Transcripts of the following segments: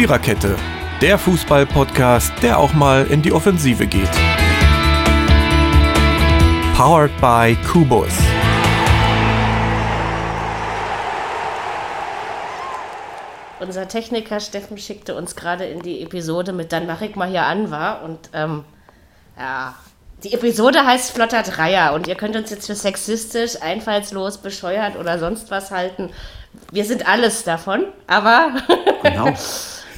Viererkette, der Fußball-Podcast, der auch mal in die Offensive geht. Powered by Kubus. Unser Techniker Steffen schickte uns gerade in die Episode mit Dann mach ich mal hier an war und ähm, ja, die Episode heißt Flotter Dreier und ihr könnt uns jetzt für sexistisch, einfallslos, bescheuert oder sonst was halten. Wir sind alles davon, aber genau.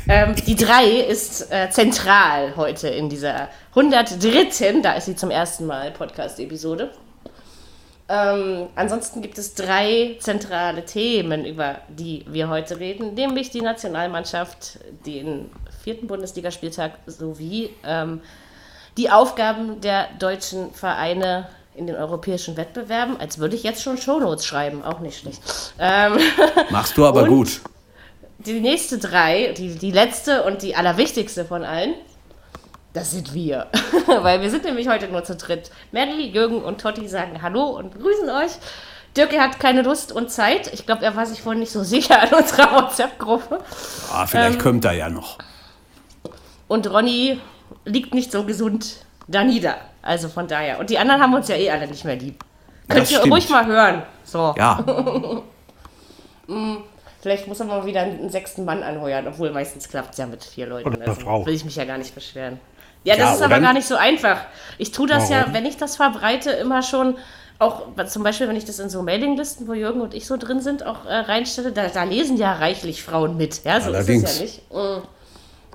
ähm, die drei ist äh, zentral heute in dieser 103. Da ist sie zum ersten Mal Podcast-Episode. Ähm, ansonsten gibt es drei zentrale Themen, über die wir heute reden, nämlich die Nationalmannschaft, den vierten Bundesligaspieltag sowie ähm, die Aufgaben der deutschen Vereine in den europäischen Wettbewerben, als würde ich jetzt schon Shownotes schreiben, auch nicht schlecht. Ähm, Machst du aber gut. Die nächste drei, die, die letzte und die allerwichtigste von allen, das sind wir. Weil wir sind nämlich heute nur zu dritt. Mary, Jürgen und Totti sagen Hallo und begrüßen euch. Dirk hat keine Lust und Zeit. Ich glaube, er war sich vorhin nicht so sicher in unserer WhatsApp-Gruppe. Ah, vielleicht ähm, kommt er ja noch. Und Ronny liegt nicht so gesund da nieder. Also von daher. Und die anderen haben uns ja eh alle nicht mehr lieb. Könnt ihr ruhig mal hören. So. Ja. Mm, vielleicht muss er mal wieder einen sechsten Mann anheuern, obwohl meistens klappt es ja mit vier Leuten. Oder also Frau. Will ich mich ja gar nicht beschweren. Ja, das ja, ist aber gar nicht so einfach. Ich tue das Warum? ja, wenn ich das verbreite, immer schon, auch zum Beispiel, wenn ich das in so Mailinglisten, wo Jürgen und ich so drin sind, auch äh, reinstelle, da, da, lesen ja reichlich Frauen mit. Ja, so Allerdings. ist es ja nicht. Mhm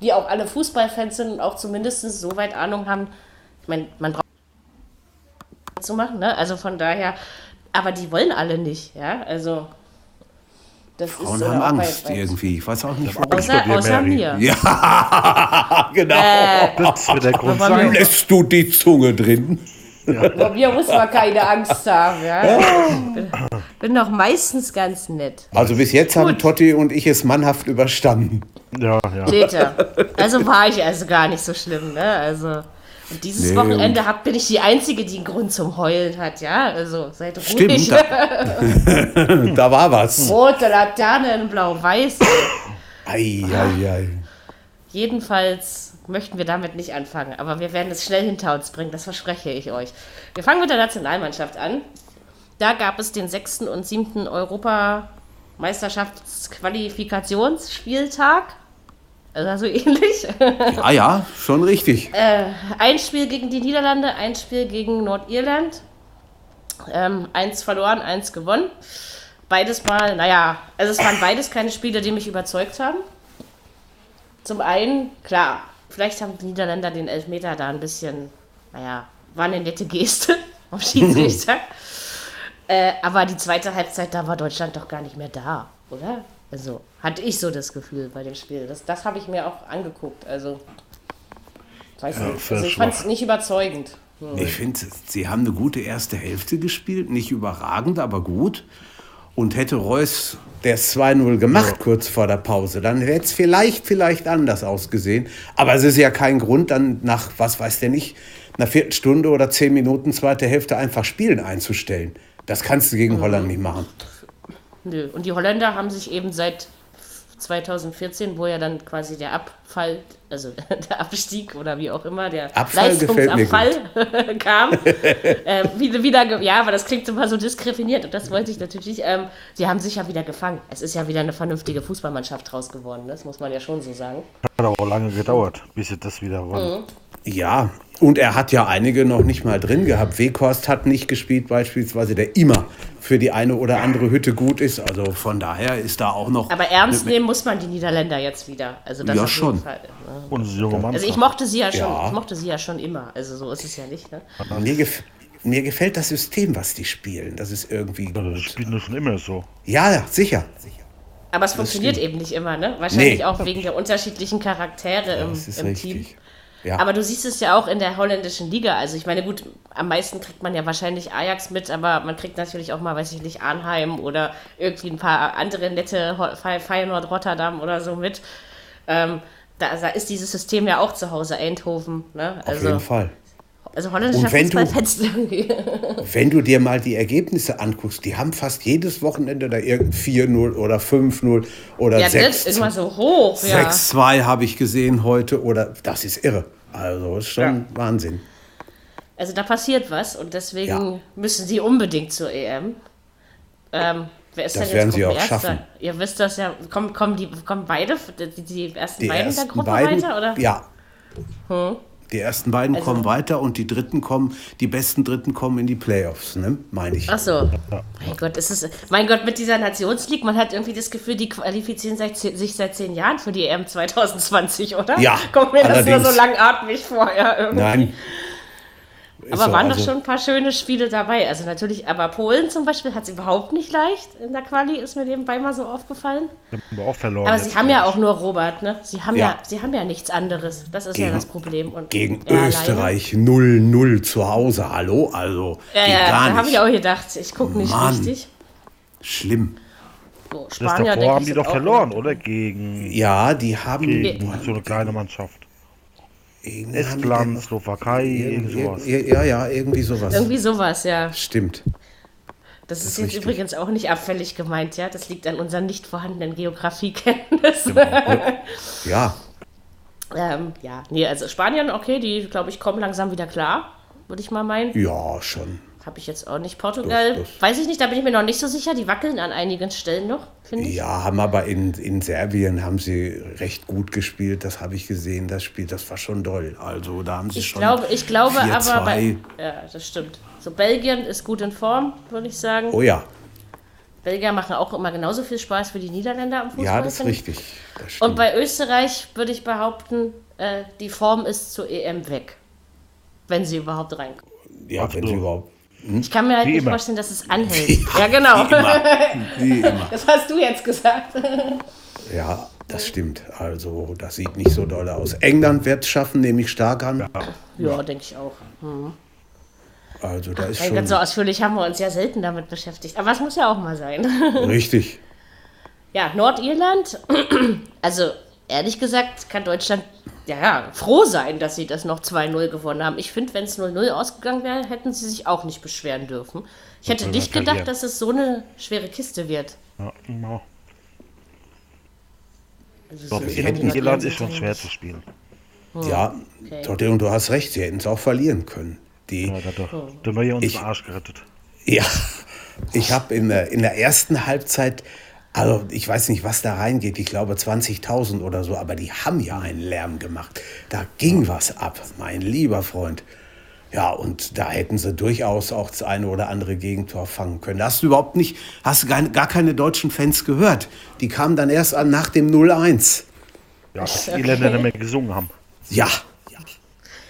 die auch alle Fußballfans sind und auch zumindest so weit Ahnung haben. Ich meine, man braucht zu machen, ne? Also von daher, aber die wollen alle nicht, ja? Also das Frauen ist, haben Angst bei, bei irgendwie. Ich weiß auch nicht, warum. Außer, außer mir. Ja, genau. Äh, das wird der Grund sein. Lässt du die Zunge drin? Ja. Bei mir muss man keine Angst haben. Ja? Bin, bin doch meistens ganz nett. Also bis jetzt Gut. haben Totti und ich es mannhaft überstanden. Ja, ja. Seht ihr. Also war ich also gar nicht so schlimm, ne? Also. Und dieses nee, Wochenende hab, bin ich die Einzige, die einen Grund zum Heulen hat, ja? Also seid ruhig. Stimmt, da, da war was. Rote Laterne in Blau-Weiß. Ei, ei, ei. Jedenfalls möchten wir damit nicht anfangen, aber wir werden es schnell hinter uns bringen, das verspreche ich euch. Wir fangen mit der Nationalmannschaft an. Da gab es den sechsten und siebten Europameisterschaftsqualifikationsspieltag. Also ähnlich. Ja, ja, schon richtig. Äh, ein Spiel gegen die Niederlande, ein Spiel gegen Nordirland. Ähm, eins verloren, eins gewonnen. Beides mal, naja, also es waren beides keine Spiele, die mich überzeugt haben. Zum einen, klar, vielleicht haben die Niederländer den Elfmeter da ein bisschen, naja, war eine nette Geste vom Schiedsrichter. äh, aber die zweite Halbzeit, da war Deutschland doch gar nicht mehr da, oder? Also hatte ich so das Gefühl bei dem Spiel. Das, das habe ich mir auch angeguckt. Also, weiß ja, nicht. Also ich fand es nicht überzeugend. Hm. Ich finde, sie haben eine gute erste Hälfte gespielt. Nicht überragend, aber gut. Und hätte Reus das 2-0 gemacht ja. kurz vor der Pause, dann hätte es vielleicht, vielleicht anders ausgesehen. Aber es ist ja kein Grund, dann nach, was weiß der nicht, einer Viertelstunde oder zehn Minuten zweite Hälfte einfach Spielen einzustellen. Das kannst du gegen mhm. Holland nicht machen. Nö. Und die Holländer haben sich eben seit 2014, wo ja dann quasi der Abfall, also der Abstieg oder wie auch immer, der Abfall Leistungsabfall kam. äh, wieder, wieder, ja, aber das klingt immer so diskriminiert und das wollte ich natürlich. Ähm, sie haben sich ja wieder gefangen. Es ist ja wieder eine vernünftige Fußballmannschaft draus geworden, das muss man ja schon so sagen. Hat aber auch lange gedauert, bis sie das wieder waren. Mhm. Ja, und er hat ja einige noch nicht mal drin gehabt. Weghorst hat nicht gespielt, beispielsweise, der immer für die eine oder andere Hütte gut ist. Also von daher ist da auch noch. Aber ernst nehmen muss man die Niederländer jetzt wieder. Also das ja, schon. Fall, ne? Und. Also ich mochte sie ja schon, ja. ich mochte sie ja schon immer. Also so ist es ja nicht. Ne? Mir, gef mir gefällt das System, was die spielen. Das ist irgendwie. Ja, das spielen das schon immer so. Ja, sicher. sicher. Aber es funktioniert eben nicht immer, ne? Wahrscheinlich nee. auch wegen der unterschiedlichen Charaktere im, im Team. Ja. Aber du siehst es ja auch in der holländischen Liga. Also ich meine, gut, am meisten kriegt man ja wahrscheinlich Ajax mit, aber man kriegt natürlich auch mal, weiß ich nicht, Arnheim oder irgendwie ein paar andere nette Feyenoord Rotterdam oder so mit. Ähm, da, da, ist dieses System ja auch zu Hause, Eindhoven. Ne? Also, Auf jeden Fall. Also holländischer wenn du- Fußball fetzt irgendwie. Wenn du dir mal die Ergebnisse anguckst, die haben fast jedes Wochenende da irgendein 4-0 oder 5-0 oder Ja, das 6 ist immer so hoch. Ja. 6-2 habe ich gesehen heute oder das ist irre. Also ist schon Ja. Wahnsinn. Also da passiert was und deswegen Ja. müssen sie unbedingt zur EM. Ähm, wer ist Das denn werden jetzt sie auch Gruppenerster? schaffen. Ihr wisst das ja. Kommen, kommen, die, kommen beide, die, die ersten Die beiden der ersten Gruppe beiden, weiter? Oder? Hm. Die ersten beiden Also- kommen weiter und die dritten kommen, die besten Dritten kommen in die Playoffs, ne? Meine ich. Ach so. Mein Gott, ist es, mein Gott, mit dieser Nationsleague, man hat irgendwie das Gefühl, die qualifizieren seit, sich seit zehn Jahren für die EM 2020, oder? Ja, Kommt mir das nur allerdings. so langatmig vor, ja, irgendwie. Nein. Aber so, waren doch also- schon ein paar schöne Spiele dabei. Also natürlich, aber Polen zum Beispiel hat es überhaupt nicht leicht. In der Quali ist mir nebenbei mal so aufgefallen. Haben wir auch verloren. Aber sie haben ja auch nur Robert, ne? Sie haben ja, Ja. sie haben ja nichts anderes. Das ist ja Gegen- das Problem. Und Gegen er Österreich 0-0 zu Hause. Hallo? Also, Ja, ja, gar da habe ich auch gedacht, ich gucke nicht Mann. richtig. Schlimm. So, Das Spanier, davor denke haben ich, die doch verloren, gut. oder? Gegen, Ja, die haben. gegen so eine kleine Mannschaft. Irgendwie Estland, Slowakei, irgend sowas. Ja, ja, irgendwie sowas. Irgendwie sowas, ja. Stimmt. Das ist ist jetzt richtig. übrigens auch nicht abfällig gemeint, ja. Das liegt an unseren nicht vorhandenen Geografiekenntnissen. Ja, ähm, ja, nee, also Spanien, okay, die, glaube ich, kommen langsam wieder klar, würde ich mal meinen. ja, schon. Habe ich jetzt auch nicht. Portugal, Doch, das- weiß ich nicht, da bin ich mir noch nicht so sicher. Die wackeln an einigen Stellen noch, finde ich. Ja, haben aber in, in Serbien haben sie recht gut gespielt. Das habe ich gesehen, das Spiel. Das war schon doll. Also da haben sie Ich schon. glaube, ich glaube 4-2. aber bei, ja, das stimmt. So Belgien ist gut in Form, würde ich sagen. Oh ja, Belgier machen auch immer genauso viel Spaß wie die Niederländer am Fußball. ja, das ist richtig. Das Und bei Österreich würde ich behaupten, äh, die Form ist zur EM weg. Wenn sie überhaupt reinkommen. ja, wenn sie überhaupt. Ich kann mir halt Wie nicht immer. vorstellen, dass es anhält. Ja, genau. Wie immer. Wie immer. Das hast du jetzt gesagt. Ja, das stimmt. Also, das sieht nicht so doll aus. England wird es schaffen, nehme ich stark an. Ja, denke ich auch. Also, da ist Weil schon ganz so ausführlich haben wir uns ja selten damit beschäftigt. Aber es muss ja auch mal sein. richtig. Ja, Nordirland. Also, ehrlich gesagt, kann Deutschland ja, ja froh sein, dass sie das noch 2-0 gewonnen haben. Ich finde, wenn es 0-0 ausgegangen wäre, hätten sie sich auch nicht beschweren dürfen. Ich hätte nicht gedacht, dass es so eine schwere Kiste wird. Ja, genau. Also, so- in die Irland ist schon ja schwer zu spielen. Ja, Torte, und du hast recht, sie hätten es auch verlieren können. Die, Ja, da hat doch der Neue uns Ich- Arsch gerettet. Ja, ich habe in der, in der ersten Halbzeit, also ich weiß nicht, was da reingeht, ich glaube 20.000 oder so, aber die haben ja einen Lärm gemacht. Da ging was ab, mein lieber Freund. Ja, und da hätten sie durchaus auch das eine oder andere Gegentor fangen können. Hast du überhaupt nicht, hast du gar, gar keine deutschen Fans gehört? Die kamen dann erst an nach dem 0-1. Ja, dass die Irländer nicht mehr gesungen haben. Ja,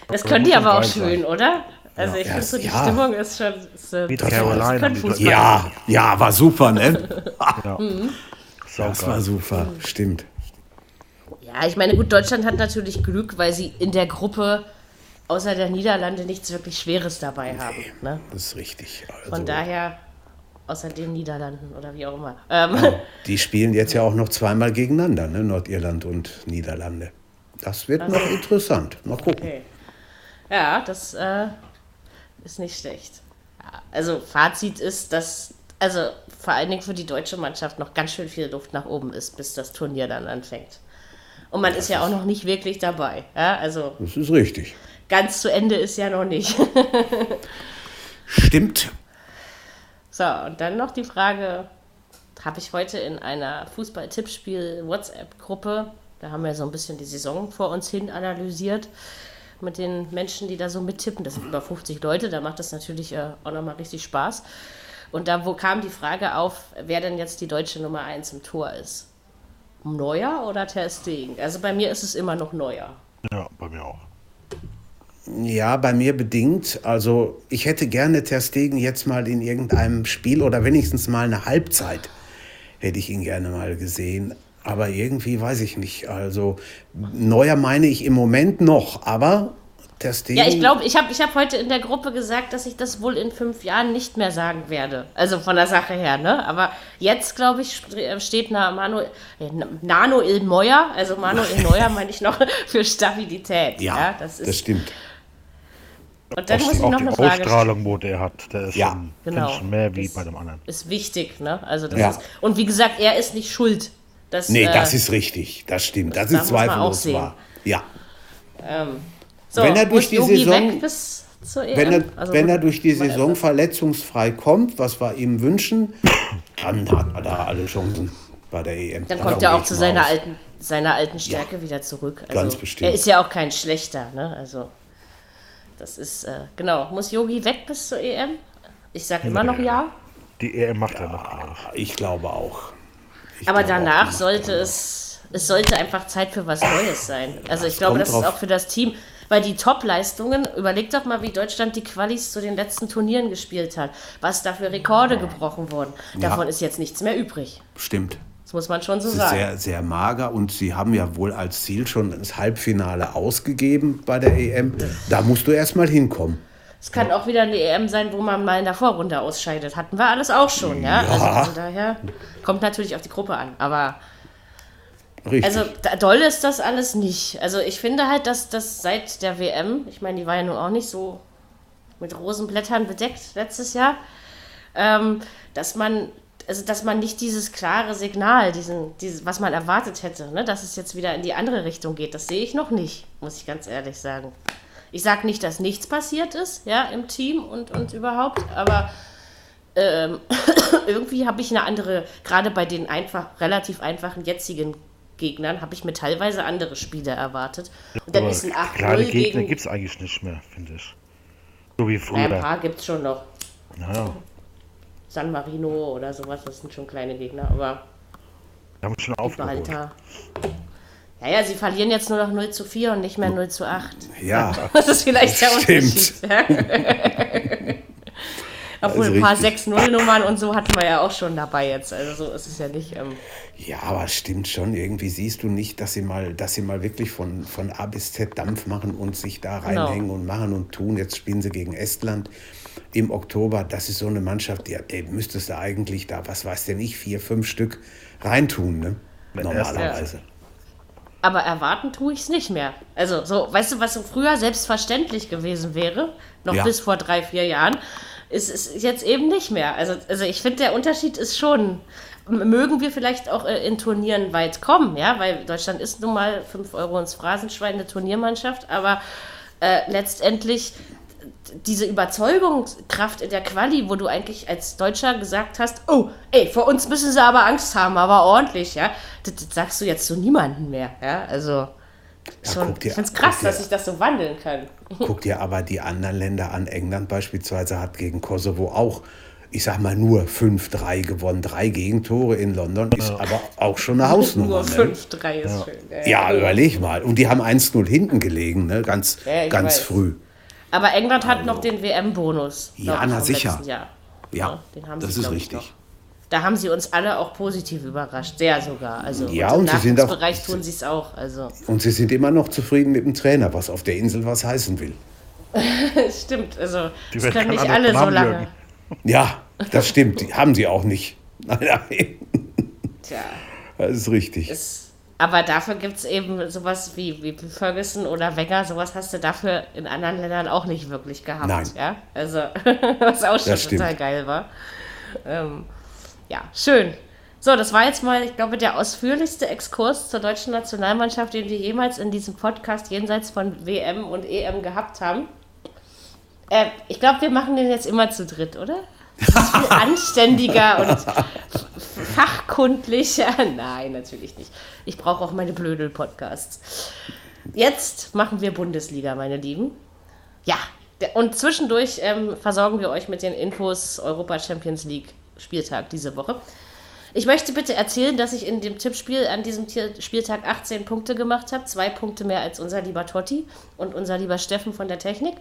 Das können die aber auch schön, oder? Also ich Ja, finde so, die ja. Stimmung ist schon... Ist, Mit Carolina. ja, ja, war super, ne? Ja. Das war super, stimmt. Ja, ich meine, gut, Deutschland hat natürlich Glück, weil sie in der Gruppe außer der Niederlande nichts wirklich Schweres dabei haben. Ne? Das ist richtig. Also, Von daher, außer den Niederlanden oder wie auch immer. Ähm, Die spielen jetzt ja auch noch zweimal gegeneinander, ne? Nordirland und Niederlande. Das wird noch interessant. Mal gucken. okay. Ja, das äh, ist nicht schlecht. Ja, also Fazit ist, dass also vor allen Dingen für die deutsche Mannschaft noch ganz schön viel Luft nach oben ist, bis das Turnier dann anfängt. Und man ist ja auch noch nicht wirklich dabei. Ja, also Das ist richtig. ganz zu Ende ist ja noch nicht. Stimmt. So, und dann noch die Frage, habe ich heute in einer Fußball-Tippspiel-WhatsApp-Gruppe, da haben wir so ein bisschen die Saison vor uns hin analysiert, mit den Menschen, die da so mittippen. Das sind über 50 Leute, da macht das natürlich äh, auch nochmal richtig Spaß. Und da wo kam die Frage auf, wer denn jetzt die deutsche Nummer 1 im Tor ist. Neuer oder Ter Stegen? Also bei mir ist es immer noch Neuer. Ja, bei mir auch. Ja, bei mir bedingt. Also ich hätte gerne Ter Stegen jetzt mal in irgendeinem Spiel oder wenigstens mal eine Halbzeit hätte ich ihn gerne mal gesehen. Aber irgendwie weiß ich nicht. Also Neuer meine ich im Moment noch, aber Ter Stegen. Ja, ich glaube, ich habe ich hab heute in der Gruppe gesagt, dass ich das wohl in fünf Jahren nicht mehr sagen werde. Also von der Sache her, ne? Aber jetzt, glaube ich, st- steht Na- Manuel, äh, Nanoel Neuer, also Manuel Neuer meine ich noch für Stabilität. Ja, Ja, das das, ist, stimmt. Und dann Auch muss ich auch noch die eine Frage stellen. Ausstrahlung, wo der hat, der ist Ja. schon, Genau. genau. schon mehr wie Das- bei dem anderen. Ist wichtig, ne? Also das Ja. ist, und wie gesagt, er ist nicht schuld. Das, Nee, äh, das ist richtig. Das stimmt. Das, das ist zweifellos wahr. Ja. so, wenn er durch die Yogi Saison- weg bis zur EM? Wenn er, Also, wenn er durch die Saison verletzungsfrei kommt, was wir ihm wünschen, dann hat er da alle Chancen bei der EM. Dann kommt er auch zu seiner aus. alten, seiner alten Stärke wieder zurück. Also, ganz bestimmt. Er ist ja auch kein schlechter, ne? Also, das ist, äh, genau. Muss Yogi weg bis zur EM? Ich sag immer noch ja. Die EM macht er noch. Ich glaube auch. Ich Aber danach sollte es, es sollte einfach Zeit für was Neues sein. Also ich glaube, das ist drauf- auch für das Team, weil die Top-Leistungen, überleg doch mal, wie Deutschland die Qualis zu den letzten Turnieren gespielt hat, was da für Rekorde gebrochen wurden. Davon ist jetzt nichts mehr übrig. Stimmt. Das muss man schon so ist sagen. sehr, sehr mager und sie haben ja wohl als Ziel schon das Halbfinale ausgegeben bei der EM. Da musst du erst mal hinkommen. Es kann auch wieder eine EM sein, wo man mal in der Vorrunde ausscheidet. Hatten wir alles auch schon, ja. Ja. Also von daher kommt natürlich auf die Gruppe an. Aber Richtig. Also doll ist das alles nicht. Also ich finde halt, dass das seit der WM, ich meine, die war ja nun auch nicht so mit Rosenblättern bedeckt letztes Jahr, ähm, dass man also dass man nicht dieses klare Signal, diesen, dieses, was man erwartet hätte, ne, dass es jetzt wieder in die andere Richtung geht, das sehe ich noch nicht, muss ich ganz ehrlich sagen. Ich sage nicht, dass nichts passiert ist, ja, im Team und, und überhaupt, aber ähm, irgendwie habe ich eine andere, gerade bei den einfach, relativ einfachen jetzigen Gegnern, habe ich mir teilweise andere Spiele erwartet. Und dann Aber ist ein 8-0 kleine Gegner gegen. gibt es eigentlich nicht mehr, finde ich. So wie Ja, ein früher. paar gibt es schon noch. Naja, San Marino oder sowas, das sind schon kleine Gegner, aber wir haben schon aufgeholt. Gibraltar. Ja, ja, sie verlieren jetzt nur noch 0 zu 4 und nicht mehr 0 zu 8. ja, Das ist vielleicht der Stimmt. Unterschied. Ja? Obwohl ein paar richtig. 6-0-Nummern und so hatten wir ja auch schon dabei jetzt. Also so ist es ja nicht. Ähm, ja, aber stimmt schon. Irgendwie siehst du nicht, dass sie mal, dass sie mal wirklich von, von A bis Z Dampf machen und sich da Genau. reinhängen und machen und tun. Jetzt spielen sie gegen Estland im Oktober. Das ist so eine Mannschaft, die ey, müsstest du eigentlich da, was weiß denn ich, vier, fünf Stück reintun, ne? Normalerweise. Aber erwarten tue ich es nicht mehr. Also, so, weißt du, was früher selbstverständlich gewesen wäre, noch Ja. bis vor drei, vier Jahren, ist es jetzt eben nicht mehr. Also, also ich finde, der Unterschied ist schon. Mögen wir vielleicht auch äh, in Turnieren weit kommen, ja, weil Deutschland ist nun mal 5 Euro ins Phrasenschwein, eine Turniermannschaft, aber äh, letztendlich diese Überzeugungskraft in der Quali, wo du eigentlich als Deutscher gesagt hast, oh, ey, vor uns müssen sie aber Angst haben, aber ordentlich, ja, das, das sagst du jetzt zu niemandem mehr, ja, also schon, guck dir- ich find's krass, dir- dass sich das so wandeln kann. Guck dir aber die anderen Länder an. England beispielsweise hat gegen Kosovo auch, ich sag mal, nur 5-3 gewonnen. Drei Gegentore in London ist aber auch schon eine Hausnummer. Nur ne? 5-3 ist schön. Ja, überleg mal. Und die haben 1-0 hinten gelegen, ne? ganz, Ja, ganz weiß. früh. Aber England hat noch den WM-Bonus. Ja, na vom sicher. letzten Jahr. Ja, den haben das sie, ist richtig. noch. Da haben sie uns alle auch positiv überrascht, sehr sogar. Also Ja, im und sie sind auch- Nachwuchsbereich tun sie es auch. Also Und sie sind immer noch zufrieden mit dem Trainer, was auf der Insel was heißen will. stimmt, also Die das können nicht alle so lange. mögen. Ja, das stimmt. Die haben sie auch nicht. Nein, nein. Tja, Das ist richtig. ist, aber dafür gibt es eben sowas wie, wie Ferguson oder Wenger, sowas hast du dafür in anderen Ländern auch nicht wirklich gehabt. Nein. Ja? Also, was auch schon Das stimmt. total geil war. Ähm, ja, schön. So, das war jetzt mal, ich glaube, der ausführlichste Exkurs zur deutschen Nationalmannschaft, den wir jemals in diesem Podcast jenseits von WM und EM gehabt haben. Äh, ich glaube, wir machen den jetzt immer zu dritt, oder? Das viel anständiger und fachkundlicher. Nein, natürlich nicht. Ich brauche auch meine Blödel-Podcasts. Jetzt machen wir Bundesliga, meine Lieben. Ja, und zwischendurch ähm, versorgen wir euch mit den Infos Europa Champions League Spieltag diese Woche. Ich möchte bitte erzählen, dass ich in dem Tippspiel an diesem Spieltag 18 Punkte gemacht habe. Zwei Punkte mehr als unser lieber Totti und unser lieber Steffen von der Technik.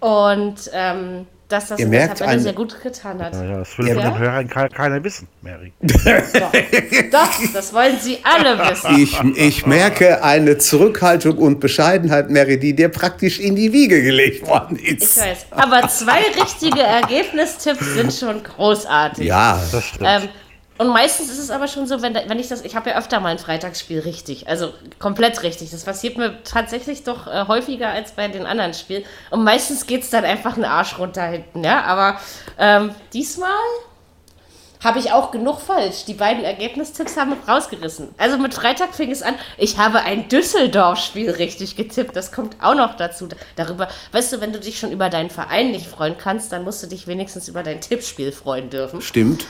Und ähm, dass das Ihr in der merkt Tabelle ein- sehr gut getan hat. Ja, das will Ja. von den Hörern ke- keiner wissen, Mary. Doch, das wollen sie alle wissen. Ich, ich merke eine Zurückhaltung und Bescheidenheit, Mary, die dir praktisch in die Wiege gelegt worden Ich ist. weiß. Aber zwei richtige Ergebnistipps sind schon großartig. Ja, Das stimmt. Ähm, Und meistens ist es aber schon so, wenn, wenn ich das, ich habe ja öfter mal ein Freitagsspiel richtig, also komplett richtig. Das passiert mir tatsächlich doch äh, häufiger als bei den anderen Spielen. Und meistens geht es dann einfach einen Arsch runter hinten, ja. Aber ähm, diesmal habe ich auch genug falsch. Die beiden Ergebnistipps haben rausgerissen. Also mit Freitag fing es an. Ich habe ein Düsseldorf-Spiel richtig getippt. Das kommt auch noch dazu. Darüber, weißt du, wenn du dich schon über deinen Verein nicht freuen kannst, dann musst du dich wenigstens über dein Tippspiel freuen dürfen. Stimmt.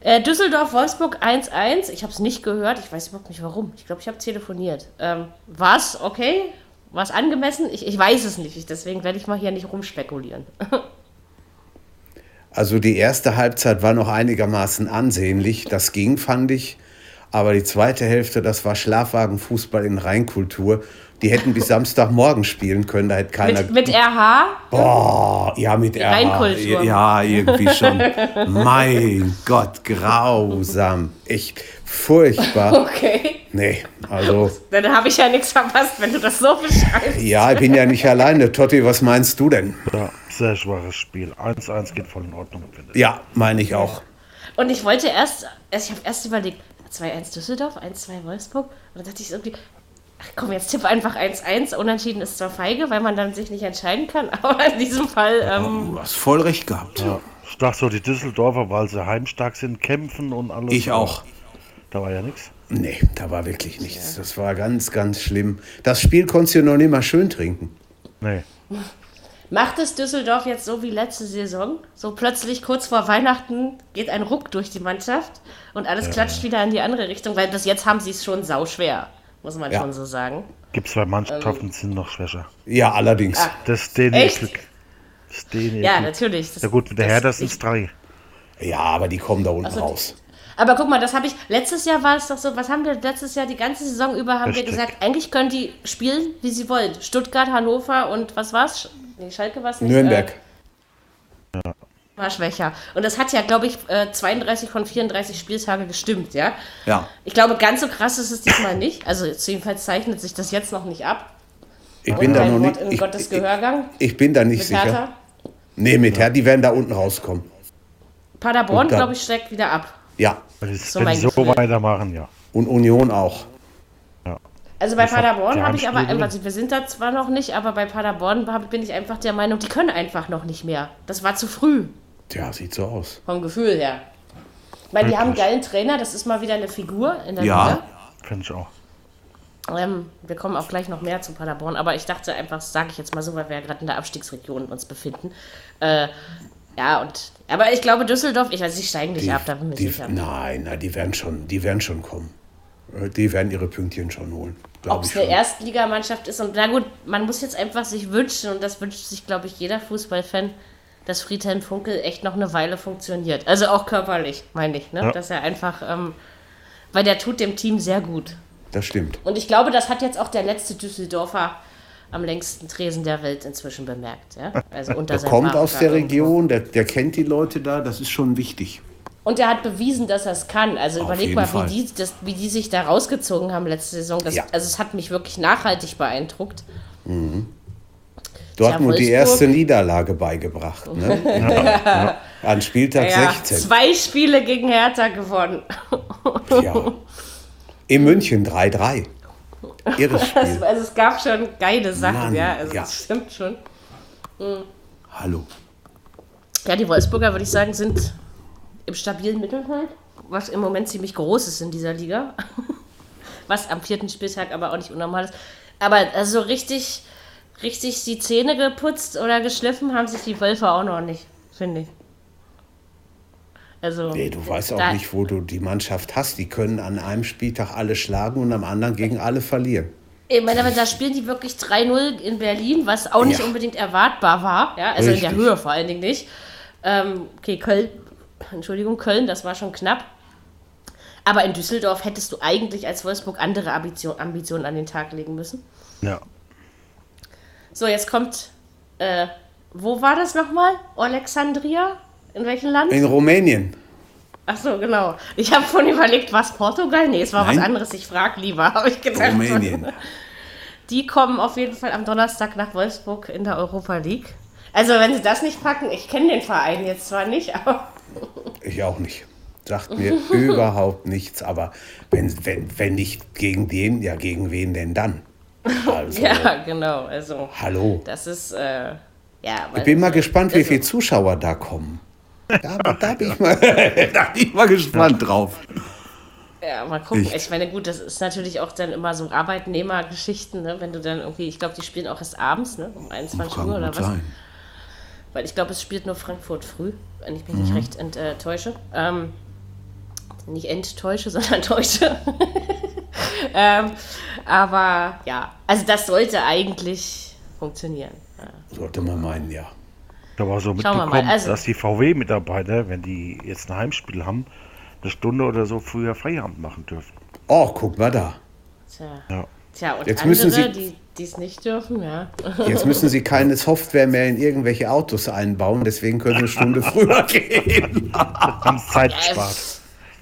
Äh, Düsseldorf-Wolfsburg 1-1. Ich habe es nicht gehört. Ich weiß überhaupt nicht warum. Ich glaube, ich habe telefoniert. Ähm, War es okay? War es angemessen? Ich, ich weiß es nicht. Ich, deswegen werde ich mal hier nicht rumspekulieren. Also die erste Halbzeit war noch einigermaßen ansehnlich. Das ging, fand ich. Aber die zweite Hälfte, das war Schlafwagenfußball in Reinkultur. Die hätten bis Samstagmorgen spielen können. Da hätte keiner. Mit, mit RH? Boah, ja, mit R. Reinkultur. Ja, irgendwie schon. mein Gott, grausam. Echt furchtbar. Okay. Nee, also, Dann habe ich ja nichts verpasst, wenn du das so beschreibst. ja, ich bin ja nicht alleine. Totti, was meinst du denn? Ja, sehr schwaches Spiel. 1-1 geht voll in Ordnung, finde ich. Ja, meine ich auch. Und ich wollte erst, also ich habe erst überlegt, 2-1 Düsseldorf, 1-2 Wolfsburg. Und dann dachte ich irgendwie, ach komm, jetzt tipp einfach 1-1. Unentschieden ist zwar feige, weil man dann sich nicht entscheiden kann, aber in diesem Fall, ähm, Du hast voll recht gehabt. Ja. Ich dachte so, die Düsseldorfer, weil sie heimstark sind, kämpfen und alles. Ich auch. Da war ja nichts. Nee, da war wirklich nichts. Das war ganz, ganz schlimm. Das Spiel konntest du noch nicht mal schön trinken. Nee. macht es Düsseldorf jetzt so wie letzte Saison? So plötzlich kurz vor Weihnachten geht ein Ruck durch die Mannschaft und alles klatscht wieder in die andere Richtung, weil bis jetzt haben sie es schon sauschwer, muss man Ja. schon so sagen. Gibt zwei Mannschaften, die sind noch schwächer. Ja, allerdings. Ah. Das ist denen Echt? Das ist denen Ja, natürlich. Das- Ja gut, mit der das- Hertha sind es drei. Ja, aber die kommen da unten so, raus. Aber guck mal, das habe ich, letztes Jahr war es doch so, was haben wir letztes Jahr, die ganze Saison über haben wir Richtig. gesagt, eigentlich können die spielen, wie sie wollen. Stuttgart, Hannover und was war's? Nee, Schalke war es nicht. Nürnberg. Äh, war schwächer. Und das hat ja, glaube ich, äh, 32 von 34 Spieltage gestimmt, ja? Ja. Ich glaube, ganz so krass ist es diesmal nicht. Also jedenfalls zeichnet sich das jetzt noch nicht ab. Ich bin da noch nicht. in Ich, Gottes ich, Gehörgang. ich bin da nicht Mit sicher. Hertha. Nee, mit Hertha, die werden da unten rauskommen. Paderborn, glaube ich, steigt wieder ab. Ja. So wenn so Gefühl. weitermachen, ja. Und Union auch. Also bei Das Paderborn der habe ich aber, also wir sind da zwar noch nicht, aber bei Paderborn bin ich einfach der Meinung, die können einfach noch nicht mehr. Das war zu früh, Tja, sieht so aus. vom Gefühl her. Meine, die haben einen geilen Trainer, das ist mal wieder eine Figur in der Ja. Finde ich auch. Liga. Ähm, wir kommen auch gleich noch mehr zu Paderborn, aber ich dachte einfach, sage ich jetzt mal so, weil wir ja gerade in der Abstiegsregion uns befinden. Äh, ja, und, aber ich glaube, Düsseldorf, ich weiß, sie steigen nicht Die, ab, da bin ich sicher. nein, nein, die werden schon, die werden schon kommen. Äh, Die werden ihre Pünktchen schon holen. Ob es eine. Erstligamannschaft ist und na gut, man muss jetzt einfach sich wünschen und das wünscht sich, glaube ich, jeder Fußballfan, dass Friedhelm Funkel echt noch eine Weile funktioniert. Also auch körperlich, meine ich, ne? Ja. Dass er einfach, ähm, weil der tut dem Team sehr gut. Das stimmt. Und ich glaube, das hat jetzt auch der letzte Düsseldorfer am längsten Tresen der Welt inzwischen bemerkt. Ja? Also unter Der kommt Arm aus der. Region, der, der kennt die Leute da, das ist schon wichtig. Und er hat bewiesen, dass er es kann. Also Auf überleg mal, Fall. wie die, das, wie die sich da rausgezogen haben letzte Saison. Das, Ja. Also es hat mich wirklich nachhaltig beeindruckt. Dortmund die Wolfsburg. erste Niederlage beigebracht. Ne? An Spieltag Ja, 16. zwei Spiele gegen Hertha gewonnen. Ja. In München 3-3. Irres Spiel. also es gab schon geile Sachen, Mann, ja. Also ja. das stimmt schon. Hallo. Ja, die Wolfsburger, würde ich sagen, sind im stabilen Mittelfeld, was im Moment ziemlich groß ist in dieser Liga. Was am vierten Spieltag aber auch nicht unnormal ist. Aber also richtig, richtig die Zähne geputzt oder geschliffen haben sich die Wölfe auch noch nicht, finde ich. Also, Nee, du weißt auch nicht, wo du die Mannschaft hast. Die können an einem Spieltag alle schlagen und am anderen gegen alle verlieren. Ich meine, aber da spielen die wirklich 3-0 in Berlin, was auch nicht Ja. unbedingt erwartbar war. Ja, also in der Richtig. Höhe vor allen Dingen nicht. Ähm, okay, Köln, Entschuldigung, Köln, das war schon knapp. Aber in Düsseldorf hättest du eigentlich als Wolfsburg andere Ambition, Ambitionen an den Tag legen müssen. Ja. So, jetzt kommt, äh, wo war das nochmal? Alexandria? In welchem Land? In Rumänien. Ach so, genau. Ich habe vorhin überlegt, was Portugal? Nee, es war Nein. was anderes. Ich frage lieber, habe ich gedacht. Rumänien. Die kommen auf jeden Fall am Donnerstag nach Wolfsburg in der Europa League. Also wenn sie das nicht packen, ich kenne den Verein jetzt zwar nicht, aber Ich auch nicht. sagt mir überhaupt nichts. Aber wenn, wenn, wenn nicht gegen den, ja gegen wen denn dann? Also, Ja, genau. Also, hallo. das ist, äh, ja. Ich bin mal gespannt, wie viele Zuschauer da kommen. Da, da, bin ich mal, da bin ich mal gespannt drauf. Ja, mal gucken. Ich- Ich, meine, gut, das ist natürlich auch dann immer so Arbeitnehmergeschichten, ne? wenn du dann irgendwie, ich glaube, die spielen auch erst abends, ne? um 21 Kann Uhr oder was. sein. Weil ich glaube, es spielt nur Frankfurt früh, wenn ich mich Mhm. nicht recht enttäusche. Ähm, nicht enttäusche, sondern täusche. ähm, aber ja, also das sollte eigentlich funktionieren. Ja. Sollte man meinen, ja. Habe auch so Schauen wir mal, mitbekommen, also- dass die VW-Mitarbeiter, wenn die jetzt ein Heimspiel haben, eine Stunde oder so früher Feierabend machen dürfen. Oh, guck mal da. Tja. Ja. Tja, und Jetzt andere, müssen Sie- die die es nicht dürfen, ja. Jetzt müssen sie keine Software mehr in irgendwelche Autos einbauen, deswegen können sie eine Stunde früher gehen. Haben Zeit gespart.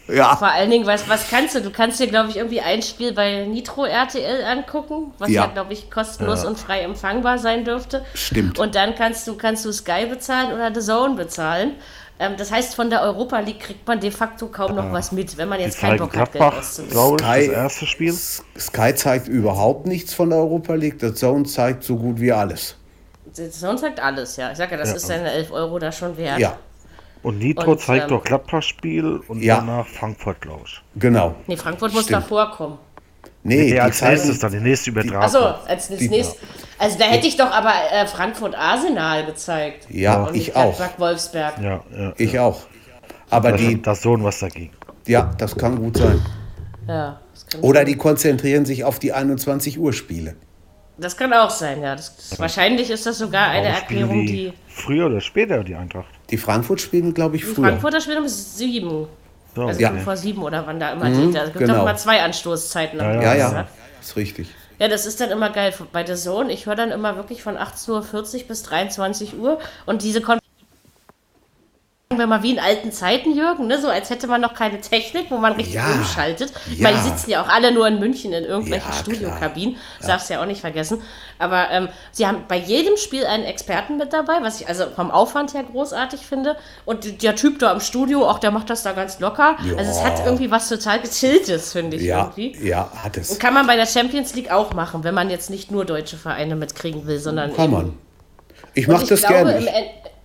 Ja. Vor allen Dingen, was, was kannst du? Du kannst dir, glaube ich, irgendwie ein Spiel bei Nitro RTL angucken, was ja, Ja. glaube ich, kostenlos und frei empfangbar sein dürfte. Stimmt. Und dann kannst du, kannst du Sky bezahlen oder The Zone bezahlen. Ähm, das heißt, von der Europa League kriegt man de facto kaum noch was mit, wenn man jetzt keinen Bock hat, Geld auszugeben. Sky- das erste Spiel. Sky zeigt überhaupt nichts von der Europa League. Der Zone zeigt so gut wie alles. The Zone sagt alles, ja. Ich sage ja, das Ja. ist seine 11 Euro da schon wert. Ja, Und Nitro Und, zeigt ähm, doch Gladbach-Spiel und Ja. danach Frankfurt, glaube ich. genau. Nee, Frankfurt muss Stimmt. davor kommen. Nee, Nee, die als zeigen, nächstes dann, die nächste Übertragung. Achso, als das Die- nächste. Also da hätte ich doch aber äh, Frankfurt Arsenal gezeigt. Ja, Und ich auch. Gladbach Wolfsberg. Ja, ja. Ich auch. Aber Da die, das Sohn was dagegen. ja, das kann gut sein. Ja, das kann, Oder die konzentrieren sich auf die 21 Uhr Spiele. das kann auch sein, ja. Das, das, wahrscheinlich ist das sogar eine Erklärung, die. Früher oder später, die Eintracht. Die Frankfurt spielen, glaube ich, Die früher. Frankfurter spielen um sieben. So, Also Ja. vor sieben oder wann da immer die. Da gibt genau. doch immer zwei Anstoßzeiten. Ja, Ja, ja, ist richtig. Ja, das ist dann immer geil. Bei der Zone, ich höre dann immer wirklich von 18.40 Uhr bis 23 Uhr und diese Kon Sagen wir mal wie in alten Zeiten, Jürgen, ne? so als hätte man noch keine Technik, wo man richtig Ja, umschaltet. Ich ja. meine, die sitzen ja auch alle nur in München in irgendwelchen Ja, Studiokabinen, das darfst du ja auch nicht vergessen. Aber ähm, sie haben bei jedem Spiel einen Experten mit dabei, was ich also vom Aufwand her großartig finde. Und der Typ da im Studio, auch der macht das da ganz locker. Also es hat irgendwie was total gechilltes, finde ich Ja, irgendwie. ja, hat es. Kann man bei der Champions League auch machen, wenn man jetzt nicht nur deutsche Vereine mitkriegen will, sondern Kann man. Ich Und mache das glaube, gerne.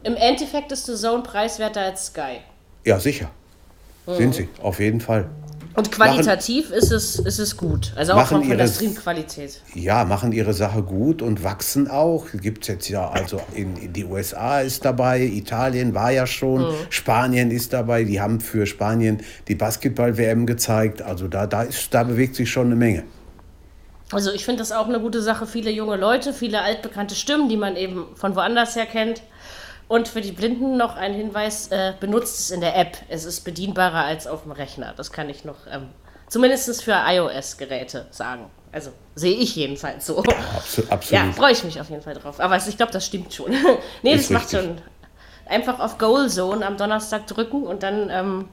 Im, En- Im Endeffekt ist The Zone preiswerter als Sky. Ja, sicher. Mhm. Sind sie, auf jeden Fall. Und qualitativ ist es, ist es gut. Also auch Machen von, von der ihre- Streamqualität. Ja, machen ihre Sache gut und wachsen auch. Gibt es jetzt ja, also in, in die USA ist dabei, Italien war ja schon, Mhm. Spanien ist dabei. Die haben für Spanien die Basketball-WM gezeigt. Also da, da, ist, da bewegt sich schon eine Menge. Also ich finde das auch eine gute Sache. Viele junge Leute, viele altbekannte Stimmen, die man eben von woanders her kennt. Und für die Blinden noch ein Hinweis, äh, benutzt es in der App. Es ist bedienbarer als auf dem Rechner. Das kann ich noch ähm, zumindest für iOS-Geräte sagen. Also sehe ich jedenfalls so. Ja, absolut. freue ich mich auf jeden Fall drauf. Aber ich glaube, das stimmt schon. nee, das Ist macht richtig. schon. Einfach auf Goal Zone am Donnerstag drücken und dann ähm,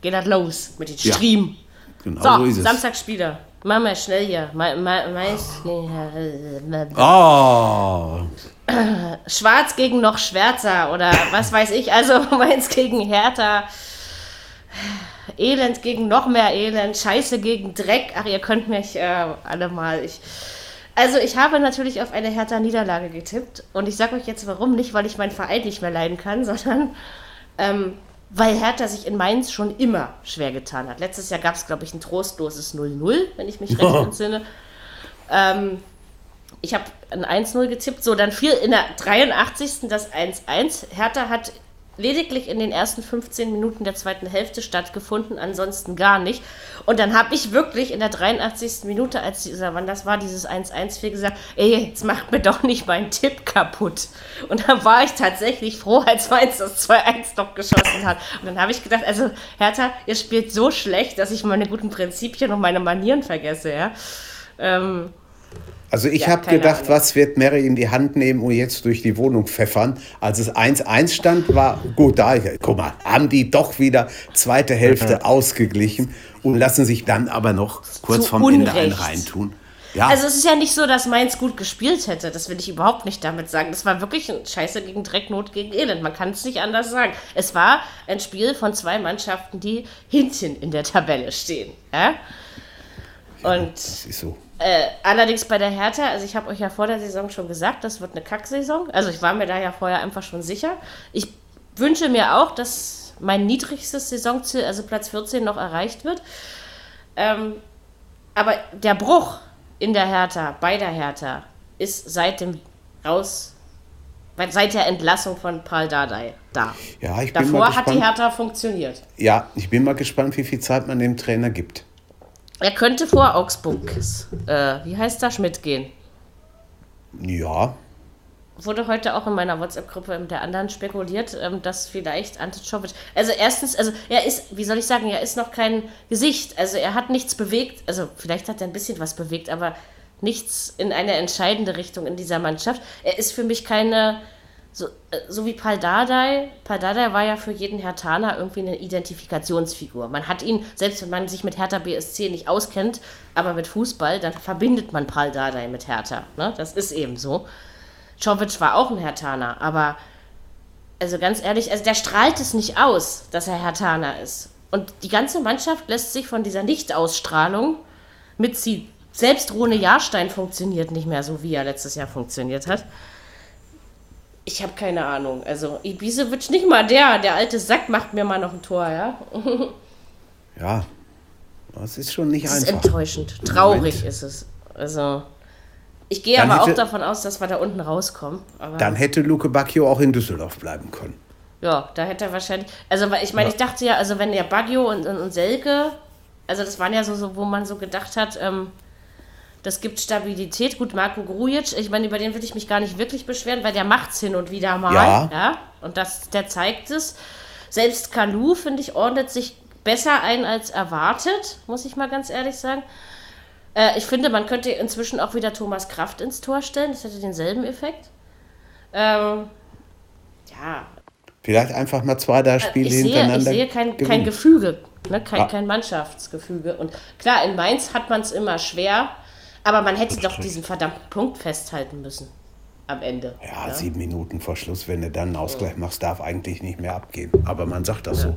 geht das los mit dem Ja, Stream. Genau So, so ist es. Samstag Spieler. Mach mal schnell hier. Ma, ma, mais, Oh, Schwarz gegen noch schwärzer oder was weiß ich. Also Mainz gegen Hertha. Elend gegen noch mehr Elend. Scheiße gegen Dreck. Ach, ihr könnt mich äh, alle mal. Ich, also ich habe natürlich auf eine Hertha-Niederlage getippt. Und ich sage euch jetzt warum. Nicht, weil ich meinen Verein nicht mehr leiden kann, sondern ähm, weil Hertha sich in Mainz schon immer schwer getan hat. Letztes Jahr gab es, glaube ich, ein trostloses 0-0, wenn ich mich recht entsinne. Ähm, ich habe ein 1-0 getippt. So, dann fiel in der 83. das 1-1. Hertha hat lediglich in den ersten 15 Minuten der zweiten Hälfte stattgefunden, ansonsten gar nicht. Und dann habe ich wirklich in der 83. Minute, als dieser, wann das war, dieses 1-1 fiel, gesagt, ey, jetzt macht mir doch nicht meinen Tipp kaputt. Und dann war ich tatsächlich froh, als Mainz das 2-1 doch geschossen hat. Und dann habe ich gedacht, also Hertha, ihr spielt so schlecht, dass ich meine guten Prinzipien und meine Manieren vergesse, ja. Ähm, Also ich Ja, habe gedacht, Ahnung. was wird Mary in die Hand nehmen und jetzt durch die Wohnung pfeffern. Als es 1-1 stand, war gut da. Guck mal, haben die doch wieder zweite Hälfte ausgeglichen und lassen sich dann aber noch kurz Zu vorm Ende ein Unrecht. reintun. Ja. Also es ist ja nicht so, dass Mainz gut gespielt hätte. Das will ich überhaupt nicht damit sagen. Das war wirklich ein Scheiße gegen Dreck, Not gegen Elend. Man kann es nicht anders sagen. Es war ein Spiel von zwei Mannschaften, die hinten in der Tabelle stehen. Ja? Und Das ist so. Äh, allerdings bei der Hertha, also ich habe euch ja vor der Saison schon gesagt, das wird eine Kacksaison. Also ich war mir da ja vorher einfach schon sicher. Ich wünsche mir auch, dass mein niedrigstes Saisonziel, also Platz 14, noch erreicht wird. Ähm, aber der Bruch in der Hertha, bei der Hertha, ist seit dem Raus, seit der Entlassung von Paul Dardai da. Ja, ich bin mal Davor hat die. Hertha funktioniert. Ja, ich bin mal gespannt, wie viel Zeit man dem Trainer gibt. Er könnte vor Augsburg, äh, wie heißt da, Schmidt gehen. Ja, wurde heute auch in meiner WhatsApp-Gruppe der anderen spekuliert, ähm, dass vielleicht Ante Czovic, also erstens, also er ist, wie soll ich sagen, er ist noch kein Gesicht, also er hat nichts bewegt, also vielleicht hat er ein bisschen was bewegt, aber nichts in eine entscheidende Richtung in dieser Mannschaft. Er ist für mich keine, so, äh, so wie Paldadei, Paldadei war ja für jeden Hertaner irgendwie eine Identifikationsfigur. Man hat ihn, selbst wenn man sich mit Hertha BSC nicht auskennt, aber mit Fußball, dann verbindet man Paldadei mit Hertha. Ne? Das ist eben so. Czovic war auch ein Hertaner, aber also ganz ehrlich, also der strahlt es nicht aus, dass er Hertaner ist. Und die ganze Mannschaft lässt sich von dieser Nichtausstrahlung mitziehen. Selbst Rune Jahrstein funktioniert nicht mehr so, wie er letztes Jahr funktioniert hat. Ich habe keine Ahnung. Also Ibisevic nicht mal der, der alte Sack macht mir mal noch ein Tor, ja. ja. Das ist schon nicht Das ist einfach. enttäuschend. Traurig Moment. ist es. Also ich gehe Dann aber auch hätte- davon aus, dass wir da unten rauskommen. Aber Dann hätte Luke Bacchio auch in Düsseldorf bleiben können. Ja, da hätte er wahrscheinlich. Also, ich meine, ich dachte ja, also wenn der Baggio und, und, und Selke, also das waren ja so, so, wo man so gedacht hat, ähm, das gibt Stabilität. Gut, Marco Grujic, ich meine, über den will ich mich gar nicht wirklich beschweren, weil der macht's hin und wieder mal. Ja. Und das, der zeigt es. Selbst Kalu, finde ich, ordnet sich besser ein als erwartet, muss ich mal ganz ehrlich sagen. Äh, ich finde, man könnte inzwischen auch wieder Thomas Kraft ins Tor stellen. Das hätte denselben Effekt. Ähm, ja, Vielleicht einfach mal zwei, drei Spiele Äh, ich sehe, ich hintereinander. sehe kein, kein. Gefüge, ne? kein, Ja. kein Mannschaftsgefüge. Und klar, in Mainz hat man es immer schwer, aber man hätte doch diesen verdammten Punkt festhalten müssen. Am Ende. Ja, sieben Minuten vor Schluss, wenn du dann einen Ausgleich machst, darf eigentlich nicht mehr abgehen. Aber man sagt das so.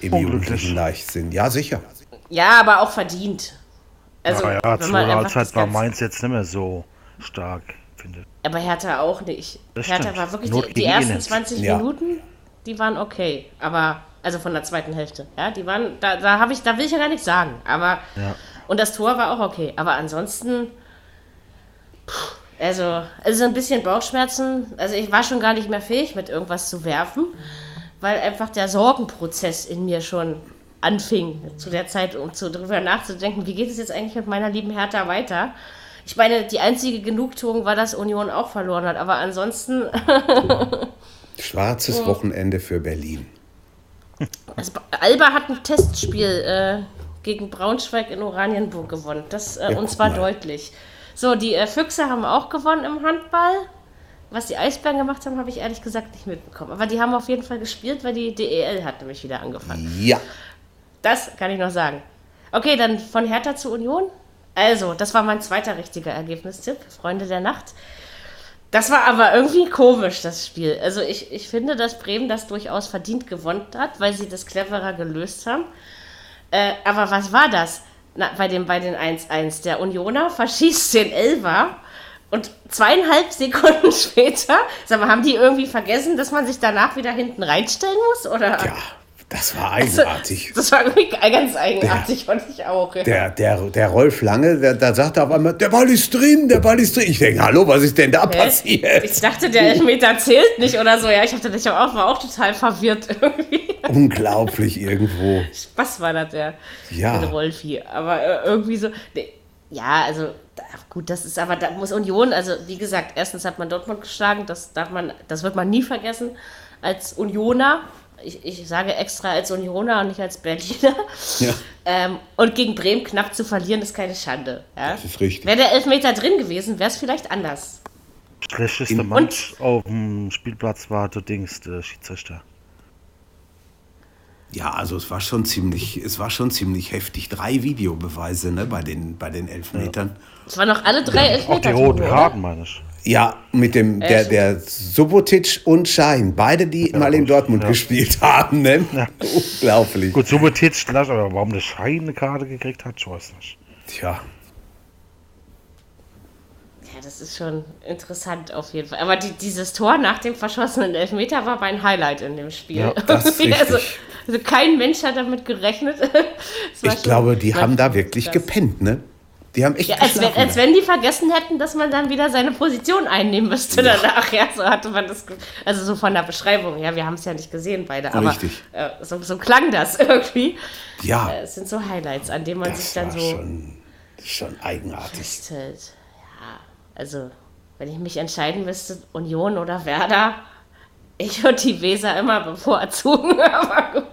Im jugendlichen Leichtsinn. Ja, sicher. Ja, aber auch verdient. Also, naja, wenn zur Halbzeit war Mainz jetzt nicht mehr so stark, finde ich. Aber Hertha auch nicht. Das Hertha stimmt. war wirklich, Not die, die ersten Elend. 20 Ja. Minuten, die waren okay. Aber, also von der zweiten Hälfte. Ja, die waren, da, da habe ich, da will ich ja gar nichts sagen. Aber, Ja. Und das Tor war auch okay. Aber ansonsten, pff, also, also ein bisschen Bauchschmerzen. Also ich war schon gar nicht mehr fähig, mit irgendwas zu werfen, weil einfach der Sorgenprozess in mir schon anfing zu der Zeit, um zu, darüber nachzudenken, wie geht es jetzt eigentlich mit meiner lieben Hertha weiter? Ich meine, die einzige Genugtuung war, dass Union auch verloren hat, aber ansonsten, Schwarzes Wochenende für Berlin. also Alba hat ein Testspiel äh, gegen Braunschweig in Oranienburg gewonnen. Das, äh, Ja, und zwar mal. deutlich. So, die äh, Füchse haben auch gewonnen im Handball. Was die Eisbären gemacht haben, habe ich ehrlich gesagt nicht mitbekommen. Aber die haben auf jeden Fall gespielt, weil die DEL hat nämlich wieder angefangen. Ja. Das kann ich noch sagen. Okay, dann von Hertha zu Union. Also, das war mein zweiter richtiger Ergebnistipp, Freunde der Nacht. Das war aber irgendwie komisch, das Spiel. Also ich, ich finde, dass Bremen das durchaus verdient gewonnen hat, weil sie das cleverer gelöst haben. Äh, aber was war das? Na, bei, dem, bei den 1-1. Der Unioner verschießt den Elfer und zweieinhalb Sekunden später, sag mal, haben die irgendwie vergessen, dass man sich danach wieder hinten reinstellen muss? Oder? Ja, das war eigenartig. Das war ganz eigenartig, fand ich auch. Ja. Der, der, der Rolf Lange, der, da sagt er auf einmal, der Ball ist drin, der Ball ist drin. Ich denke, hallo, was ist denn da Hä? passiert? Ich dachte, der Elfmeter zählt nicht oder so. Ja, ich hatte ich auch, war auch total verwirrt irgendwie. Unglaublich irgendwo. Was war das, der, Ja. der Rolfi? Aber äh, irgendwie so. Nee. Ja, also gut, das ist aber, da muss Union, also wie gesagt, erstens hat man Dortmund geschlagen, das darf man, das wird man nie vergessen als Unioner. Ich, ich sage extra als Unioner und nicht als Berliner. Ja. Ähm, und gegen Bremen knapp zu verlieren, ist keine Schande. Ja? Das ist richtig. Wäre der Elfmeter drin gewesen, wäre es vielleicht anders. Schlechteste Mensch auf dem Spielplatz war der Dings, der Schiedsrichter. Ja, also es war schon ziemlich, es war schon ziemlich heftig. Drei Videobeweise ne, bei, den, bei den Elfmetern. Es waren noch alle drei Auch die Elfmeter. roten? Karten, meine ich. Ja, mit dem, der, Echt? der Subotic und Schein, beide, die mal in Dortmund ja. gespielt haben. Ne? Unglaublich. Gut, Subotic aber warum der Schein eine Karte gekriegt hat, ich weiß nicht. Tja, Ja, das ist schon interessant auf jeden Fall. Aber die, dieses Tor nach dem verschossenen Elfmeter war mein Highlight in dem Spiel. Ja, das ist also, richtig. also kein Mensch hat damit gerechnet. Ich glaube, die haben da wirklich krass. gepennt, ne? Die haben echt Ja, als, wenn, als wenn die vergessen hätten, dass man dann wieder seine Position einnehmen müste danach. Ja, so hatte man das. Also so von der Beschreibung. Ja, wir haben es ja nicht gesehen beide. Aber Richtig. Äh, so, so klang das irgendwie. ja, Äh, Es sind so Highlights, an denen man sich das dann war so schon, schon eigenartig. festhält. Ja, also wenn ich mich entscheiden müsste, Union oder Werder, ich würde die Weser immer bevorzugen. Aber gut.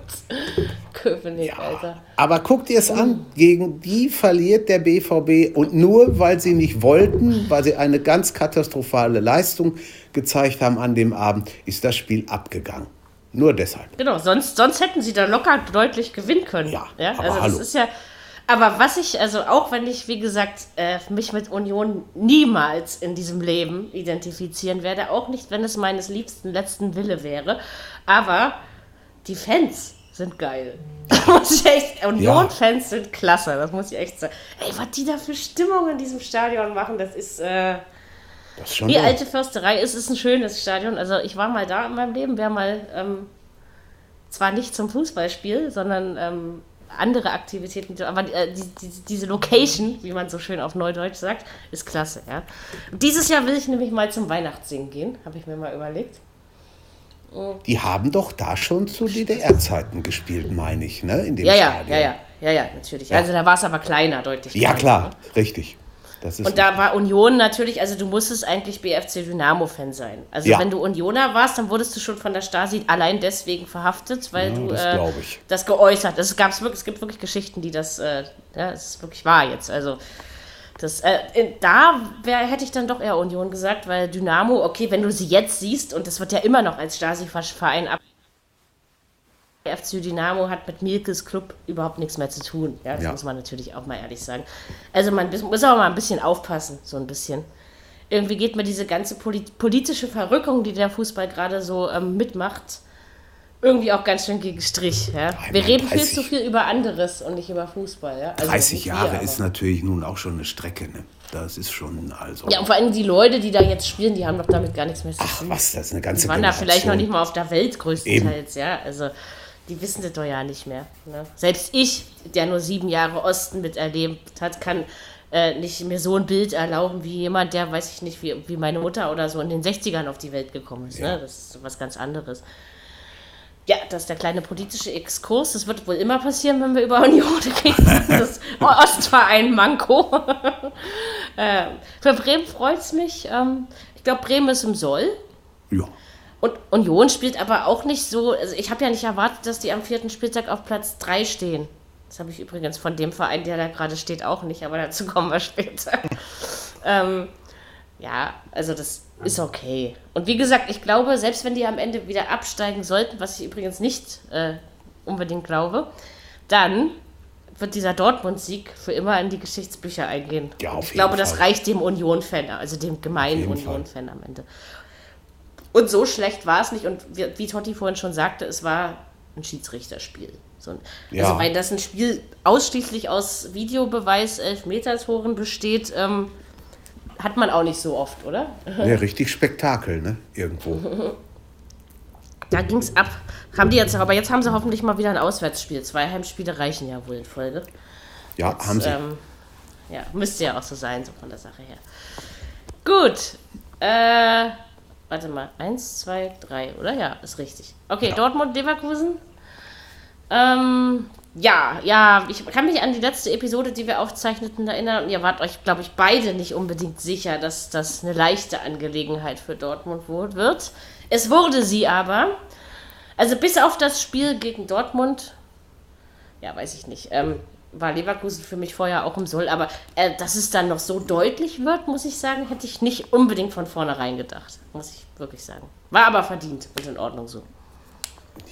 Köpenick, Alter. Aber guck dir es an, gegen die verliert der BVB und nur weil sie nicht wollten, weil sie eine ganz katastrophale Leistung gezeigt haben an dem Abend, ist das Spiel abgegangen. Nur deshalb. Genau, sonst, sonst hätten sie da locker deutlich gewinnen können. Ja, ja? also das hallo. ist ja. Aber was ich, also auch wenn ich, wie gesagt, äh, mich mit Union niemals in diesem Leben identifizieren werde, auch nicht, wenn es meines liebsten letzten Wille wäre, aber die Fans sind geil. Union-Fans sind klasse, das muss ich echt sagen. Ey, was die da für Stimmung in diesem Stadion machen, das ist, äh, Das die toll. alte Försterei ist, ist ein schönes Stadion. Also ich war mal da in meinem Leben, wäre mal ähm, zwar nicht zum Fußballspiel, sondern ähm, andere Aktivitäten, aber äh, die, die, diese Location, wie man so schön auf Neudeutsch sagt, ist klasse. Ja. Dieses Jahr will ich nämlich mal zum Weihnachtssingen gehen, habe ich mir mal überlegt. Die haben doch da schon zu DDR-Zeiten gespielt, meine ich, ne? In dem Ja, ja, Stadion. ja, ja, ja, ja, natürlich. Also da war es aber kleiner, deutlich Ja, kleiner, klar, ne? richtig. Und da war Union natürlich, also du musstest eigentlich BFC Dynamo-Fan sein. Also Ja. wenn du Unioner warst, dann wurdest du schon von der Stasi allein deswegen verhaftet, weil Ja, du das äh, das geäußert. Es, gab's wirklich, es gibt wirklich Geschichten, die das, äh, ja, es ist wirklich wahr jetzt. Also das, äh, in- da wär, hätte ich dann doch eher Union gesagt, weil Dynamo, okay, wenn du sie jetzt siehst, und das wird ja immer noch als Stasi-Verein ab. Der FC Dynamo hat mit Milkes Club überhaupt nichts mehr zu tun. Ja, das Ja. muss man natürlich auch mal ehrlich sagen. Also man muss auch mal ein bisschen aufpassen, so ein bisschen. Irgendwie geht mir diese ganze polit politische Verrückung, die der Fußball gerade so ähm, mitmacht, irgendwie auch ganz schön gegen Strich. Ja? Wir reden viel 30 zu viel über anderes und nicht über Fußball. Ja? Also 30 nicht wir, Jahre aber- ist natürlich nun auch schon eine Strecke, ne? Das ist schon, also. Ja, und vor allem die Leute, die da jetzt spielen, die haben doch damit gar nichts mehr zu Ach, tun. was, das ist eine ganze Die waren da vielleicht noch Generation. nicht mal auf der Welt größtenteils, ja. Also die wissen das doch ja nicht mehr. Ne? Selbst ich, der nur sieben Jahre Osten miterlebt hat, kann äh, nicht mir so ein Bild erlauben wie jemand, der, weiß ich nicht, wie, wie meine Mutter oder so in den 60ern auf die Welt gekommen ist. Ja. Ne? Das ist was ganz anderes. Ja, das ist der kleine politische Exkurs. Das wird wohl immer passieren, wenn wir über Union reden. Das Ostverein Manko. äh, für Bremen freut es mich. Ähm, ich glaube, Bremen ist im Soll. Ja. Und Union spielt aber auch nicht so. Also ich habe ja nicht erwartet, dass die am vierten Spieltag auf Platz 3 stehen. Das habe ich übrigens von dem Verein, der da gerade steht, auch nicht, aber dazu kommen wir später. ähm, ja, also das ist okay. Und wie gesagt, ich glaube, selbst wenn die am Ende wieder absteigen sollten, was ich übrigens nicht äh, unbedingt glaube, dann wird dieser Dortmund-Sieg für immer in die Geschichtsbücher eingehen. Ja, auf ich glaube, jeden das Fall. reicht dem Union-Fan, also dem gemeinen. Union-Fan am Ende. Und so schlecht war es nicht. Und wie, wie Totti vorhin schon sagte, es war ein Schiedsrichterspiel. So ein, Ja. Also, weil das ein Spiel ausschließlich aus Videobeweis Elfmetertoren besteht, ähm, hat man auch nicht so oft, oder? ja, richtig Spektakel, ne? Irgendwo. Da ging es ab. Haben die jetzt, aber jetzt haben sie hoffentlich mal wieder ein Auswärtsspiel. Zwei Heimspiele reichen ja wohl in Folge. Ja, haben sie. Ähm, ja, müsste ja auch so sein, so von der Sache her. Gut. Äh, warte mal. Eins, zwei, drei, oder? Ja, ist richtig. Okay, Dortmund, Leverkusen. Ähm, ja, ja, ich kann mich an die letzte Episode, die wir aufzeichneten, erinnern. Und ihr wart euch, glaube ich, beide nicht unbedingt sicher, dass das eine leichte Angelegenheit für Dortmund wird. Es wurde sie aber. Also bis auf das Spiel gegen Dortmund ja, weiß ich nicht. Ähm, war Leverkusen für mich vorher auch im Soll, aber äh, dass es dann noch so deutlich wird, muss ich sagen, hätte ich nicht unbedingt von vornherein gedacht. Muss ich wirklich sagen. War aber verdient und in Ordnung so.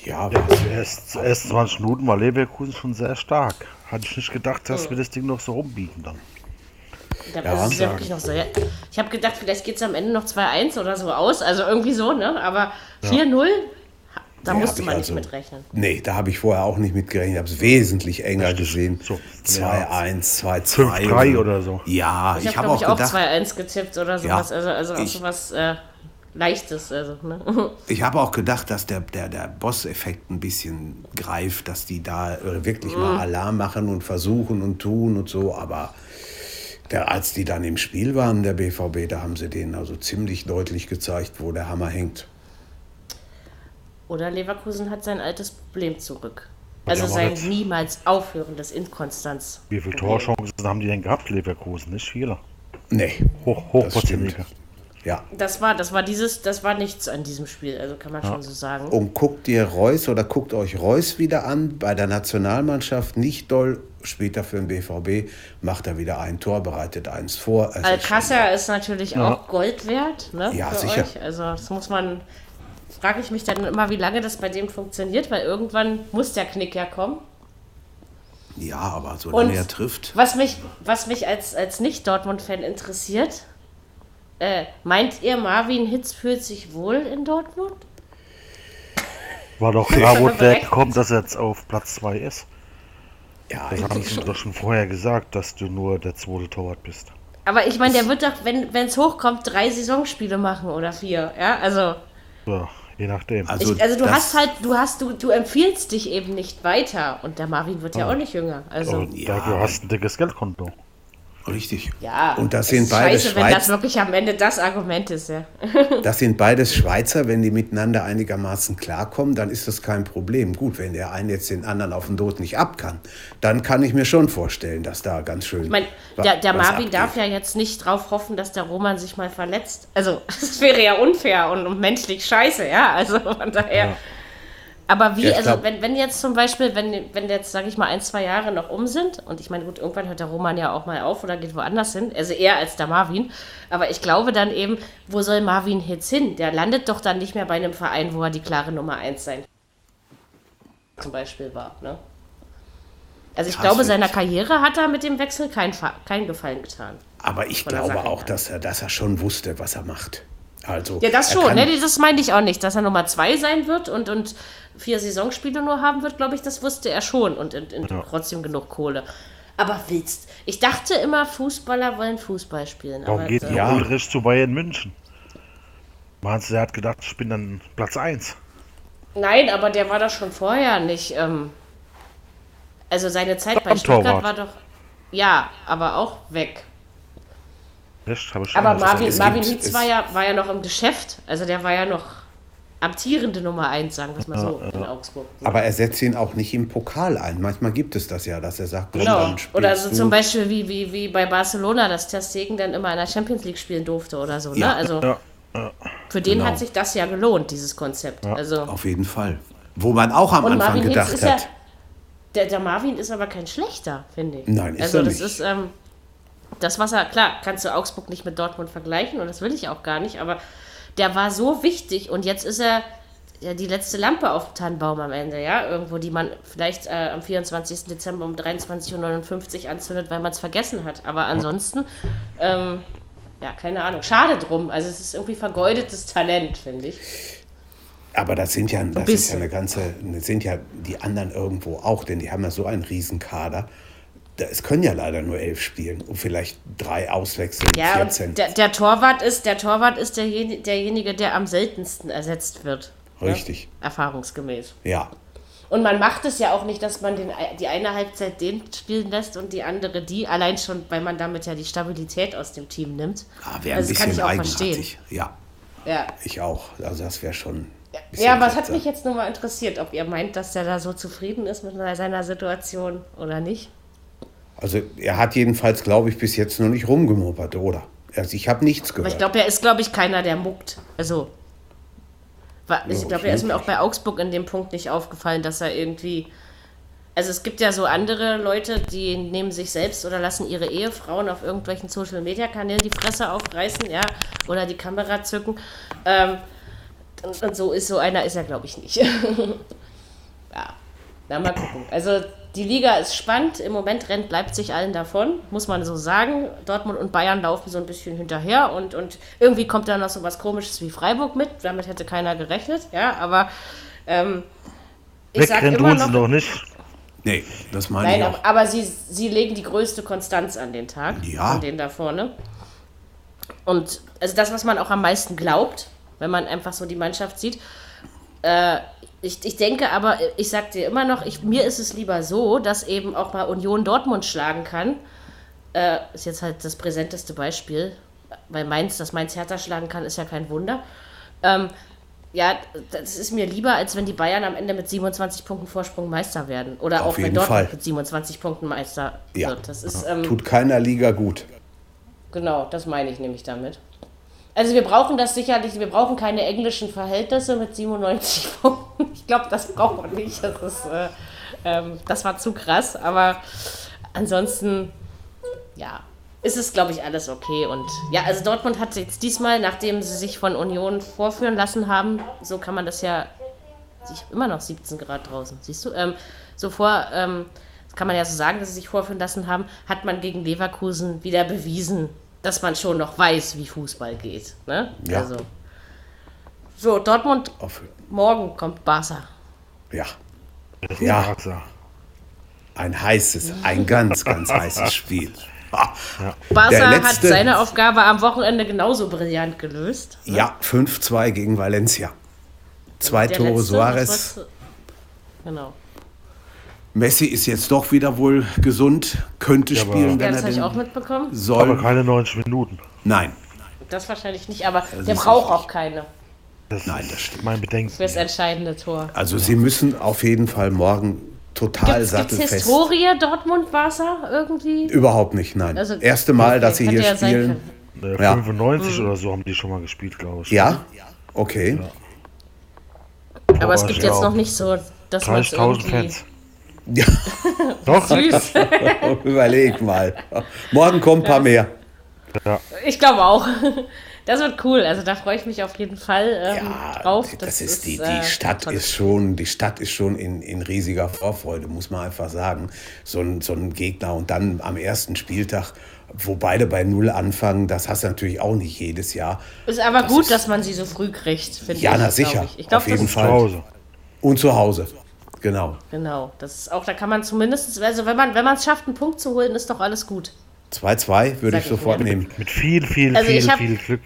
Ja, die erst, erst 20 Minuten war Leverkusen schon sehr stark. Hatte ich nicht gedacht, dass wir das Ding noch so rumbiegen dann. Da Ja. ist ja wirklich noch so. Ja. Ich habe gedacht, vielleicht geht es am Ende noch 2-1 oder so aus. Also irgendwie so, ne? Aber 4-0, da Nee, musste hab man also- nicht mitrechnen. Nee, da habe ich vorher auch nicht mit gerechnet. Ich habe es wesentlich enger gesehen. So, 2-1, 2-2. 5-3 oder so. Ja, Ich ich, habe, glaube auch ich, auch gedacht, 2-1 getippt oder sowas. Ja, also also auch ich- sowas äh, Leichtes. Also, ne? ich habe auch gedacht, dass der, der, der Boss-Effekt ein bisschen greift, dass die da äh, wirklich Mhm. mal Alarm machen und versuchen und tun und so. Aber der, als die dann im Spiel waren, der BVB, da haben sie denen also ziemlich deutlich gezeigt, wo der Hammer hängt. Oder Leverkusen hat sein altes Problem zurück. Also sein jetzt- niemals aufhörendes Inkonstanz. Wie viele Torchancen haben die denn gehabt, Leverkusen? Nicht viele. Nee, Hoch, das hochprozentige. stimmt. Ja. Das war, das war dieses, das war nichts an diesem Spiel, also kann man schon so sagen. Und guckt ihr Reus oder guckt euch Reus wieder an bei der Nationalmannschaft, nicht doll, später für den BVB, macht er wieder ein Tor, bereitet eins vor. Also Alcázar ist natürlich auch Gold wert, ne? Ja, für sicher. Euch. Also das muss man, frage ich mich dann immer, wie lange das bei dem funktioniert, weil irgendwann muss der Knick ja kommen. Ja, aber solange Und er trifft. was mich, was mich als, als Nicht-Dortmund-Fan interessiert, äh, meint ihr, Marvin Hitz fühlt sich wohl in Dortmund? War doch klar, wo der kommt, dass er jetzt auf Platz 2 ist. Ja, Das haben sie doch schon vorher gesagt, dass du nur der zweite Torwart bist. Aber ich meine, der wird doch, wenn es hochkommt, drei Saisonspiele machen oder vier. Ja, also, Ja, je nachdem. Also, ich, also du hast halt, du hast, du, du empfiehlst dich eben nicht weiter. Und der Marvin wird ja auch nicht jünger. Also, Und ja. dafür hast du ein dickes Geldkonto. Richtig. ja. Und das sind ist beides scheiße, wenn das Schweiz, wirklich am Ende das Argument ist, ja. das sind beides Schweizer, wenn die miteinander einigermaßen klarkommen, dann ist das kein Problem. Gut, wenn der eine jetzt den anderen auf den Tod nicht ab kann, dann kann ich mir schon vorstellen, dass da ganz schön. Ich meine, der, der Marvin abgeht. darf ja jetzt nicht drauf hoffen, dass der Roman sich mal verletzt. Also, das wäre ja unfair und, und menschlich scheiße, ja. Also von daher. Aber wie, Ja, also glaub- wenn, wenn jetzt zum Beispiel, wenn, wenn jetzt, sage ich mal, ein, zwei Jahre noch um sind, und ich meine, gut, irgendwann hört der Roman ja auch mal auf oder geht woanders hin, also eher als der Marvin, aber ich glaube dann eben, wo soll Marvin jetzt hin? Der landet doch dann nicht mehr bei einem Verein, wo er die klare Nummer eins sein zum Beispiel war, ne? Also ich Das glaube, seiner Karriere hat er mit dem Wechsel keinen kein Gefallen getan. Aber ich glaube auch, dass er, dass er schon wusste, was er macht. Also, Ja, das schon, ne? Das meinte ich auch nicht. Dass er Nummer zwei sein wird und, und vier Saisonspiele nur haben wird, glaube ich, das wusste er schon und, und, und trotzdem genug Kohle. Aber willst, ich dachte immer, Fußballer wollen Fußball spielen. Warum aber, geht äh, Ja. Ulrich zu Bayern München? Meinst du, er hat gedacht, ich bin dann Platz 1? Nein, aber der war doch schon vorher nicht. Ähm, also seine Zeit bei Stammtorwart. Stuttgart war doch. Ja, aber auch weg. Echt? Hab ich Aber Marvin, Marvin Hitz war ja, war ja noch im Geschäft. Also der war ja noch amtierende Nummer eins, sagen wir es mal so, in Augsburg. Aber er setzt ihn auch nicht im Pokal ein. Manchmal gibt es das ja, dass er sagt, komm, Genau. Oder so du. zum Beispiel wie, wie, wie bei Barcelona, dass Ter Stegen dann immer in der Champions League spielen durfte oder so. Ne? Ja. Also Ja, für den genau. hat sich das ja gelohnt, dieses Konzept. Also Auf jeden Fall. Wo man auch am und Anfang Marvin Hitz gedacht ist ja. hat. Der, der Marvin ist aber kein schlechter, finde ich. Nein, ist also er das nicht. ist ähm, das, was er, klar, kannst du Augsburg nicht mit Dortmund vergleichen und das will ich auch gar nicht, aber der war so wichtig und jetzt ist er ja die letzte Lampe auf dem Tannenbaum am Ende, ja, irgendwo, die man vielleicht äh, am 24. Dezember um 23.59 Uhr anzündet, weil man es vergessen hat. Aber ansonsten, ähm, ja, keine Ahnung, schade drum. Also es ist irgendwie vergeudetes Talent, finde ich. Aber das sind ja, das ist ja eine ganze, das sind ja die anderen irgendwo auch, denn die haben ja so einen Riesenkader. Da- Es können ja leider nur elf spielen und vielleicht drei auswechseln, Ja, 14. und der, der Torwart ist, der Torwart ist derjenige, derjenige, der am seltensten ersetzt wird. Richtig. Ja? Erfahrungsgemäß. Ja. Und man macht es ja auch nicht, dass man den, die eine Halbzeit den spielen lässt und die andere die, allein schon, weil man damit ja die Stabilität aus dem Team nimmt. Ah, wäre ein Also das kann bisschen ich auch eigenartig. Ja, Ja. ich auch. Also das wäre schon. Ja, aber es hat mich jetzt nur mal interessiert, ob ihr meint, dass der da so zufrieden ist mit seiner Situation oder nicht. Also er hat jedenfalls, glaube ich, bis jetzt noch nicht rumgemoppert, oder? Also ich habe nichts Aber gehört. ich glaube, er ist, glaube ich, keiner, der muckt. Also, ich glaube, er ist mir auch bei Augsburg in dem Punkt nicht aufgefallen, dass er irgendwie. Also es gibt ja so andere Leute, die nehmen sich selbst oder lassen ihre Ehefrauen auf irgendwelchen Social Media Kanälen die Fresse aufreißen, ja, oder die Kamera zücken. Ähm, Und, und so ist so einer ist er, glaube ich, nicht. ja. Na, mal gucken. Also die Liga ist spannend. Im Moment rennt Leipzig allen davon, muss man so sagen. Dortmund und Bayern laufen so ein bisschen hinterher und, und irgendwie kommt da noch so was Komisches wie Freiburg mit. Damit hätte keiner gerechnet, ja, aber ähm, ich sag Wegrennen immer tun sie noch, noch nicht. Nee, das meine Nein, ich aber, auch. aber sie, sie legen die größte Konstanz an den Tag. Ja. Von denen da vorne. Und also das, was man auch am meisten glaubt, wenn man einfach so die Mannschaft sieht. Äh, ich, ich denke aber, ich sag dir immer noch, ich, mir ist es lieber so, dass eben auch mal Union Dortmund schlagen kann. Äh, ist jetzt halt das präsenteste Beispiel. Weil Mainz, dass Mainz Hertha schlagen kann, ist ja kein Wunder. Ähm, ja, das ist mir lieber, als wenn die Bayern am Ende mit 27 Punkten Vorsprung Meister werden. Oder Auf auch wenn Dortmund Fall. mit 27 Punkten Meister Ja. wird. Das ist, ähm, Tut keiner Liga gut. genau, das meine ich nämlich damit. Also wir brauchen das sicherlich, wir brauchen keine englischen Verhältnisse mit 97 Punkten. Ich glaube, das braucht man nicht. Das, ist, äh, ähm, das war zu krass, aber ansonsten, ja, ist es, glaube ich, alles okay. Und ja, also Dortmund hat jetzt diesmal, nachdem sie sich von Union vorführen lassen haben, so kann man das ja, ich habe immer noch 17 Grad draußen, siehst du, ähm, so vor, ähm, kann man ja so sagen, dass sie sich vorführen lassen haben, hat man gegen Leverkusen wieder bewiesen, dass man schon noch weiß, wie Fußball geht. Ne? Ja. Also. So, Dortmund, Auf, morgen kommt Barca. ja, Ja. Barca. ein heißes, ein ganz, ganz heißes Spiel. Barca hat seine Aufgabe am Wochenende genauso brillant gelöst. Ja, 5-2 gegen Valencia. Zwei Tore letzte, Suarez. Genau. Messi ist jetzt doch wieder wohl gesund, könnte Ja, aber- spielen, Ja, wenn das er habe ich auch mitbekommen. Aber soll. keine 90 Minuten. Nein, Das wahrscheinlich nicht, aber der ist braucht richtig. auch keine Das Nein, ist das stimmt. mein Bedenken. fürs entscheidende Tor. also sie müssen auf jeden Fall morgen total Gibt es sattelfest. Historie Dortmund-Barca irgendwie? Überhaupt nicht, nein. Also- Erste Mal, dass sie Hätte hier ja spielen. Äh, Ja. 95 oder so haben die schon mal gespielt, glaube ich. Ja? Okay. Aber es Aber gibt ja, jetzt noch nicht so, dass man es 30.000 irgendwie... Fans. Ja, Doch? Süß. überleg mal. Morgen kommen ein paar mehr. Ich glaube auch. Das wird cool. Also da freue ich mich auf jeden Fall ähm, Ja, drauf. das, ist die, die äh, Stadt toll. ist schon, die Stadt ist schon in, in riesiger Vorfreude, muss man einfach sagen. So ein, so ein Gegner und dann am ersten Spieltag, wo beide bei Null anfangen, das hast du natürlich auch nicht jedes Jahr. Ist aber gut, ist- dass man sie so früh kriegt, finde Ja, ich. na glaub sicher. Ich, ich glaube, Auf jeden das ist Zu Fall. Hause. Und zu Hause. Genau. Genau, das ist auch, da kann man zumindest, also wenn man wenn man es schafft, einen Punkt zu holen, ist doch alles gut. 2-2 würde ich ich sofort mir. nehmen. Mit viel, viel, Also viel, hab- viel Glück.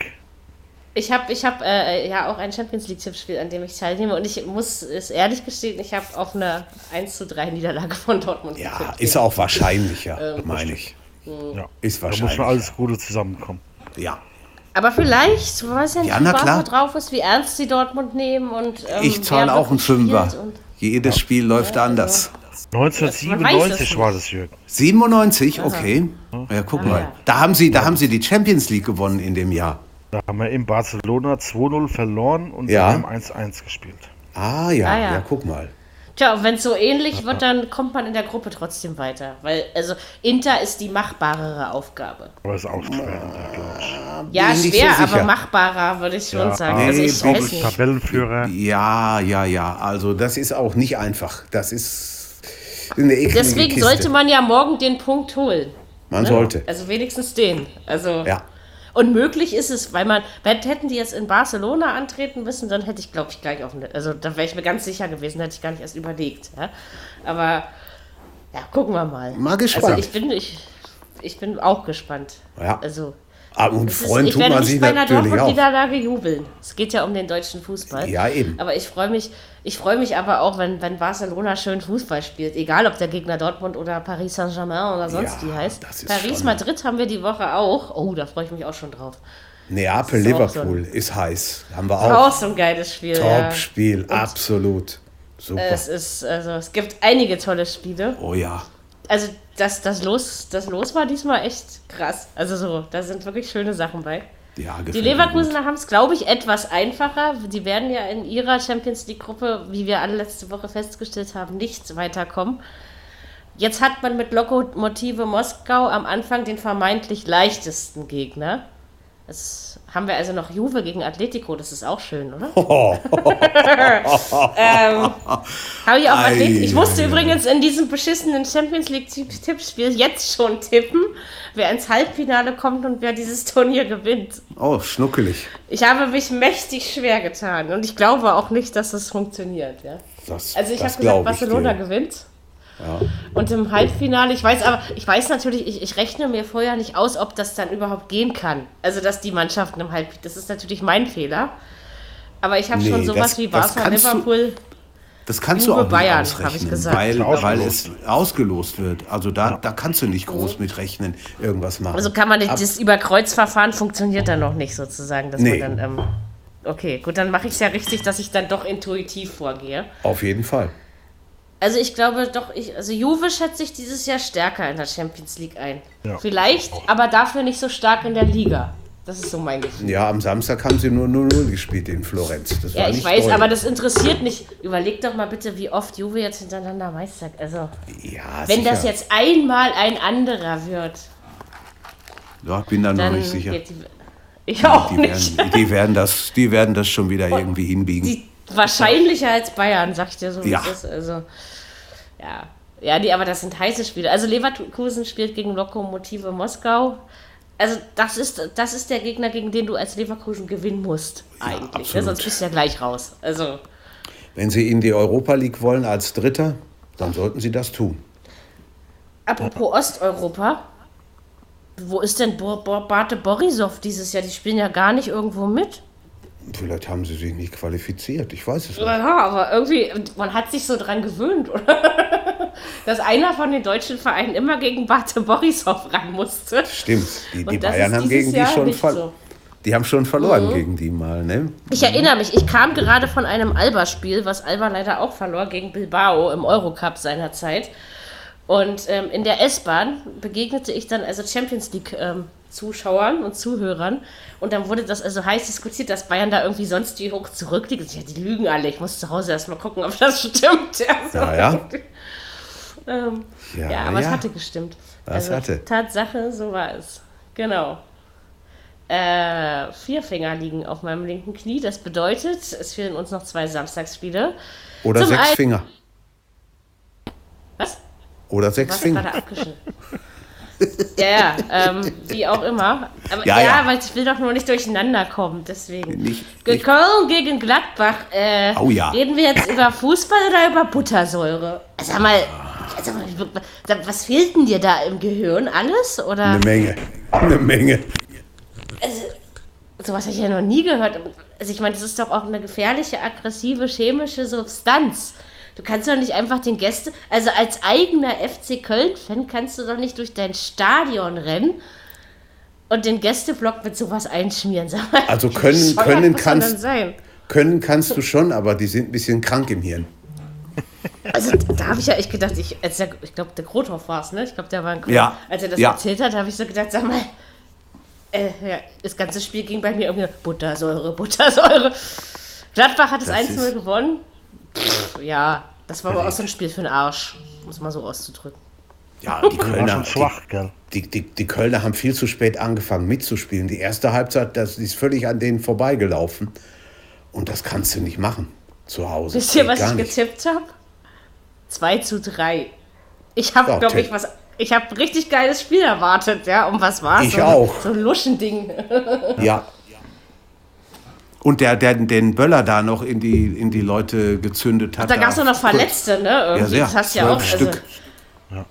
Ich habe ich hab, äh, ja auch ein Champions League-Tippspiel, an dem ich teilnehme und ich muss es ehrlich gestehen, ich habe auf eine 1 zu 3 Niederlage von Dortmund Ja, getippt. ist auch wahrscheinlicher, Ähm, meine ich. hm. Ist Da muss wahrscheinlich. schon alles Gute zusammenkommen. Ja. Aber vielleicht, du weißt ja nicht, Ja, wie na klar. drauf ist, wie ernst sie Dortmund nehmen und ähm, Ich zahle auch einen Fünfer. und- Jedes Spiel läuft anders. Weiß es 1997 war das, Jürgen. 97, okay. Ja, guck mal. ja. Da haben, sie, da haben sie die Champions League gewonnen in dem Jahr. Da haben wir in Barcelona 2-0 verloren und Ja. haben 1-1 gespielt. Ah ja, Ah, ja. ja. guck mal. Tja, und wenn es so ähnlich wird, dann kommt man in der Gruppe trotzdem weiter. Weil, also, Inter ist die machbarere Aufgabe. Aber ist auch schwer, glaube ich. Ja, nicht schwer, so aber machbarer, würde ich schon Ja, sagen. nee, also, ich weiß ich nicht. Tabellenführer. Ja, ja, ja. Also das ist auch nicht einfach. Das ist eine eklige Deswegen Kiste. sollte man ja morgen den Punkt holen. Man ne? sollte. Also wenigstens den. Also Ja. Und möglich ist es, weil man, hätten die jetzt in Barcelona antreten müssen, dann hätte ich, glaube ich, gleich auf den, also da wäre ich mir ganz sicher gewesen, hätte ich gar nicht erst überlegt. Ja? Aber ja, gucken wir mal. Mal gespannt. Also ich bin, ich, ich bin auch gespannt. Ja. Also Aber und es ist, freuen ich tut werde man nicht sich bei einer natürlich auch. Dortmund-Niederlage jubeln. Es geht ja um den deutschen Fußball. Ja, eben. Aber ich freue mich, ich freue mich aber auch, wenn, wenn Barcelona schön Fußball spielt. Egal, ob der Gegner Dortmund oder Paris Saint-Germain oder sonst Ja, wie heißt. das ist Paris, schon- Madrid haben wir die Woche auch. Oh, da freue ich mich auch schon drauf. Neapel, ist auch so Liverpool ist heiß. Haben wir Auch auch. so ein geiles Spiel. ja. Top-Spiel, absolut. Super. Es ist, also es gibt einige tolle Spiele. oh ja. Also das, das, Los, das Los war diesmal echt krass. Also so, da sind wirklich schöne Sachen bei. Ja, Die. Leverkusener haben es, glaube ich, etwas einfacher. Die werden ja in ihrer Champions League-Gruppe, wie wir alle letzte Woche festgestellt haben, nicht weiterkommen. Jetzt hat man mit Lokomotive Moskau am Anfang den vermeintlich leichtesten Gegner. Das haben wir also noch Juve gegen Atletico, das ist auch schön, oder? Oh, ähm, Habe ich auch Atletico. Ich musste übrigens in diesem beschissenen Champions League Tippspiel jetzt schon tippen, wer ins Halbfinale kommt und wer dieses Turnier gewinnt. oh, schnuckelig. Ich habe mich mächtig schwer getan und ich glaube auch nicht, dass das funktioniert. Ja? Das, Also ich habe gesagt, Barcelona gewinnt. Ja. Und im Halbfinale, ich weiß aber, ich weiß natürlich, ich, ich rechne mir vorher nicht aus, ob das dann überhaupt gehen kann. Also dass die Mannschaften im Halbfinale, das ist natürlich mein Fehler. Aber ich habe Nee, schon sowas das- wie Barca, Liverpool. Das kannst Juve du auch nicht Bayern, hab ausrechnen, ich gesagt. weil, weil es ausgelost wird. Also da, da kannst du nicht groß mit rechnen, irgendwas machen. Also kann man nicht, das Überkreuzverfahren funktioniert dann noch nicht sozusagen, dass Nee. man dann, ähm, okay, gut, dann mache ich es ja richtig, dass ich dann doch intuitiv vorgehe. Auf jeden Fall. Also ich glaube doch, ich, also Juve schätze ich dieses Jahr stärker in der Champions League ein. Ja. Vielleicht, aber dafür nicht so stark in der Liga. Das ist so mein Gefühl. Ja, am Samstag haben sie nur 0-0 gespielt in Florenz. Das Ja, ich weiß, doll. aber das interessiert nicht. Überleg doch mal bitte, wie oft Juve jetzt hintereinander Meister. Also, ja, wenn sicher. das jetzt einmal ein anderer wird, Ja, ich bin da noch nicht sicher. die. Ich auch Die nicht. werden, die, werden das, die werden das schon wieder irgendwie hinbiegen. Die, wahrscheinlicher als Bayern, sag ich dir so. Ja. es ist. Also, ja. Ja, die, aber das sind heiße Spiele. Also Leverkusen spielt gegen Lokomotive Moskau. Also das ist, das ist der Gegner, gegen den du als Leverkusen gewinnen musst, eigentlich. Ne? absolut. Sonst bist du ja gleich raus. Also, Wenn sie in die Europa League wollen als Dritter, dann sollten sie das tun. apropos Osteuropa, wo ist denn Bate Borisov dieses Jahr? Die spielen ja gar nicht irgendwo mit. Vielleicht haben sie sich nicht qualifiziert. Ich weiß es nicht. Ja, aber irgendwie, man hat sich so dran gewöhnt, oder? Dass einer von den deutschen Vereinen immer gegen Bate Borisov ran musste. Stimmt. Die, die Bayern haben gegen die schon nicht ver so. Mhm. Die haben schon verloren gegen die mal, ne? Ich erinnere mich, ich kam gerade von einem Alba-Spiel, was Alba leider auch verlor gegen Bilbao im Eurocup seinerzeit. Und ähm, in der S-Bahn begegnete ich dann also Champions League ähm, Zuschauern und Zuhörern. Und dann wurde das also heiß diskutiert, dass Bayern da irgendwie sonst wie hoch zurückliegt. Ja, die lügen alle. Ich muss zu Hause erstmal gucken, ob das stimmt. Ja, so. Ja, ja. ähm, Ja, ja, aber es ja. hatte gestimmt. Das also, hatte. Tatsache, so war es. Genau. Äh, vier Finger liegen auf meinem linken Knie. Das bedeutet, es fehlen uns noch zwei Samstagsspiele. Oder Zum sechs Finger. Was? Oder sechs Finger. ja, ja, ähm, wie auch immer. Aber, Ja, ja, ja. weil ich will doch nur nicht durcheinander kommen, deswegen. Nicht- nicht- Köln gegen Gladbach. Äh, Oh ja. Reden wir jetzt über Fußball oder über Buttersäure? Sag mal, sag mal, was fehlt denn dir da im Gehirn? Alles? Oder? Eine Menge. Eine Menge. Sowas habe ich ja noch nie gehört. Also ich meine, das ist doch auch eine gefährliche, aggressive, chemische Substanz. Du kannst doch nicht einfach den Gäste, also als eigener FC Köln-Fan kannst du doch nicht durch dein Stadion rennen und den Gästeblock mit sowas einschmieren. Sag mal, Also können- können kannst- sein? Können kannst du schon, aber die sind ein bisschen krank im Hirn. Also da habe ich ja echt gedacht, ich, als der, ich glaube, der Grothoff war es, ne? Ich glaube, der war ein Ja, Als er das ja. erzählt hat, habe ich so gedacht, sag mal, äh, ja, das ganze Spiel ging bei mir irgendwie Buttersäure, Buttersäure. Gladbach hat es Das 1-0 ist- gewonnen. Pff, ja, das war aber auch so ein Spiel für den Arsch, muss man so auszudrücken. Ja, die Die Kölner, schon schwach, gell? die, die, die Kölner haben viel zu spät angefangen mitzuspielen. Die erste Halbzeit, das ist völlig an denen vorbeigelaufen. Und das kannst du nicht machen zu Hause. Wisst ihr, was gar ich nicht. getippt habe? 2 zu 3. Ich habe, Ja, glaube ich, was. Ich habe ein richtig geiles Spiel erwartet, ja. Und was war Ich so, auch. So ein Luschending. Ja. Und der, der den Böller da noch in die, in die Leute gezündet hat. Da gab es noch Verletzte, ne? Irgendwie. sehr. das hast du ja auch. Zwölf Also, Stück.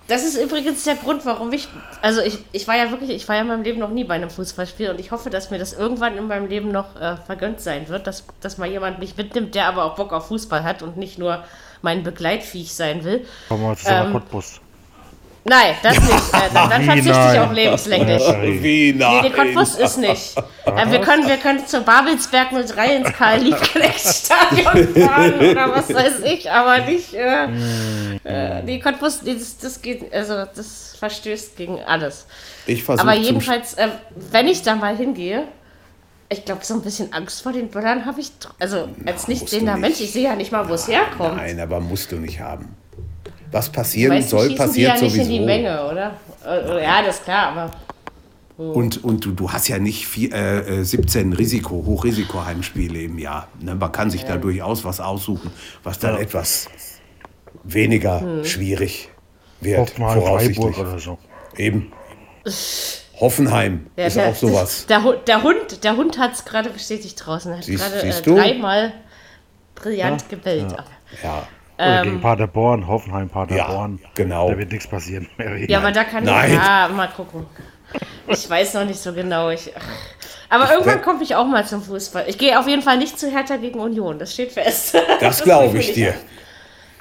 das ist übrigens der Grund, warum ich. Also ich, ich war ja wirklich, ich war ja in meinem Leben noch nie bei einem Fußballspiel und ich hoffe, dass mir das irgendwann in meinem Leben noch äh, vergönnt sein wird, dass, dass mal jemand mich mitnimmt, der aber auch Bock auf Fußball hat und nicht nur mein Begleitviech sein will. Kommen wir zusammen Ähm, Cottbus. Nein, das nicht. Äh, dann dann verzichte ich auf lebenslänglich. Wie Nee, nein. den Cottbus ist nicht. Äh, wir, können, wir können zur Babelsberg 03 ins Karl-Liebknecht-Stadion fahren oder was weiß ich, aber nicht. Äh, äh, die Cottbus, nee, das, das geht, also das verstößt gegen alles. Ich versuche Aber jedenfalls, äh, wenn ich da mal hingehe, ich glaube, so ein bisschen Angst vor den Böllern habe ich, also als nicht musst du sehender nicht. Mensch, ich sehe ja nicht mal, wo es herkommt. Nein, aber musst du nicht haben. Was passieren weiß, die soll, schießen die passiert ja nicht sowieso. in die Menge, oder? Äh, Ja, das ist klar, aber Und, und du, du hast ja nicht vier, äh, 17 Risiko, Hochrisiko-Heimspiele im Jahr. Ne? Man kann sich da durchaus was aussuchen, was dann etwas weniger schwierig wird. Hoffenheim, voraussichtlich. Freiburg oder so. Eben. Hoffenheim Ja, ist der, auch sowas. Der, Hund- der Hund, der Hund hat es gerade bestätigt draußen. Hat Siehst- gerade äh, dreimal brillant gebellt. Ja. Oder gegen Paderborn, Hoffenheim, Paderborn. Ähm, Ja, genau. Da wird nichts passieren. Ja, aber da kann Nein. ich ja mal gucken. Ich weiß noch nicht so genau. Ich, aber irgendwann werd- komme ich auch mal zum Fußball. Ich gehe auf jeden Fall nicht zu Hertha gegen Union. Das steht fest. Das glaube will ich dir.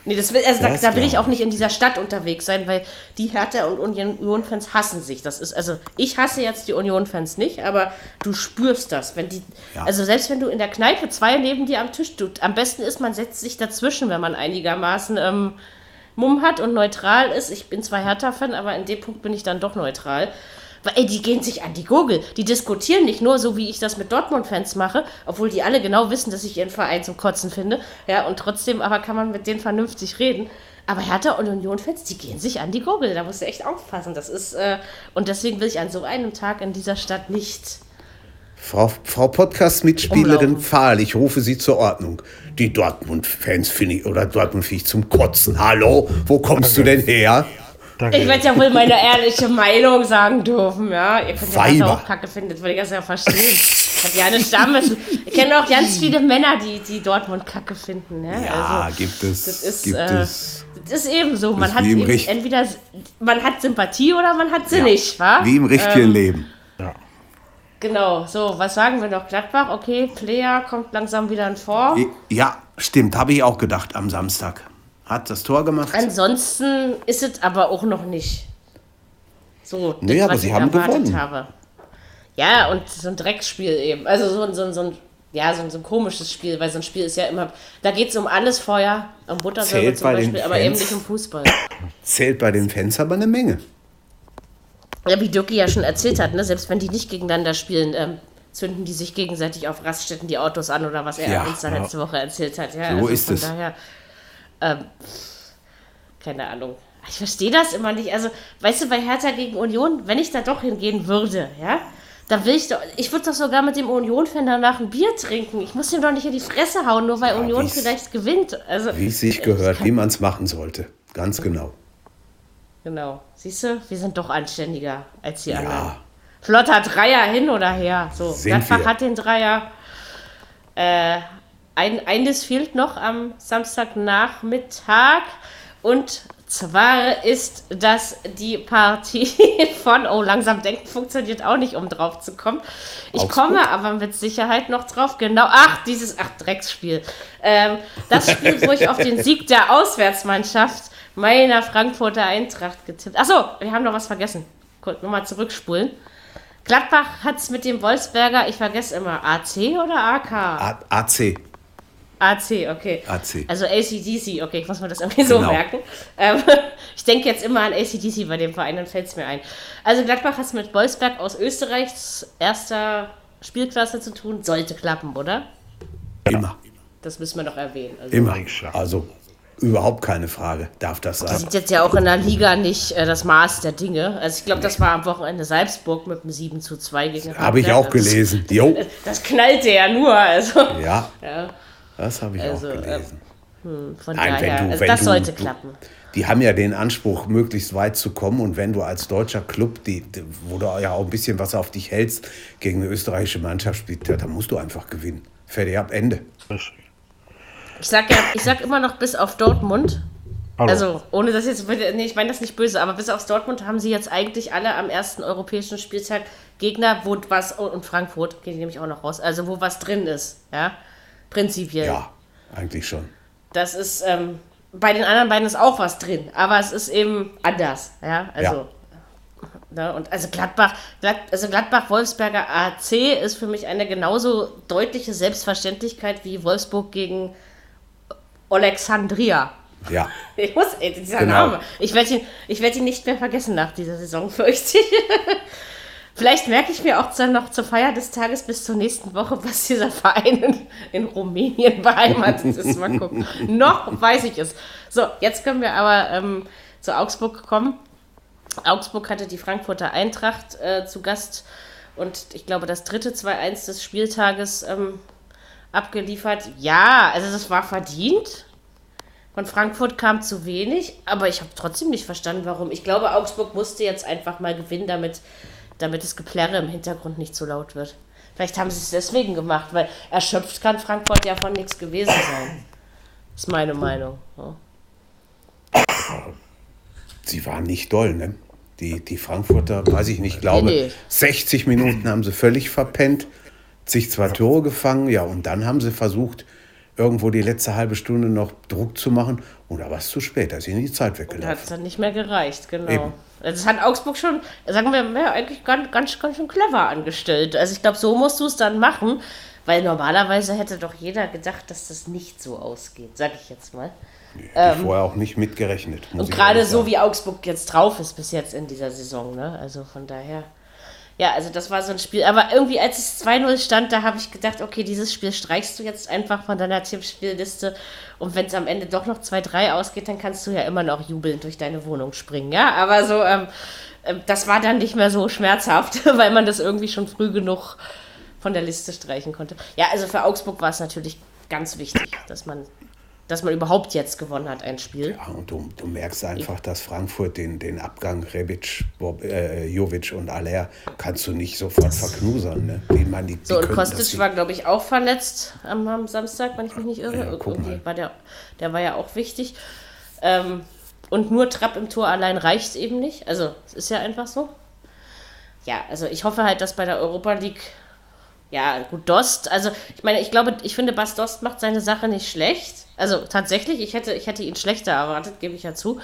Nee, das will, also da, Das da will ich auch nicht in dieser Stadt unterwegs sein, weil die Hertha und Union-Fans hassen sich. Das ist, also ich hasse jetzt die Union-Fans nicht, aber du spürst das. Wenn die, Ja. Also selbst wenn du in der Kneipe zwei neben dir am Tisch, du, am besten ist, man setzt sich dazwischen, wenn man einigermaßen ähm, Mumm hat und neutral ist. Ich bin zwar Hertha-Fan, aber in dem Punkt bin ich dann doch neutral. Weil, ey, die gehen sich an die Gurgel. Die diskutieren nicht nur so, wie ich das mit Dortmund-Fans mache, obwohl die alle genau wissen, dass ich ihren Verein zum Kotzen finde. Ja, und trotzdem aber kann man mit denen vernünftig reden. Aber Hertha und Union-Fans, die gehen sich an die Gurgel. Da musst du echt aufpassen. Das ist, äh, und deswegen will ich an so einem Tag in dieser Stadt nicht. Frau, Frau Podcast-Mitspielerin. Pfahl, ich rufe Sie zur Ordnung. Die Dortmund-Fans finde ich, oder Dortmund finde ich zum Kotzen. Hallo, wo kommst du denn her? Danke. Ich werde ja wohl meine ehrliche Meinung sagen dürfen, ja. Ihr könnt ja das auch Kacke finden, das würde ich das ja verstehen. Ich habe ja eine Stamme. Ich kenne auch ganz viele Männer, die, die Dortmund Kacke finden. Ja, Ja, also, gibt es. das ist, gibt äh, es. das ist eben so. Man hat eben Richt- entweder man hat Sympathie oder man hat sie Ja, nicht, wa? Wie im richtigen Ähm, Leben. Ja. Genau, so, was sagen wir noch? Gladbach, okay, Player kommt langsam wieder in Form. Ja, stimmt, habe ich auch gedacht am Samstag. Hat das Tor gemacht. Ansonsten ist es aber auch noch nicht so, Nee, das, aber was sie ich haben erwartet gewonnen. habe. Ja, und so ein Drecksspiel eben. Also so, ein- so, ein- so ein, ja, so, ein- so ein komisches Spiel, weil so ein Spiel ist ja immer, da geht es um alles Feuer, um Buttersäure zum Beispiel, aber eben Fans. nicht um Fußball. Zählt bei den Fans aber eine Menge. Ja, wie Ducky ja schon erzählt hat, ne, selbst wenn die nicht gegeneinander spielen, ähm, zünden die sich gegenseitig auf Raststätten die Autos an oder was er Ja, uns da ja. letzte Woche erzählt hat. Ja, So also ist es. Daher, ähm, keine Ahnung. Ich verstehe das immer nicht. Also, weißt du, bei Hertha gegen Union, wenn ich da doch hingehen würde, ja, dann will ich doch, ich würde doch sogar mit dem Union-Fan danach ein Bier trinken. Ich muss ihm doch nicht in die Fresse hauen, nur weil Union wie's- vielleicht gewinnt. Also, Wie es sich gehört, wie man es machen sollte. Ganz genau. genau. Siehst du, wir sind doch anständiger als die anderen. Ja, Flotter Dreier hin oder her. So, Gladbach hat den Dreier. Äh, ein, eines fehlt noch am Samstagnachmittag. Und zwar ist das die Partie von, oh, langsam denken funktioniert auch nicht, um drauf zu kommen. Ich Augsburg? komme aber mit Sicherheit noch drauf. Genau, ach, dieses, ach, Drecksspiel. Ähm, das Spiel, wo ich auf den Sieg der Auswärtsmannschaft meiner Frankfurter Eintracht getippt. Achso, wir haben noch was vergessen. Kurz nochmal zurückspulen. Gladbach hat es mit dem Wolfsberger, ich vergesse immer, AC oder AK? A- AC. AC, okay. AC. Also ACDC, okay, ich muss mir das irgendwie so Genau. merken. Ähm, ich denke jetzt immer an ACDC bei dem Verein, dann fällt es mir ein. Also Gladbach hat es mit Wolfsberg aus Österreichs erster Spielklasse zu tun. Sollte klappen, oder? Immer. Das müssen wir noch erwähnen. Also, Immer. Also überhaupt keine Frage. Darf das sein? sind jetzt ja auch in der Liga nicht äh, das Maß der Dinge. Also ich glaube, das war am Wochenende Salzburg mit einem 7 zu 2 gegen Habe ich auch gelesen. Jo. Das, das knallte ja nur. Also, Ja, ja, das habe ich Also, auch gelesen. von Nein, daher, wenn du, also wenn das du, sollte du, klappen. Die haben ja den Anspruch, möglichst weit zu kommen. Und wenn du als deutscher Club, die, die, wo du ja auch ein bisschen was auf dich hältst, gegen eine österreichische Mannschaft spielt, ja, dann musst du einfach gewinnen. Fertig ab, Ende. Ich sag ja, ich sag immer noch bis auf Dortmund. Hallo. Also, ohne das jetzt, nee, ich meine das nicht böse, aber bis auf Dortmund haben sie jetzt eigentlich alle am ersten europäischen Spieltag Gegner, wo was, und Frankfurt, geht nämlich auch noch raus, also wo was drin ist, ja, prinzipiell. Ja, eigentlich schon. Das ist, ähm, bei den anderen beiden ist auch was drin, aber es ist eben anders, ja, also. Ne, und also Gladbach, Glad, also Gladbach-Wolfsberger AC ist für mich eine genauso deutliche Selbstverständlichkeit wie Wolfsburg gegen Alexandria. Ja. Ich muss, ey, dieser Genau. Name. Ich werde ihn, ich werd ihn nicht mehr vergessen nach dieser Saison, fürchte ich. Vielleicht merke ich mir auch dann noch zur Feier des Tages bis zur nächsten Woche, was dieser Verein in, in Rumänien beheimatet ist. Mal gucken. noch weiß ich es. So, jetzt können wir aber ähm, zu Augsburg kommen. Augsburg hatte die Frankfurter Eintracht äh, zu Gast und ich glaube, das dritte 2-1 des Spieltages ähm, abgeliefert. Ja, also das war verdient. Von Frankfurt kam zu wenig, aber ich habe trotzdem nicht verstanden, warum. Ich glaube, Augsburg musste jetzt einfach mal gewinnen, damit, damit das Geplärre im Hintergrund nicht zu laut wird. Vielleicht haben sie es deswegen gemacht, weil erschöpft kann Frankfurt ja von nichts gewesen sein. Ist meine Meinung. Ja. Sie waren nicht doll, ne? Die, die Frankfurter, weiß ich nicht, glaube, Nee, nee. 60 Minuten haben sie völlig verpennt, sich zwei Tore gefangen, ja, und dann haben sie versucht, irgendwo die letzte halbe Stunde noch Druck zu machen. Da war es zu spät, da ist ihnen die Zeit Da hat es weggelaufen. dann nicht mehr gereicht, genau. Eben. Also Das hat Augsburg schon, sagen wir mal, eigentlich ganz, ganz, ganz schön clever angestellt. Also ich glaube, so musst du es dann machen, weil normalerweise hätte doch jeder gedacht, dass das nicht so ausgeht, sag ich jetzt mal. Hab ich vorher auch nicht mitgerechnet. Und gerade so wie Augsburg jetzt drauf ist bis jetzt in dieser Saison, ne? Also von daher. Ja, also das war so ein Spiel. Aber irgendwie, als es 2-0 stand, da habe ich gedacht, okay, dieses Spiel streichst du jetzt einfach von deiner Tippspielliste. Und wenn es am Ende doch noch 2-3 ausgeht, dann kannst du ja immer noch jubelnd durch deine Wohnung springen, ja? Aber so, ähm, ähm, das war dann nicht mehr so schmerzhaft, weil man das irgendwie schon früh genug von der Liste streichen konnte. Ja, also für Augsburg war es natürlich ganz wichtig, dass man, dass man überhaupt jetzt gewonnen hat, ein Spiel. Ja, und du, du merkst einfach, dass Frankfurt den, den Abgang Rebic, Bob, äh, Jovic und Aller kannst du nicht sofort verknusern. Ne? Die, man, die, die So, und Kostic war, glaube ich, auch verletzt am, am Samstag, wenn ich mich nicht irre. Ja, Irgendwie war der, der war ja auch wichtig. Ähm, und nur Trapp im Tor allein reicht eben nicht. Also, es ist ja einfach so. Ja, also ich hoffe halt, dass bei der Europa League, ja, gut, Dost, also ich meine, ich glaube, ich finde, Bas Dost macht seine Sache nicht schlecht. Also tatsächlich, ich hätte, ich hätte ihn schlechter erwartet, gebe ich ja zu.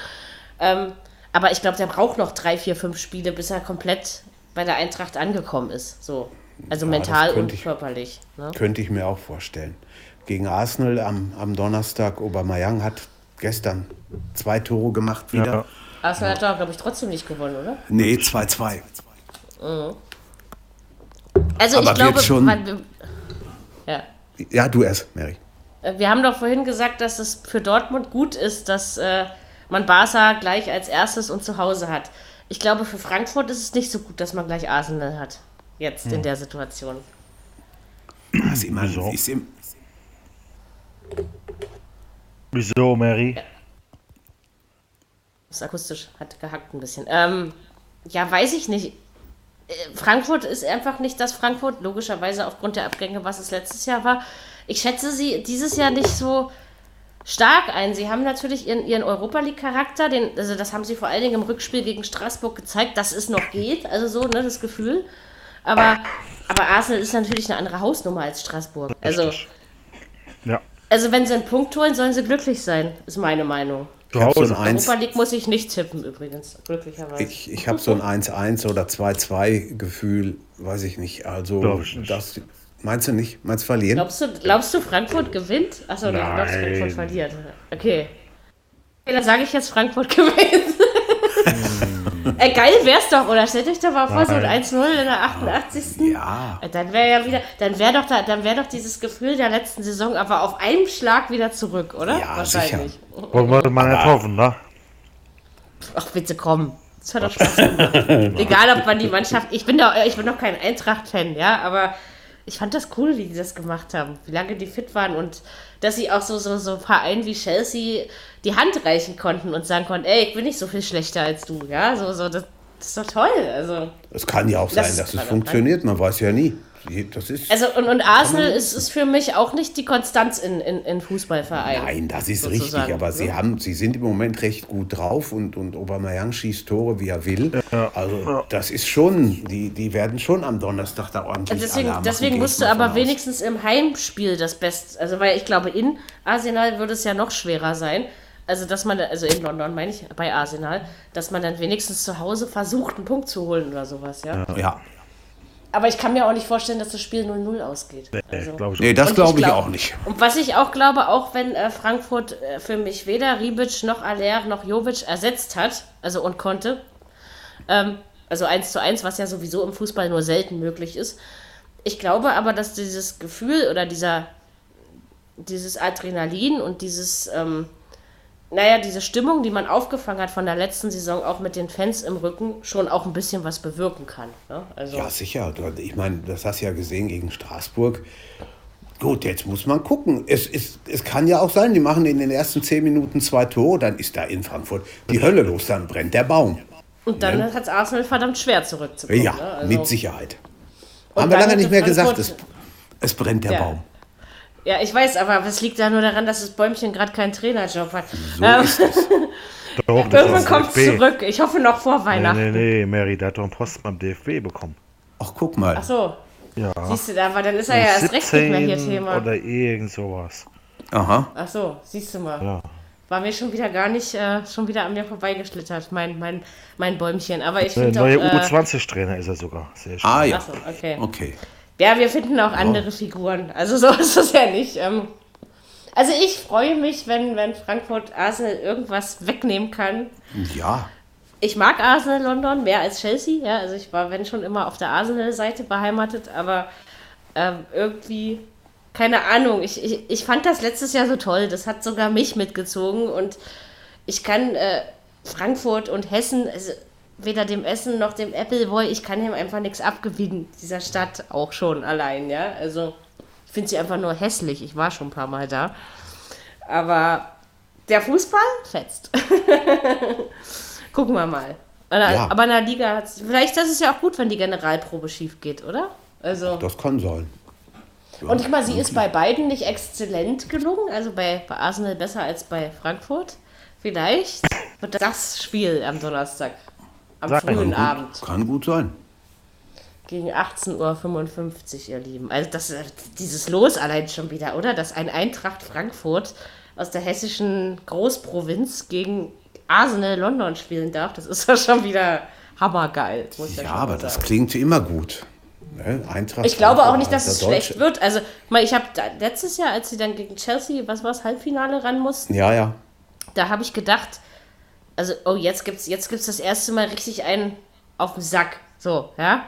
Ähm, aber ich glaube, der braucht noch drei, vier, fünf Spiele, bis er komplett bei der Eintracht angekommen ist. So. Also Ja, mental und ich- körperlich. Ne? Könnte ich mir auch vorstellen. Gegen Arsenal am, am Donnerstag, Aubameyang hat gestern zwei Tore gemacht wieder. Ja. Arsenal hat doch, glaube ich, trotzdem nicht gewonnen, oder? Nee, 2-2. Also Aber ich glaube, schon- man, ja. Ja, du erst, Mary. Äh, Wir haben doch vorhin gesagt, dass es für Dortmund gut ist, dass äh, man Barca gleich als erstes und zu Hause hat. Ich glaube, für Frankfurt ist es nicht so gut, dass man gleich Arsenal hat. Jetzt Hm. in der Situation. Das ist immer, Wieso? ist im, Wieso, Mary? Das akustisch hat gehackt ein bisschen. Ähm, ja, weiß ich nicht. Äh, Frankfurt ist einfach nicht das Frankfurt, logischerweise aufgrund der Abgänge, was es letztes Jahr war. Ich schätze sie dieses Jahr nicht so stark ein. Sie haben natürlich ihren, ihren Europa League-Charakter, also das haben sie vor allen Dingen im Rückspiel gegen Straßburg gezeigt, dass es noch geht, also so, ne, das Gefühl. Aber, aber Arsenal ist natürlich eine andere Hausnummer als Straßburg. Also. Ja. also wenn sie einen Punkt holen, sollen sie glücklich sein, ist meine Meinung. ich habe so ein Hause. 1, Europa League muss ich nicht tippen übrigens, glücklicherweise. ich, ich hab so ein 1-1 oder 2-2 Gefühl, weiß ich nicht. Also, ich nicht. Das, meinst du nicht? Meinst du verlieren? Glaubst du, glaubst du, Frankfurt gewinnt? Achso, du glaubst, Nein. Frankfurt verliert. Okay. okay dann sage ich jetzt, Frankfurt gewinnt. Ey, geil wär's doch, oder? Stellt euch doch mal vor, so ein Nein. 1-0 in der 88. Ja. Dann wäre ja wieder, dann wäre doch, da, dann wär doch dieses Gefühl der letzten Saison aber auf einem Schlag wieder zurück, oder? Ja, Wahrscheinlich. Wollen wir mal nicht hoffen, ne? Ach, bitte komm. Das hat doch Spaß gemacht. Egal, ob man die Mannschaft. Ich bin doch, ich bin doch kein Eintracht-Fan, ja, aber ich fand das cool, wie die das gemacht haben. Wie lange die fit waren und dass sie auch so, so, so Vereinen wie Chelsea die Hand reichen konnten und sagen konnten, ey, ich bin nicht so viel schlechter als du, ja. So, so, das, das ist doch toll. Also. Es kann ja auch sein, Das dass es funktioniert, man weiß ja nie. Das ist, Also und, und Arsenal ist, ist für mich auch nicht die Konstanz in, in, in Fußballvereinen. Nein, das ist sozusagen, richtig, aber ne? sie, haben, sie sind im Moment recht gut drauf und, und Aubameyang schießt Tore, wie er will. Also das ist schon, die, die werden schon am Donnerstag da ordentlich Deswegen, Alarm machen, deswegen ich musst du aber aus. wenigstens im Heimspiel das Beste, also weil ich glaube, in Arsenal würde es ja noch schwerer sein. Also, dass man, also in London meine ich, bei Arsenal, dass man dann wenigstens zu Hause versucht, einen Punkt zu holen oder sowas, ja. Ja, Aber ich kann mir auch nicht vorstellen, dass das Spiel 0-0 ausgeht. Also. Nee, auch. das glaube ich glaub- auch nicht. Und was ich auch glaube, auch wenn äh, Frankfurt äh, für mich weder Ribic noch Aller noch Jovic ersetzt hat, also und konnte, ähm, also 1 zu 1, was ja sowieso im Fußball nur selten möglich ist. Ich glaube aber, dass dieses Gefühl oder dieser, dieses Adrenalin und dieses, ähm, naja, diese Stimmung, die man aufgefangen hat von der letzten Saison, auch mit den Fans im Rücken, schon auch ein bisschen was bewirken kann. Ne? Also, Ja, sicher. Ich meine, das hast du ja gesehen gegen Straßburg. Gut, jetzt muss man gucken. Es, es, es kann ja auch sein, die machen in den ersten zehn Minuten zwei Tore, dann ist da in Frankfurt die Hölle los, dann brennt der Baum. und dann hat es Arsenal verdammt schwer zurückzukommen. Ja, ne? Also- mit Sicherheit. Haben wir lange nicht mehr gesagt, es, Frankfurt- es brennt der Ja. Baum. Ja, ich weiß, aber es liegt da nur daran, dass das Bäumchen gerade keinen Trainerjob hat. So Ähm, ist es. Doch, das Irgendwann kommt es zurück. Ich hoffe noch vor Nee, Weihnachten. nee, nee, Mary, der hat doch einen Posten beim DFB bekommen. Ach, guck mal. Ach so, Ja. siehst du da, aber dann ist er ja erst recht nicht mehr hier 17 Thema. Oder irgend sowas. Aha. Ach so, siehst du mal. Ja. War mir schon wieder gar nicht, äh, schon wieder an mir vorbeigeschlittert, mein, mein, mein Bäumchen. Aber ich Der finde neue doch, äh, U20-Trainer ist er sogar. Sehr schön. Ah ja. Ach so, okay. Okay. Ja, wir finden auch andere Figuren. Also so ist es ja nicht. Ähm, also ich freue mich, wenn, wenn Frankfurt Arsenal irgendwas wegnehmen kann. Ja. Ich mag Arsenal London mehr als Chelsea. Ja, also ich war, wenn schon immer auf der Arsenal-Seite beheimatet, aber ähm, irgendwie, keine Ahnung, ich, ich, ich fand das letztes Jahr so toll. Das hat sogar mich mitgezogen und ich kann äh, Frankfurt und Hessen, also weder dem Essen noch dem Appleboy, ich kann ihm einfach nichts abgewinnen, dieser Stadt auch schon allein, ja. Also ich finde sie einfach nur hässlich. Ich war schon ein paar Mal da. Aber der Fußball fetzt. Gucken wir mal. Aber Ja. aber in der Liga hat's, vielleicht das ist ja auch gut, wenn die Generalprobe schief geht, oder? Also Das kann sein. und ich mal, sie ist bei beiden nicht exzellent gelungen, also bei, bei Arsenal besser als bei Frankfurt. Vielleicht wird das Spiel am Donnerstag, am Sag frühen gut. Abend Kann gut sein. gegen 18.55 Uhr, ihr Lieben. Also das, dieses Los allein schon wieder, oder? Dass ein Eintracht Frankfurt aus der hessischen Großprovinz gegen Arsenal London spielen darf, das ist ja schon wieder hammergeil. Muss ich Ja, aber mal das sagen. klingt immer gut. Ne? Eintracht. Ich glaube auch nicht, dass es Deutsche- schlecht wird. Also, ich habe letztes Jahr, als sie dann gegen Chelsea, was war es, Halbfinale ran mussten, Ja, ja. da habe ich gedacht, also, oh, jetzt gibt's, jetzt gibt's das erste Mal richtig einen auf dem Sack. So, ja.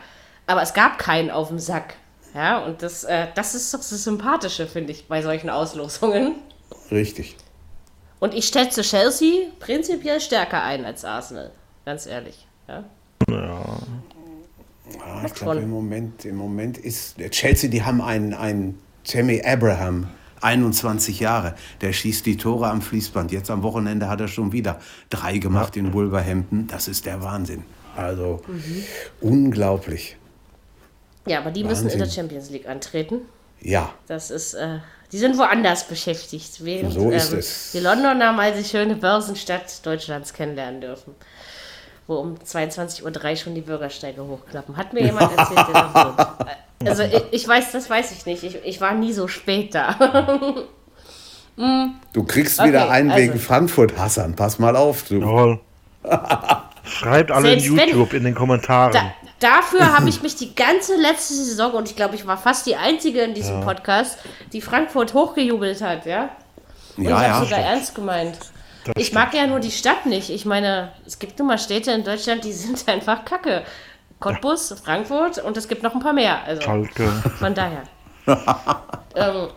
Aber es gab keinen auf dem Sack. Ja, und das, äh, das ist doch das Sympathische, finde ich, bei solchen Auslosungen. Richtig. Und ich schätze Chelsea prinzipiell stärker ein als Arsenal. Ganz ehrlich. Ja. Ja, ich schon. glaube, im Moment, im Moment ist Chelsea, die haben einen, einen Tammy Abraham, 21 Jahre. Der schießt die Tore am Fließband. Jetzt am Wochenende hat er schon wieder drei gemacht in Wolverhampton. Das ist der Wahnsinn. Also Mhm. unglaublich. ja, aber die müssen in der Wahnsinn. Champions League antreten. Ja, Das ist, äh, die sind woanders beschäftigt, während So ist ähm, es. die Londoner mal die schöne Börsenstadt Deutschlands kennenlernen dürfen. Wo um 22.03 Uhr schon die Bürgersteige hochklappen. Hat mir jemand erzählt, der da wohnt. Also ich, ich weiß, das weiß ich nicht. Ich, ich war nie so spät da. du kriegst Okay, wieder einen also- wegen Frankfurt, Hassan. Pass mal auf. Du. Jawohl. Schreibt alle in Selbst wenn- YouTube in den Kommentaren. Da, dafür habe ich mich die ganze letzte Saison, und ich glaube, ich war fast die Einzige in diesem Podcast, die Frankfurt hochgejubelt hat, ja? Und Ja, ich ja. habe sogar ernst gemeint. ich mag ja nur die Stadt nicht. Ich meine, es gibt nun mal Städte in Deutschland, die sind einfach kacke. Cottbus, Frankfurt und es gibt noch ein paar mehr. Also Schalke. von daher. ähm,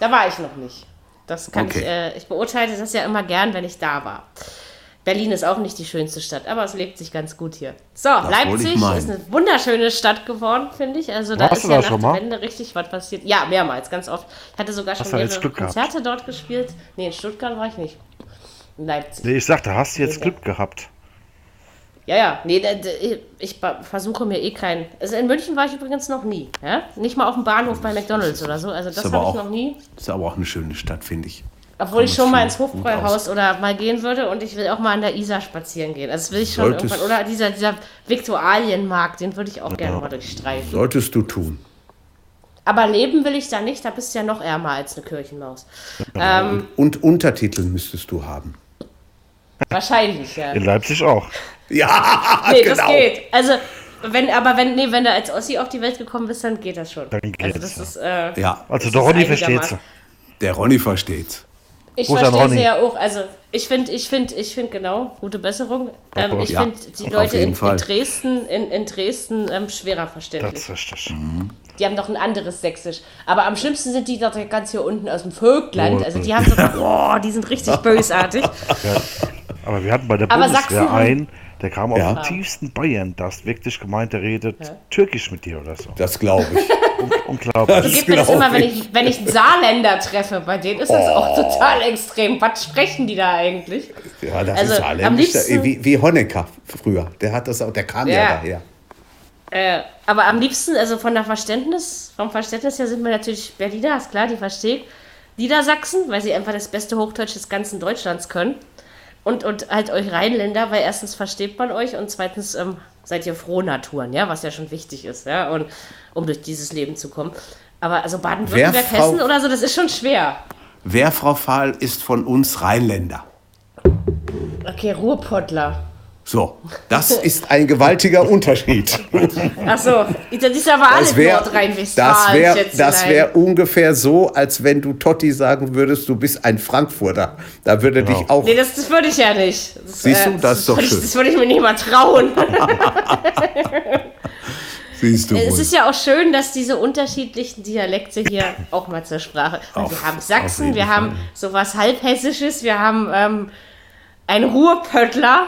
da war ich noch nicht. Das kann Okay. ich, äh, ich beurteile das ja immer gern, wenn ich da war. Berlin ist auch nicht die schönste Stadt, aber es lebt sich ganz gut hier. So, wollte Leipzig ist eine wunderschöne Stadt geworden, finde ich. Also da Warst ist ja da nach schon der mal? Wende richtig was passiert. Ja, mehrmals, ganz oft. Ich hatte sogar schon Hast du jetzt mehrere Glück gehabt? Konzerte dort gespielt. Nee, in Stuttgart war ich nicht. In Leipzig. Nee, ich sagte, hast du jetzt Glück gehabt? Ja, ja, nee, da- da- ich versuche mir eh keinen. Also in München war ich übrigens noch nie. Ja? Nicht mal auf dem Bahnhof bei McDonalds oder so. Also das habe ich auch- noch nie. Ist aber auch eine schöne Stadt, finde ich. Obwohl ich schon mal ins Hofbräuhaus oder mal gehen würde und ich will auch mal an der Isar spazieren gehen. Also das will ich schon Solltest- irgendwann. Oder dieser, dieser Viktualienmarkt, den würde ich auch gerne mal durchstreifen. Solltest du tun. Aber leben will ich da nicht, da bist du ja noch ärmer als eine Kirchenmaus. Ähm, Und Untertitel müsstest du haben. wahrscheinlich, ja. In Leipzig auch. Ja, Nee, genau. das geht. Also, wenn, aber wenn, nee, wenn du als Ossi auf die Welt gekommen bist, dann geht das schon. Dann also geht's, das ja. ist, äh, Ja, Also Das der Ronny versteht einigermaßen- der Ronny versteht's. Ich verstehe sie ja auch. Also ich finde, ich finde, ich finde genau, gute Besserung. Ähm, ich Ja, finde die Leute in, in Dresden, in, in Dresden ähm, schwerer verständlich. Das ist richtig. Die haben doch ein anderes Sächsisch. Aber am schlimmsten sind die doch ganz hier unten aus dem Völkland. Also die haben so, boah, die sind richtig bösartig. Ja, aber wir hatten bei der Aber Bundeswehr Sachsen- einen, der kam aus Ja. dem tiefsten Bayern. Da hast wirklich gemeint, der redet Türkisch mit dir oder so. Das glaube ich. Unglaublich. Das Gibt mir das glaub immer, wenn ich. wenn ich einen Saarländer treffe, bei denen ist das auch total extrem. Was sprechen die da eigentlich? Ja, das Also, ist liebsten- Wie, wie Honecker früher. Der hat das auch, der kam ja, Ja. daher. Äh, aber am liebsten, also von der Verständnis, vom Verständnis her sind wir natürlich Berliner, ist klar, die versteht. Niedersachsen, weil sie einfach das beste Hochdeutsch des ganzen Deutschlands können. Und, und halt euch Rheinländer, weil erstens versteht man euch und zweitens ähm, seid ihr Frohnaturen, ja, was ja schon wichtig ist, ja, und um durch dieses Leben zu kommen. Aber also Baden-Württemberg, Hessen oder so, das ist schon schwer. Wer, Frau Fahl, ist von uns Rheinländer? Okay, Ruhrpottler. So, das ist ein gewaltiger Unterschied. Achso, das ist aber alles Das wäre Nordrhein-Westfalen. das wär, schätzelein. das wär ungefähr so, als wenn du Totti sagen würdest, du bist ein Frankfurter. Da würde dich auch. Nee, das, das würde ich ja nicht. Das, Siehst du, das ist doch würde ich, schön. Das würde ich mir nicht mal trauen. siehst du Es wohl. ist ja auch schön, dass diese unterschiedlichen Dialekte hier auch mal zur Sprache. Auf- wir haben Sachsen, wir Fall. haben sowas halbhessisches, wir haben ähm, einen Ruhrpöttler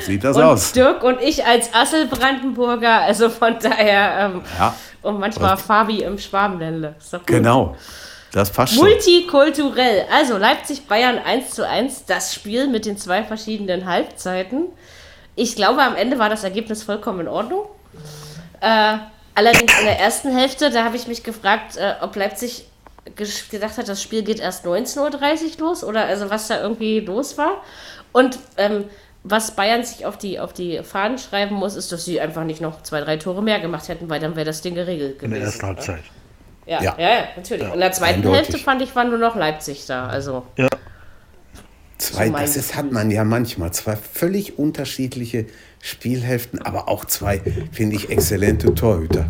Sieht das und aus. Dirk und ich als Asselbrandenburger. Also von daher ähm, Ja. und manchmal Fabi im Schwabenländle. Genau. Das passt schon. Multikulturell. Also Leipzig-Bayern 1 zu 1, das Spiel mit den zwei verschiedenen Halbzeiten. Ich glaube, am Ende war das Ergebnis vollkommen in Ordnung. Äh, allerdings in der ersten Hälfte, da habe ich mich gefragt, äh, ob Leipzig gedacht hat, das Spiel geht erst 19.30 Uhr los oder also was da irgendwie los war. Und ähm, was Bayern sich auf die, auf die Fahnen schreiben muss, ist, dass sie einfach nicht noch zwei, drei Tore mehr gemacht hätten, weil dann wäre das Ding geregelt gewesen. In der ersten Halbzeit. Ja, Ja. ja, ja, natürlich. Und in der zweiten eindeutig. Hälfte fand ich, war nur noch Leipzig da. Also, Ja. Zwei, So das ist, hat man ja manchmal. Zwei völlig unterschiedliche Spielhälften, aber auch zwei, finde ich, exzellente Torhüter.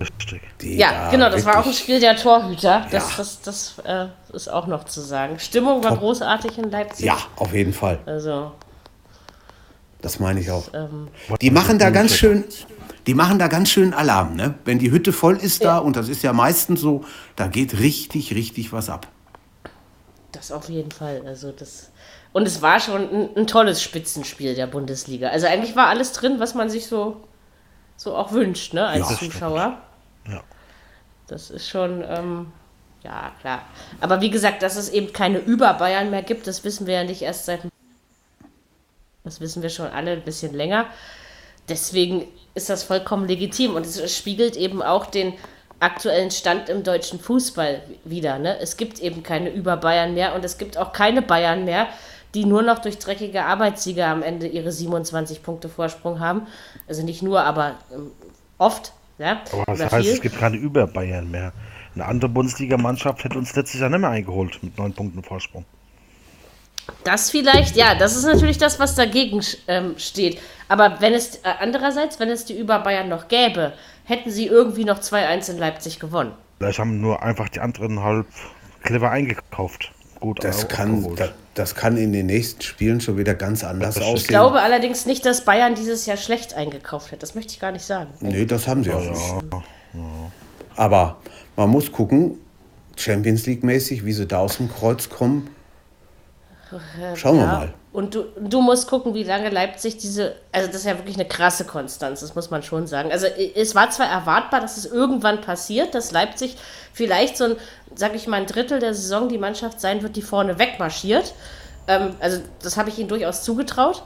Richtig. Die ja, da genau, das war auch ein wirklich- Spiel der Torhüter. Das, Ja. das, das äh, ist auch noch zu sagen. Stimmung war großartig in Leipzig. Ja, auf jeden Fall. Also, Das meine ich auch. ähm, Die machen da ganz schön, die machen da ganz schön Alarm, ne? Wenn die Hütte voll ist da, Ja. und das ist ja meistens so, da geht richtig, richtig was ab. das auf jeden Fall. Also, das. Und es war schon ein, ein tolles Spitzenspiel der Bundesliga. Also eigentlich war alles drin, was man sich so, so auch wünscht, ne, als Ja. Zuschauer. Ja. Das ist schon, ähm, ja, klar. Aber wie gesagt, dass es eben keine Über-Bayern mehr gibt, das wissen wir ja nicht erst seit. Das wissen wir schon alle ein bisschen länger. Deswegen ist das vollkommen legitim und es spiegelt eben auch den aktuellen Stand im deutschen Fußball wieder. Ne? Es gibt eben keine Über-Bayern mehr und es gibt auch keine Bayern mehr, die nur noch durch dreckige Arbeitssieger am Ende ihre 27 Punkte Vorsprung haben. Also nicht nur, aber ähm, oft. Ja? Aber das Oder heißt, viel. es gibt keine Über-Bayern mehr. Eine andere Bundesligamannschaft hätte uns letztes Jahr nicht mehr eingeholt mit neun Punkten Vorsprung. Das vielleicht, ja, das ist natürlich das, was dagegen ähm, steht. Aber wenn es äh, andererseits, wenn es die über Bayern noch gäbe, hätten sie irgendwie noch 2-1 in Leipzig gewonnen. Vielleicht haben nur einfach die anderen halb clever eingekauft. Gut Das kann, das, das kann in den nächsten Spielen schon wieder ganz anders aussehen. Ich glaube allerdings nicht, dass Bayern dieses Jahr schlecht eingekauft hat. Das möchte ich gar nicht sagen. Nee, das haben sie auch nicht. Aber man muss gucken, Champions League-mäßig, wie sie da aus dem Kreuz kommen. Schauen wir Ja. mal. Und du, du musst gucken, wie lange Leipzig diese, also das ist ja wirklich eine krasse Konstanz, das muss man schon sagen. Also es war zwar erwartbar, dass es irgendwann passiert, dass Leipzig vielleicht so ein, sag ich mal, ein Drittel der Saison die Mannschaft sein wird, die vorne wegmarschiert. Ähm, also das habe ich ihnen durchaus zugetraut.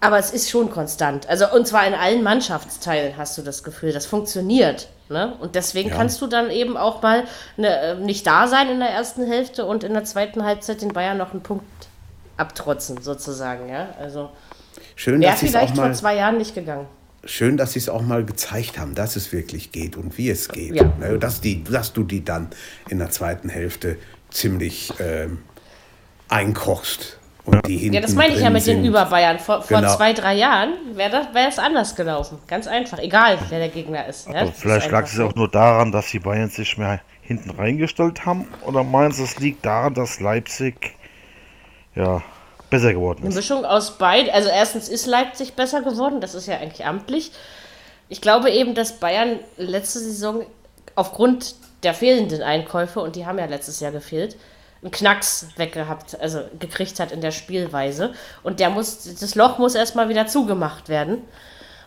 Aber es ist schon konstant. Also und zwar in allen Mannschaftsteilen hast du das Gefühl, das funktioniert. Ne? Und deswegen Ja. kannst du dann eben auch mal ne, nicht da sein in der ersten Hälfte und in der zweiten Halbzeit den Bayern noch einen Punkt abtrotzen, sozusagen. Ja? Also Schön, wäre dass sie es vielleicht auch vor mal, zwei Jahren nicht gegangen. schön, dass sie es auch mal gezeigt haben, dass es wirklich geht und wie es geht. Ja. Dass, die, dass du die dann in der zweiten Hälfte ziemlich ähm, einkochst. Und die hinten Ja, das meine ich ja mit den sind. Über-Bayern. Vor, vor Genau. zwei, drei Jahren wäre das wäre es anders gelaufen. Ganz einfach. Egal, wer der Gegner ist. Ja? Das ist vielleicht lag es auch nur daran, dass die Bayern sich mehr hinten reingestellt haben. Oder meinst du, es liegt daran, dass Leipzig ja besser geworden Eine ist? Mischung aus beid. Also erstens ist Leipzig besser geworden, das ist ja eigentlich amtlich. Ich glaube eben, dass Bayern letzte Saison aufgrund der fehlenden Einkäufe, und die haben ja letztes Jahr gefehlt, einen Knacks weggehabt, also gekriegt hat in der Spielweise. Und der muss, das Loch muss erstmal wieder zugemacht werden.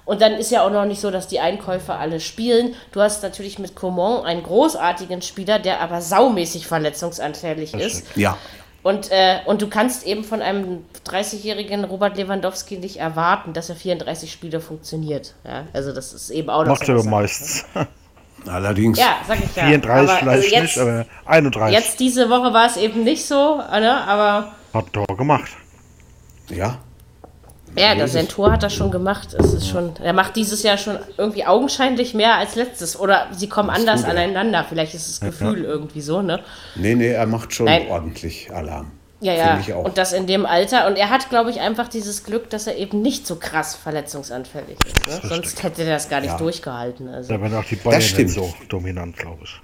Und dann ist ja auch noch nicht so, dass die Einkäufer alle spielen. Du hast natürlich mit Coman einen großartigen Spieler, der aber saumäßig verletzungsanfällig ist. Ja. Und, äh, und du kannst eben von einem 30-jährigen Robert Lewandowski nicht erwarten, dass er 34 Spiele funktioniert. Ja, also das ist eben auch noch Macht er meistens. Allerdings. Ja, sag ich ja. 34 Aber, vielleicht also jetzt, nicht, aber 31 Jetzt diese Woche war es eben nicht so, ne? aber hat Tor gemacht. Ja. Ja, das ist es. Tor hat er schon gemacht. Es ist schon, er macht dieses Jahr schon irgendwie augenscheinlich mehr als letztes. Oder sie kommen anders gut, ja. aneinander. Vielleicht ist das Gefühl irgendwie so, ne? Nee, nee, er macht schon Nein. ordentlich Alarm. Ja, Finde ja. ich auch. Und das in dem Alter. Und er hat, glaube ich, einfach dieses Glück, dass er eben nicht so krass verletzungsanfällig ist. Ne? Sonst hätte er das gar nicht Ja. durchgehalten. Also. Da werden auch die Bayern so dominant, glaube ich.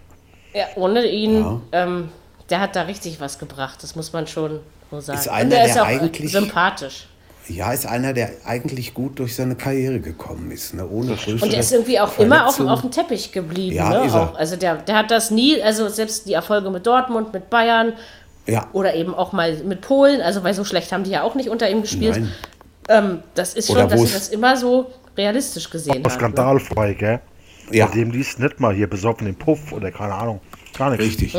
Ja, ohne ihn, Ja. ähm, der hat da richtig was gebracht. Das muss man schon so sagen. Ist Und einer, er ist der auch eigentlich- sympathisch. Ja, ist einer, der eigentlich gut durch seine Karriere gekommen ist, ne? ohne größere Und er ist irgendwie auch immer auf, auf dem Teppich geblieben. Ja, ne? ist er. auch, also der, der hat das nie, also selbst die Erfolge mit Dortmund, mit Bayern Ja, oder eben auch mal mit Polen, also weil so schlecht haben die ja auch nicht unter ihm gespielt. nein. Ähm, das ist Oder schon, dass er es- das immer so realistisch gesehen. Ne? skandalfrei, gell? Ja. Bei dem liest nicht mal hier besoffen im Puff oder keine Ahnung. Gar nichts. Richtig.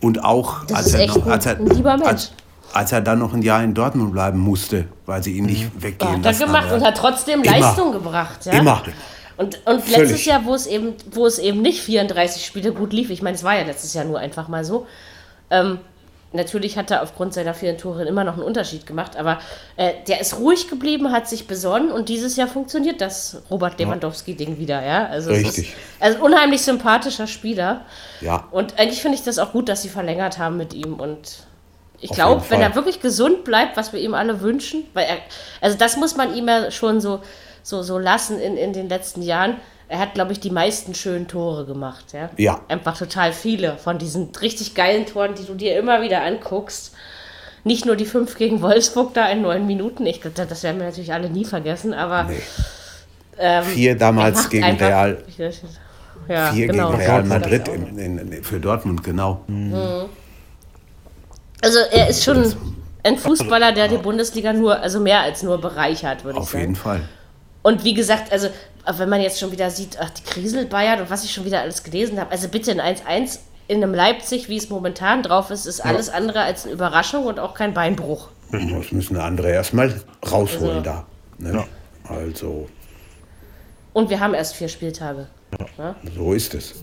Und auch, Das als ist er, echt noch, ein- als, er, ein lieber Mensch. als, als er dann noch ein Jahr in Dortmund bleiben musste, weil sie ihn nicht weggehen Hat er lassen gemacht und hat trotzdem Immer. Leistung gebracht. Ja? Immer. Und, und Völlig. letztes Jahr, wo es, eben, wo es eben nicht 34 Spiele gut lief, ich meine, es war ja letztes Jahr nur einfach mal so, ähm, natürlich hat er aufgrund seiner vielen Tore immer noch einen Unterschied gemacht, aber äh, der ist ruhig geblieben, hat sich besonnen und dieses Jahr funktioniert das Robert Lewandowski-Ding wieder, ja. Also Richtig. Ist, also unheimlich sympathischer Spieler. Ja. Und eigentlich finde ich das auch gut, dass sie verlängert haben mit ihm und ich glaube, wenn er wirklich gesund bleibt, was wir ihm alle wünschen, weil er, also das muss man ihm ja schon so, so, so lassen in, in den letzten Jahren. Er hat, glaube ich, die meisten schönen Tore gemacht. Ja? Ja. Einfach total viele von diesen richtig geilen Toren, die du dir immer wieder anguckst. Nicht nur die fünf gegen Wolfsburg da in neun Minuten. Ich glaube, das werden wir natürlich alle nie vergessen, aber. Nee. ähm, Vier er damals gegen einfach- Real. Ja, Vier genau. gegen Real Madrid in, in, in, für Dortmund, genau. Also er ist schon ein Fußballer, der die Bundesliga nur, also mehr als nur bereichert, würde ich Auf sagen. jeden Fall. Und wie gesagt, also wenn man jetzt schon wieder sieht, ach, die Krisel Bayern und was ich schon wieder alles gelesen habe, also bitte ein 1-1 in einem Leipzig, wie es momentan drauf ist, ist alles andere als eine Überraschung und auch kein Beinbruch. Das müssen andere erstmal rausholen Also- da. Ne? Also, Und wir haben erst vier Spieltage. so ist es.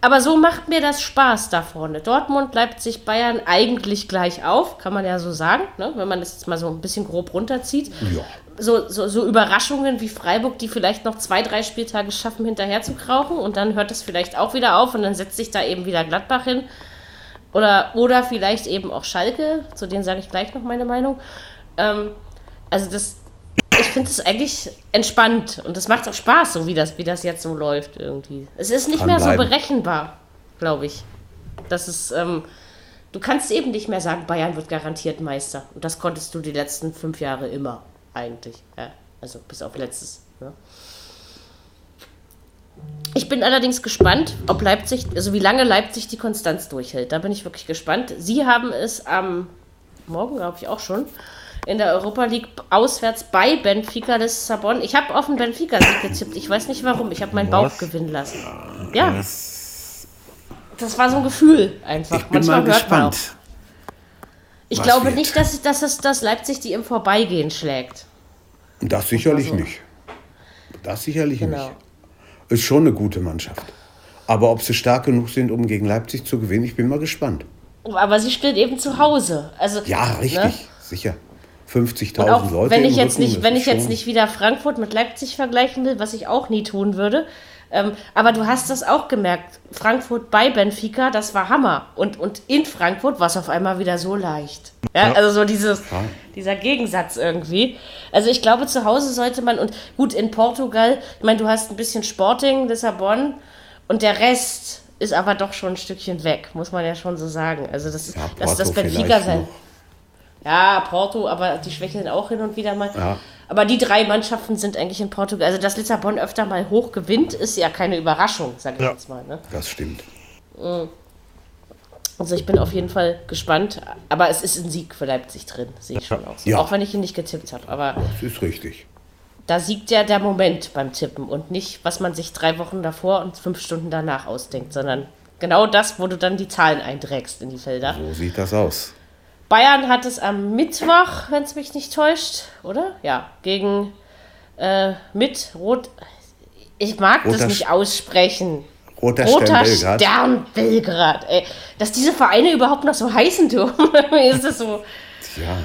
Aber so macht mir das Spaß da vorne. Dortmund, Leipzig, Bayern eigentlich gleich auf, kann man ja so sagen, ne? wenn man das jetzt mal so ein bisschen grob runterzieht. Ja. So, so, so Überraschungen wie Freiburg, die vielleicht noch zwei, drei Spieltage schaffen, hinterher zu krauchen und dann hört es vielleicht auch wieder auf und dann setzt sich da eben wieder Gladbach hin. Oder, oder vielleicht eben auch Schalke, zu denen sage ich gleich noch meine Meinung. Ähm, also das, ich finde es eigentlich entspannt und es macht auch Spaß, so wie das, wie das jetzt so läuft irgendwie. Es ist nicht mehr so berechenbar, glaube ich. Das ist, ähm, du kannst eben nicht mehr sagen, Bayern wird garantiert Meister. Und das konntest du die letzten fünf Jahre immer, eigentlich. Ja, also bis auf letztes. Ne? Ich bin allerdings gespannt, ob Leipzig, also wie lange Leipzig die Konstanz durchhält. Da bin ich wirklich gespannt. Sie haben es am Morgen, glaube ich, auch schon in der Europa League auswärts bei Benfica Lissabon. Ich habe auf den Benfica-Sieg getippt. Ich weiß nicht warum. Ich habe meinen Bauch gewinnen lassen. Ja. Das war so ein Gefühl einfach. Ich bin Manchmal mal gespannt. Ich was glaube wird. nicht, dass, dass, es, dass Leipzig die im Vorbeigehen schlägt. Das sicherlich so. nicht. Das sicherlich Genau. nicht. Ist schon eine gute Mannschaft. Aber ob sie stark genug sind, um gegen Leipzig zu gewinnen, ich bin mal gespannt. Aber sie spielt eben zu Hause. Also, Ja, richtig, Ne? sicher. Und 50.000 auch Leute. wenn ich jetzt Rücken, nicht, wenn ich jetzt nicht wieder Frankfurt mit Leipzig vergleichen will, was ich auch nie tun würde. Ähm, aber du hast das auch gemerkt. Frankfurt bei Benfica, das war Hammer. Und, und in Frankfurt war es auf einmal wieder so leicht. Ja, also so dieses, dieser Gegensatz irgendwie. Also ich glaube, zu Hause sollte man, und gut, in Portugal, ich meine, du hast ein bisschen Sporting, Lissabon und der Rest ist aber doch schon ein Stückchen weg, muss man ja schon so sagen. Also das ist, Ja, dass das Porto Benfica sein. noch. Ja, Porto, aber die schwächeln auch hin und wieder mal. Ja. Aber die drei Mannschaften sind eigentlich in Portugal. Also, dass Lissabon öfter mal hoch gewinnt, ist ja keine Überraschung, sag ich Ja. jetzt mal. Ne? Das stimmt. Also, ich bin auf jeden Fall gespannt. Aber es ist ein Sieg für Leipzig drin, sehe ich schon aus. Ja. Auch wenn ich ihn nicht getippt habe. Aber Das ist richtig. da siegt ja der Moment beim Tippen und nicht, was man sich drei Wochen davor und fünf Stunden danach ausdenkt, sondern genau das, wo du dann die Zahlen einträgst in die Felder. So sieht das aus. Bayern hat es am Mittwoch, wenn es mich nicht täuscht, oder? Ja, gegen äh, mit Rot. Ich mag das Roter nicht Sch- aussprechen. Roter, Roter Stern Belgrad. Stern Belgrad. Ey, dass diese Vereine überhaupt noch so heißen dürfen, ist das so Ja.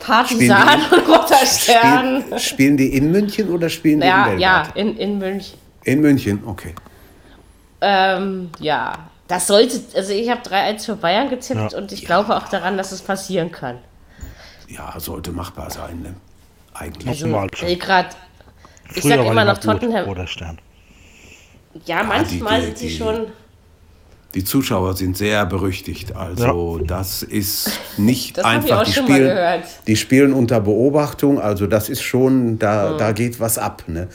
Partisan und Roter Stern. Spiel, spielen die in München oder spielen die Ja, in ja, Belgrad? in, in München. In München, okay. Ähm, ja, das sollte, also ich habe 3-1 für Bayern getippt Ja. und ich glaube auch daran, dass es passieren kann. Ja, sollte machbar sein, ne? Eigentlich. Also. Belgrad, ich Früher sag war immer die noch Tottenham. Roter Stern. Ja, manchmal die- sind sie die- schon. Die Zuschauer sind sehr berüchtigt. Also das ist nicht Das einfach. auch die, schon mal spielen, gehört. die spielen unter Beobachtung. Also das ist schon, da, da geht was ab. Ne?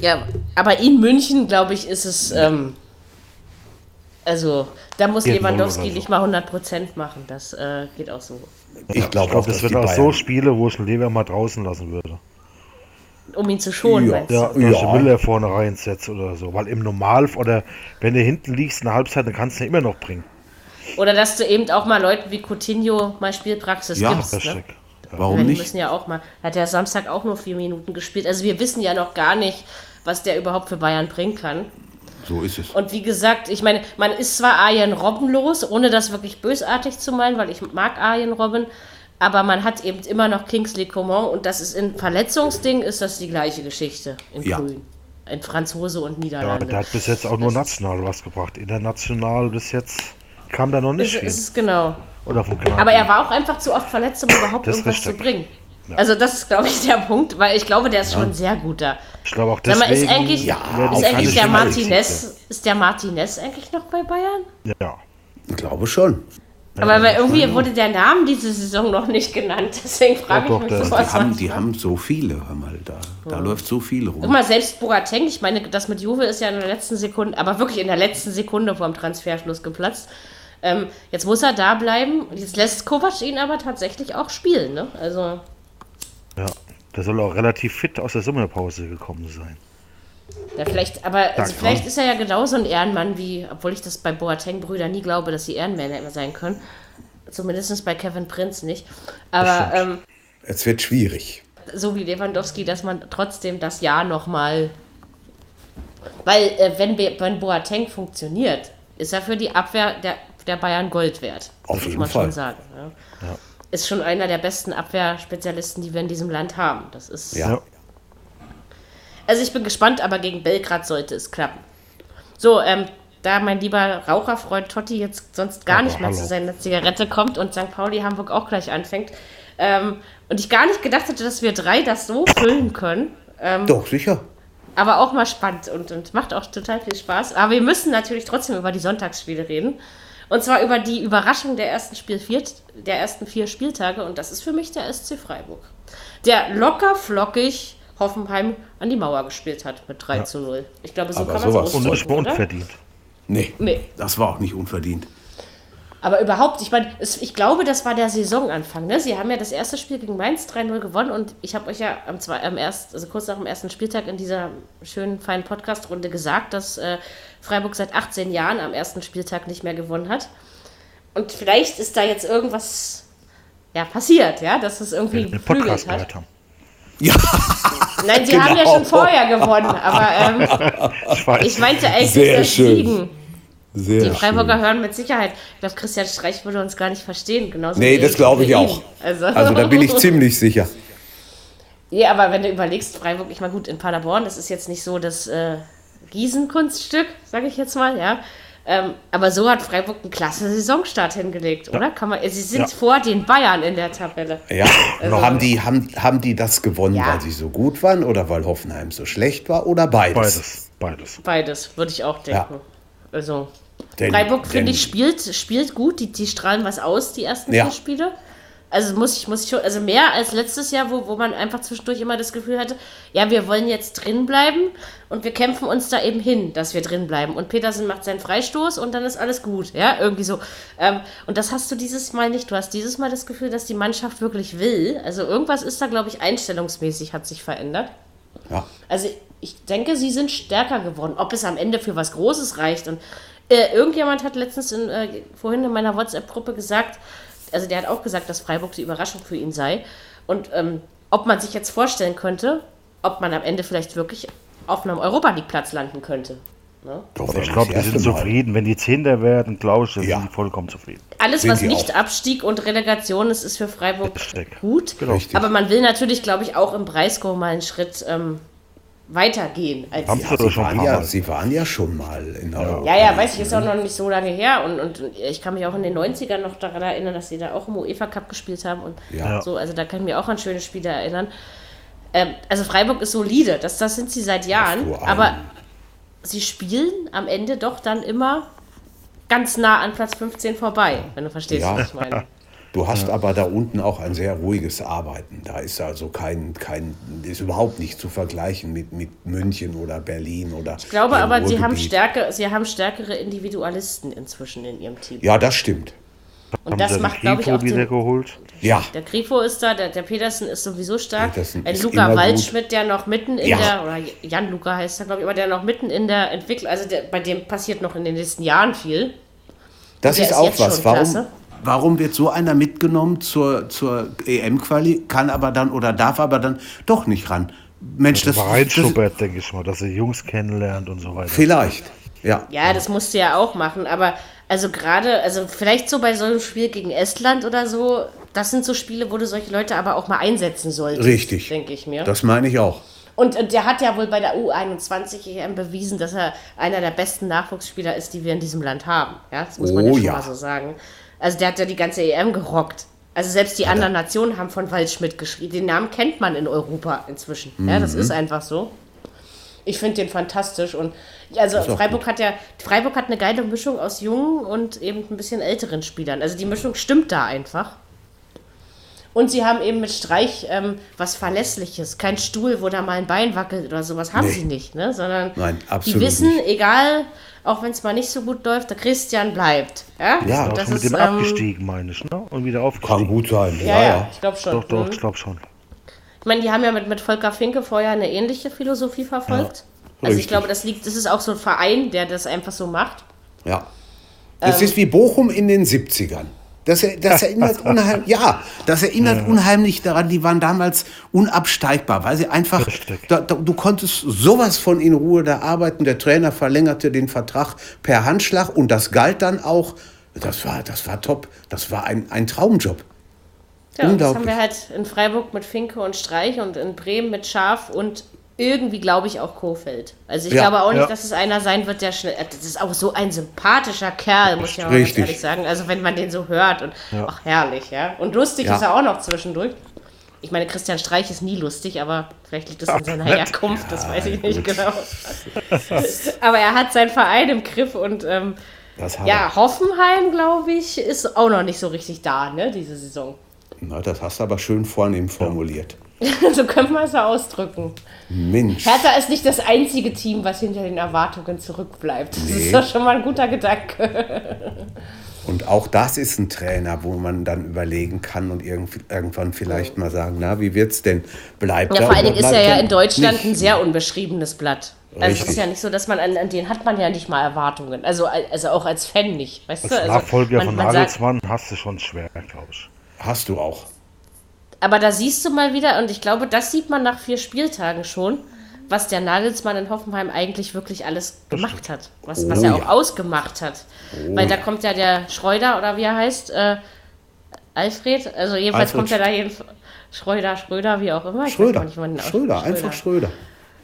Ja, aber in München, glaube ich, ist es. Ähm, also, da muss Geht Lewandowski nicht mal 100% machen. Das äh, geht auch so. Ich glaube auch, das wird auch so Spiele, wo ich einen Lever mal draußen lassen würde. Um ihn zu schonen, Ja. meinst du? Ja, Ja. Müller vorne reinsetzt oder so. Weil im Normal, oder wenn du hinten liegst in der Halbzeit, dann kannst du ihn immer noch bringen. Oder dass du eben auch mal Leuten wie Coutinho mal Spielpraxis Ja, gibst. Ne? Richtig. Warum Weil die nicht? müssen ja auch mal. Hat der Samstag auch nur vier Minuten gespielt. Also wir wissen ja noch gar nicht, was der überhaupt für Bayern bringen kann. So ist es. Und wie gesagt, ich meine, man ist zwar Arjen Robben los, ohne das wirklich bösartig zu meinen, weil ich mag Arjen Robben, aber man hat eben immer noch Kingsley Coman und das ist in Verletzungsding ist das die gleiche Geschichte in Ja. Grün. In Franzose und Ja, Niederlande. der hat bis jetzt auch nur national was gebracht. International bis jetzt kam da noch nicht ist, viel. ist es genau. Oder vom Kanal. Aber er war auch einfach zu oft verletzt, um überhaupt Das irgendwas zu richtig. Bringen. Also das ist, glaube ich, der Punkt, weil ich glaube, der ist schon sehr gut da. ich glaube auch mal, deswegen. ist eigentlich, Ja, ist eigentlich der. Martinez, ist der Martinez eigentlich noch bei Bayern? Ja. Ich glaube schon. Aber weil irgendwie wurde der Name diese Saison noch nicht genannt. Deswegen frage Doch, ich doch, mich der- Die sowas. haben, die haben so viele, hör mal, da, da läuft so viel Guck rum. mal, selbst Boateng, ich meine, das mit Juve ist ja in der letzten Sekunde, aber wirklich in der letzten Sekunde vor dem Transferschluss geplatzt. Ähm, jetzt muss er da bleiben und jetzt lässt Kovac ihn aber tatsächlich auch spielen. Ne? Also, ja. Der soll auch relativ fit aus der Sommerpause gekommen sein. ja, vielleicht, aber also vielleicht ist er ja genauso ein Ehrenmann wie, obwohl ich das bei Boateng-Brüdern nie glaube, dass sie Ehrenmänner immer sein können. Zumindest bei Kevin Prinz nicht. Aber ähm, Es wird schwierig. so wie Lewandowski, dass man trotzdem das Jahr nochmal. Weil, äh, wenn, wenn Boateng funktioniert, ist er für die Abwehr der, der Bayern Gold wert. Auf muss jeden man Fall. schon sagen. Ja. Ist schon einer der besten Abwehrspezialisten, die wir in diesem Land haben. Das ist. Ja. Also ich bin gespannt, aber gegen Belgrad sollte es klappen. So, ähm, da mein lieber Raucherfreund Totti jetzt sonst gar Aber nicht mehr hallo. zu seiner Zigarette kommt und St. Pauli Hamburg auch gleich anfängt. Ähm, und ich gar nicht gedacht hätte, dass wir drei das so füllen können. Ähm, Doch, sicher. aber auch mal spannend und, und macht auch total viel Spaß. Aber wir müssen natürlich trotzdem über die Sonntagsspiele reden. Und zwar über die Überraschung der ersten, Spiel vier, der ersten vier Spieltage. Und das ist für mich der SC Freiburg. Der locker flockig Hoffenheim an die Mauer gespielt hat mit 3 zu 0. Ich glaube, so Aber kann man es Und nicht oder? unverdient. Nee, Nee. das war auch nicht unverdient. Aber überhaupt, ich meine, ich glaube, das war der Saisonanfang. Ne? Sie haben ja das erste Spiel gegen Mainz 3-0 gewonnen und ich habe euch ja am, zwei, am erst, also kurz nach dem ersten Spieltag in dieser schönen, feinen Podcast-Runde gesagt, dass äh, Freiburg seit 18 Jahren am ersten Spieltag nicht mehr gewonnen hat. Und vielleicht ist da jetzt irgendwas ja, passiert, ja, dass es irgendwie Den Podcast hat. gehört haben. Ja, Nein, sie haben ja Genau. schon vorher gewonnen, aber ähm, ich meinte eigentlich Sehr das schön. Siegen. Sehr Die Freiburger hören mit Sicherheit. Ich glaube, Christian Streich würde uns gar nicht verstehen. Genauso Nee, das glaube ich auch. Also, Also da bin ich ziemlich sicher. Ja, aber wenn du überlegst, Freiburg, ich meine, gut, in Paderborn, das ist jetzt nicht so das äh, Riesenkunststück, sage ich jetzt mal, ja. Ähm, aber so hat Freiburg einen klasse Saisonstart hingelegt, oder? Kann man, sie sind Ja. vor den Bayern in der Tabelle. Ja, haben, die, haben, haben die das gewonnen, Ja. weil sie so gut waren oder weil Hoffenheim so schlecht war oder beides? Beides. Beides. Beides, würde ich auch denken. Also, Denn- Freiburg, finde ich, spielt, spielt gut. Die, die strahlen was aus, die ersten Ja. vier Spiele. Also muss ich, muss ich schon, also mehr als letztes Jahr, wo, wo man einfach zwischendurch immer das Gefühl hatte, ja, wir wollen jetzt drin bleiben und wir kämpfen uns da eben hin, dass wir drin bleiben. Und Petersen macht seinen Freistoß und dann ist alles gut, ja, irgendwie so. Ähm, und das hast du dieses Mal nicht. Du hast dieses Mal das Gefühl, dass die Mannschaft wirklich will. Also irgendwas ist da, glaube ich, einstellungsmäßig hat sich verändert. Ja. Also ich denke, sie sind stärker geworden. Ob es am Ende für was Großes reicht. Und äh, irgendjemand hat letztens in, äh, vorhin in meiner WhatsApp-Gruppe gesagt, also der hat auch gesagt, dass Freiburg die Überraschung für ihn sei. Und ähm, ob man sich jetzt vorstellen könnte, ob man am Ende vielleicht wirklich auf einem Europa League-Platz landen könnte. Ne? Doch, Ich glaube, die sind zufrieden. Wenn die Zehnter werden, glaube ich, dann Ja. sind die vollkommen zufrieden. Alles, Sind was nicht auch. Abstieg und Relegation ist, ist für Freiburg Richtig. gut. Genau. Aber man will natürlich, glaube ich, auch im Breisgau mal einen Schritt ähm, weitergehen. Als Haben Ja, sie waren ja, Mal. sie waren ja schon mal in Europa. Ja, ja, weiß ich, ist auch noch nicht so lange her. Und, und ich kann mich auch in den 90ern noch daran erinnern, dass sie da auch im UEFA Cup gespielt haben. Und Ja. so, also da kann ich mir auch an schöne Spiele erinnern. Ähm, also Freiburg ist solide, das, das sind sie seit Jahren. Aber sie spielen am Ende doch dann immer ganz nah an Platz 15 vorbei, wenn du verstehst, Ja. was ich meine. Du hast aber da unten auch ein sehr ruhiges Arbeiten. Da ist also kein, kein ist überhaupt nicht zu vergleichen mit, mit München oder Berlin oder. Ich glaube aber, sie haben, Ruhrgebiet. stärke, sie haben stärkere Individualisten inzwischen in ihrem Team. Ja, das stimmt. Und Haben das macht, glaube ich, auch wieder den, geholt. Ja, Der Grifo ist da, der, der Petersen ist sowieso stark. Petersen Ein Luca Waldschmidt, der noch mitten in Ja. der, oder Jan Luca heißt er, glaube ich, aber der noch mitten in der Entwicklung, also der, bei dem passiert noch in den nächsten Jahren viel. das ist ist auch jetzt was. schon Warum, klasse. Warum wird so einer mitgenommen zur, zur EM-Quali, kann aber dann oder darf aber dann doch nicht ran? Mensch, das, Das Reinschnuppert, denke ich mal, dass er Jungs kennenlernt und so weiter. vielleicht. Ja. Ja, das musst du ja auch machen, aber also gerade, also vielleicht so bei so einem Spiel gegen Estland oder so, das sind so Spiele, wo du solche Leute aber auch mal einsetzen solltest. Richtig. Denke ich mir. Das meine ich auch. Und, und der hat ja wohl bei der U21 EM bewiesen, dass er einer der besten Nachwuchsspieler ist, die wir in diesem Land haben. Ja, das muss man ja Oh schon ja. mal so sagen. Also der hat ja die ganze EM gerockt. Also selbst die anderen Nationen haben von Waldschmidt geschrieben. Den Namen kennt man in Europa inzwischen. Ja, das Mhm. ist einfach so. Ich finde den fantastisch und ja, also Freiburg hat ja Freiburg hat eine geile Mischung aus jungen und eben ein bisschen älteren Spielern. Also die Mischung stimmt da einfach. Und sie haben eben mit Streich ähm, was Verlässliches. Kein Stuhl, wo da mal ein Bein wackelt oder sowas haben Nee. sie nicht. Ne? Sondern Nein, die wissen, nicht. egal, auch wenn es mal nicht so gut läuft, der Christian bleibt. Ja, Ja, das schon mit ist, dem ähm, abgestiegen, meine ich, ne? Und wieder Kann aufgestiegen. gut sein. Ja, Ja, ja, ja. ich glaube schon. Doch, doch, Mhm. ich glaube schon. Ich meine, die haben ja mit, mit Volker Finke vorher eine ähnliche Philosophie verfolgt. also ich glaube, das liegt, das ist auch so ein Verein, der das einfach so macht. Ja. Das Ähm. ist wie Bochum in den 70ern. Das, er- das erinnert unheimlich, ja, das erinnert unheimlich daran, die waren damals unabsteigbar, weil sie einfach, da, da, du konntest sowas von in Ruhe da arbeiten. Der Trainer verlängerte den Vertrag per Handschlag und das galt dann auch. Das war, das war top. Das war ein, ein Traumjob. Ja, und das haben wir halt in Freiburg mit Finke und Streich und in Bremen mit Schaf und irgendwie glaube ich auch Kofeld. Also ich Ja, glaube auch nicht, ja. dass es einer sein wird, der schnell. Das ist auch so ein sympathischer Kerl, muss ich auch ganz ehrlich sagen. Also wenn man den so hört und ach herrlich, ja. Und lustig Ja. ist er auch noch zwischendurch. Ich meine, Christian Streich ist nie lustig, aber vielleicht liegt es an seiner Herkunft, das weiß ich nicht genau. aber er hat seinen Verein im Griff und ähm, Das ja, Hoffenheim, glaube ich, ist auch noch nicht so richtig da, ne, diese Saison. Na, das hast du aber schön vornehm formuliert. so können wir es ja ausdrücken. Mensch. Hertha ist nicht das einzige Team, was hinter den Erwartungen zurückbleibt. Das Nee. ist doch schon mal ein guter Gedanke. Und auch das ist ein Trainer, wo man dann überlegen kann und irgend, irgendwann vielleicht mal sagen, na, wie wird's denn? Bleibt Ja, er vor allen Dingen ist er ja in Deutschland nicht? ein sehr unbeschriebenes Blatt. Also es Richtig. ist ja nicht so, dass man an, an den hat man ja nicht mal Erwartungen. Also, also auch als Fan nicht. Weißt Als du? Also Nachfolger man- von man sagt- Nagelsmann hast du schon schwer, glaube ich. Hast du auch. Aber da siehst du mal wieder, und ich glaube, das sieht man nach vier Spieltagen schon, was der Nagelsmann in Hoffenheim eigentlich wirklich alles gemacht hat. Was, was Oh er auch ja. ausgemacht hat. Weil da kommt ja der Schreuder oder wie er heißt, äh, Alfred, also jedenfalls Alfred kommt er da jeden Schreuder, Schröder, wie auch immer. Ich Schröder. nicht, ausspricht. Schröder, einfach Schröder.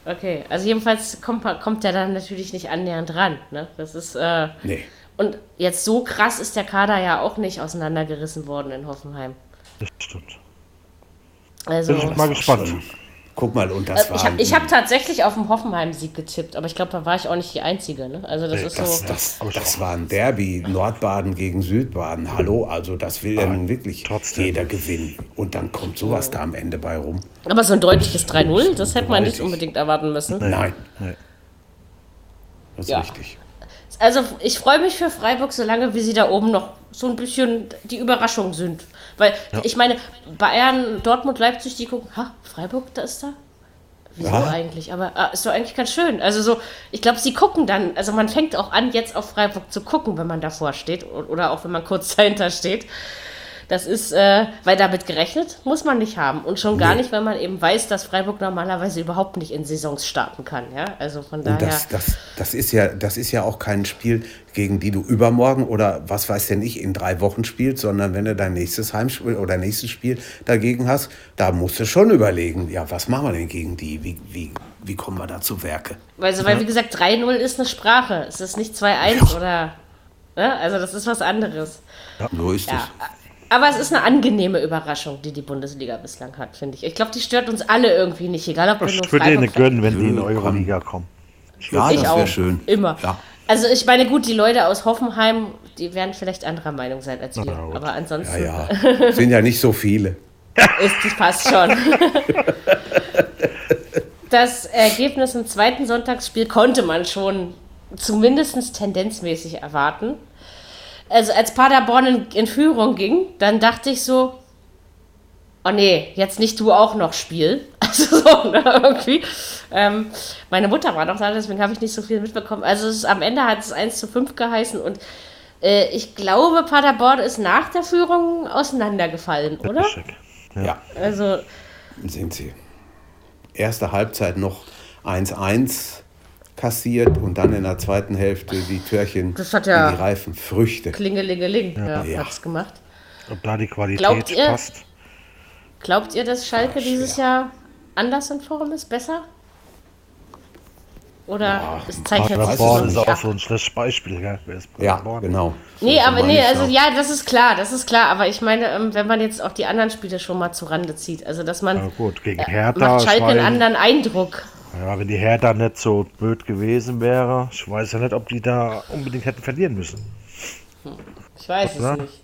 Okay, also jedenfalls kommt, kommt er dann natürlich nicht annähernd ran. Ne? Das ist, äh, Nee. und jetzt so krass ist der Kader ja auch nicht auseinandergerissen worden in Hoffenheim. Das stimmt. Also, Bin ich mal gespannt. schon- Guck mal, und das Äh, war. Ich habe hab tatsächlich auf den Hoffenheim-Sieg getippt, aber ich glaube, da war ich auch nicht die Einzige. Ne? Also das Nee, ist das, so. das, das war ein Derby, Nordbaden gegen Südbaden. Hallo, also das will ja nun wirklich trotzdem. jeder gewinnen. Und dann kommt sowas da am Ende bei rum. Aber so ein deutliches 3-0, das hätte man nicht unbedingt erwarten müssen. Nein, Nee. das ist Ja. richtig. Also ich freue mich für Freiburg, solange wie sie da oben noch so ein bisschen die Überraschung sind. Weil ich meine, Bayern, Dortmund, Leipzig, die gucken, ha, Freiburg, da ist da? Wieso Ja. eigentlich? Aber ah, ist doch eigentlich ganz schön. Also so, ich glaube, sie gucken dann, also man fängt auch an, jetzt auf Freiburg zu gucken, wenn man davor steht oder auch wenn man kurz dahinter steht. Das ist, äh, weil damit gerechnet muss man nicht haben. Und schon gar Nee. nicht, wenn man eben weiß, dass Freiburg normalerweise überhaupt nicht in Saisons starten kann. Ja? Also von Und daher. das, das, das, ist ja, das ist ja auch kein Spiel, gegen die du übermorgen oder was weiß denn ich in drei Wochen spielst, sondern wenn du dein nächstes Heimspiel oder nächstes Spiel dagegen hast, da musst du schon überlegen, ja, was machen wir denn gegen die? Wie, wie, wie kommen wir da zu Werke? Also, weil, wie gesagt, 3-0 ist eine Sprache. Es ist nicht 2-1 oder. Ne? Also, das ist was anderes. So ist Ja. Aber es ist eine angenehme Überraschung, die die Bundesliga bislang hat, finde ich. Ich glaube, die stört uns alle irgendwie nicht, egal ob wir nur Ich würde denen gönnen, wenn die in. Euroliga kommen. Ja, Ich das auch. wäre schön. Immer. Ja. Also ich meine, gut, die Leute aus Hoffenheim, die werden vielleicht anderer Meinung sein als wir. Aber ansonsten Ja, ja. Sind ja nicht so viele. ist das passt schon. das Ergebnis im zweiten Sonntagsspiel konnte man schon zumindest tendenzmäßig erwarten. Also als Paderborn in, in Führung ging, dann dachte ich so, oh nee, jetzt nicht du auch noch Spiel. Also so, ne, irgendwie. Ähm, meine Mutter war noch da, deswegen habe ich nicht so viel mitbekommen. Also es ist, am Ende hat es 1 zu 5 geheißen und äh, ich glaube, Paderborn ist nach der Führung auseinandergefallen, oder? Schick. Ja, Also sind sie. Erste Halbzeit noch 1-1 kassiert und dann in der zweiten Hälfte die Türchen Das hat ja- in die reifen Früchte. Klingelingeling, ja, Ja. hat's gemacht. Ob da die Qualität Glaubt ihr- passt? Glaubt ihr, dass Schalke Ja, dieses. Jahr anders in Form ist? Besser? Oder es zeichnet sich so ist auch ab? so ein schlechtes Beispiel, gell? Wer ist Ja, genau. So Nee, aber nee, also ja, das ist klar, das ist klar. Aber ich meine, ähm, wenn man jetzt auch die anderen Spiele schon mal zu Rande zieht, also dass man Ja, gut, gegen äh, Hertha. macht Schalke einen anderen Eindruck. Ja, wenn die Hertha nicht so blöd gewesen wäre, ich weiß ja nicht, ob die da unbedingt hätten verlieren müssen. Ich weiß es Ja. nicht.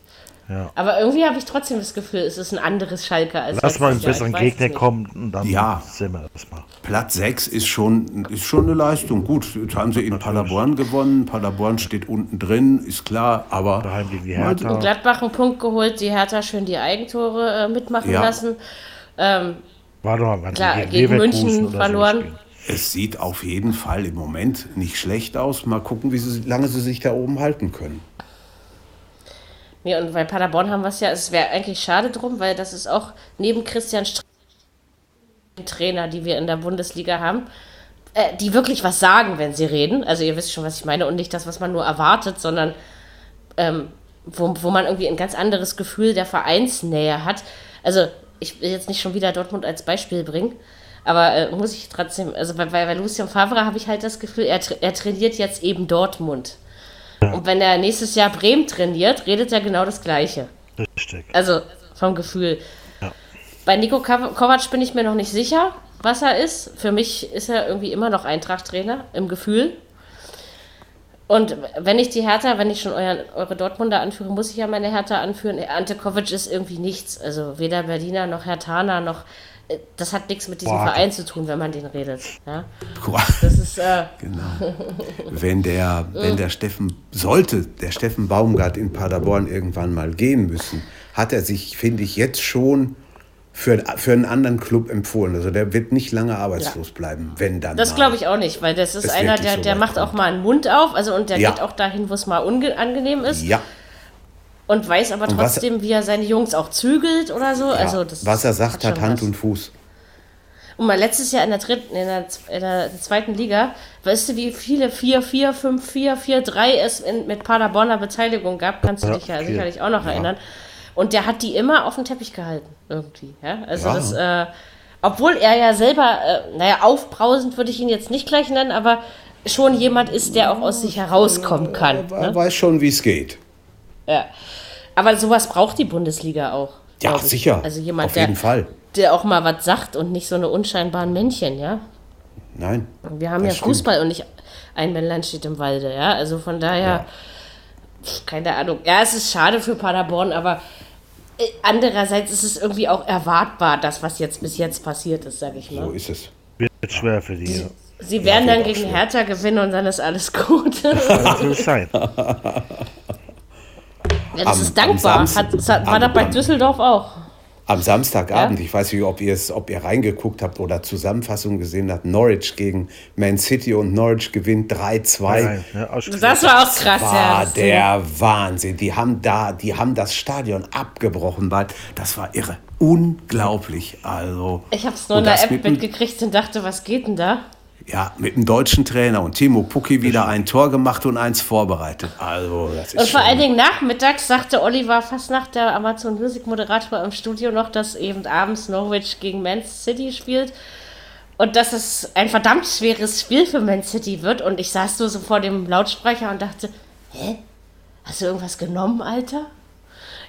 Ja. Aber irgendwie habe ich trotzdem das Gefühl, es ist ein anderes Schalke als Lass mal einen besseren Gegner kommen und dann Ja. sehen wir das mal. Platz 6 ist schon, ist schon eine Leistung. Gut, jetzt haben sie in Paderborn gewonnen. Paderborn steht unten drin, ist klar, aber Daheim gegen die Hertha. Gladbach einen Punkt geholt, die Hertha schön die Eigentore äh, mitmachen Ja. lassen. Ähm, War doch mal Klar, gegen München verloren. es sieht auf jeden Fall im Moment nicht schlecht aus. Mal gucken, wie sie, lange sie sich da oben halten können. Nee, und bei Paderborn haben wir es ja, es wäre eigentlich schade drum, weil das ist auch neben Christian Str Trainer, die wir in der Bundesliga haben, äh, die wirklich was sagen, wenn sie reden. Also ihr wisst schon, was ich meine und nicht das, was man nur erwartet, sondern ähm, wo, wo man irgendwie ein ganz anderes Gefühl der Vereinsnähe hat. Also ich will jetzt nicht schon wieder Dortmund als Beispiel bringen, aber äh, muss ich trotzdem, also bei, bei, bei Lucien Favre habe ich halt das Gefühl, er, tra er trainiert jetzt eben Dortmund. Und wenn er nächstes Jahr Bremen trainiert, redet er genau das Gleiche. Richtig. Also vom Gefühl. Ja. Bei Nico Kovac bin ich mir noch nicht sicher, was er ist. Für mich ist er irgendwie immer noch Eintracht-Trainer im Gefühl. Und wenn ich die Hertha, wenn ich schon euer, eure Dortmunder anführe, muss ich ja meine Hertha anführen. Ante Kovic ist irgendwie nichts. Also weder Berliner noch Hertaner noch. äh, Das hat nichts mit diesem Boah. Verein zu tun, wenn man den redet. Ja? Das ist. Äh, Genau. Wenn der, wenn der Steffen, sollte der Steffen Baumgart in Paderborn irgendwann mal gehen müssen, hat er sich, finde ich, jetzt schon für, für einen anderen Club empfohlen. Also der wird nicht lange arbeitslos bleiben, wenn dann. Das glaube ich auch nicht, weil das ist einer, der, so der macht auch kommt. mal einen Mund auf, also und der Ja. geht auch dahin, wo es mal unangenehm ist Ja, und weiß aber Und trotzdem, wie er seine Jungs auch zügelt oder so. ja. Also das was er sagt, hat schon Hand was. und Fuß. Und mal letztes Jahr in der dritten, in der, in der zweiten Liga, weißt du, wie viele 4, 4, 5, 4, 4, 3 es in, mit Paderborner Beteiligung gab, kannst du Ja, dich ja sicherlich auch noch erinnern. Und der hat die immer auf den Teppich gehalten, irgendwie. Ja? Also Ja. das, äh, obwohl er ja selber, äh, naja, aufbrausend würde ich ihn jetzt nicht gleich nennen, aber schon jemand ist, der auch aus sich herauskommen kann. Er Ne? weiß schon, wie es geht. Ja. Aber sowas braucht die Bundesliga auch. Ja, sicher. Also jemand, Auf der, jeden Fall. der auch mal was sagt und nicht so eine unscheinbaren Männchen, ja. Nein. Wir haben ja stimmt. Fußball und nicht ein Männlein steht im Walde, ja. Also von daher, pf, keine Ahnung. Ja, es ist schade für Paderborn, aber andererseits ist es irgendwie auch erwartbar, das, was jetzt bis jetzt passiert ist, sag ich mal. So ist es. Wird schwer für die. Ja. Sie werden dann gegen schwer. Hertha gewinnen und dann ist alles gut. ja, Das will es sein. das Am- ist dankbar. Hat, hat, war am- das bei am- Düsseldorf auch. Am Samstagabend, Ja? ich weiß nicht, ob ihr es, ob ihr reingeguckt habt oder Zusammenfassung gesehen habt, Norwich gegen Man City und Norwich gewinnt 3-2. Nein, ne, Das war auch krass, ja. war das- der Wahnsinn. Die haben da, die haben das Stadion abgebrochen, weil das war irre. Unglaublich. Also. Ich habe es nur in der App mitgekriegt und dachte, was geht denn da? Ja, mit dem deutschen Trainer und Timo Pucki wieder ein Tor gemacht und eins vorbereitet. Also, das ist Und vor allen Dingen nachmittags sagte Oliver fast nach der Amazon Music Moderator im Studio noch, dass eben abends Norwich gegen Man City spielt und dass es ein verdammt schweres Spiel für Man City wird. Und ich saß nur so vor dem Lautsprecher und dachte, hä? Hast du irgendwas genommen, Alter?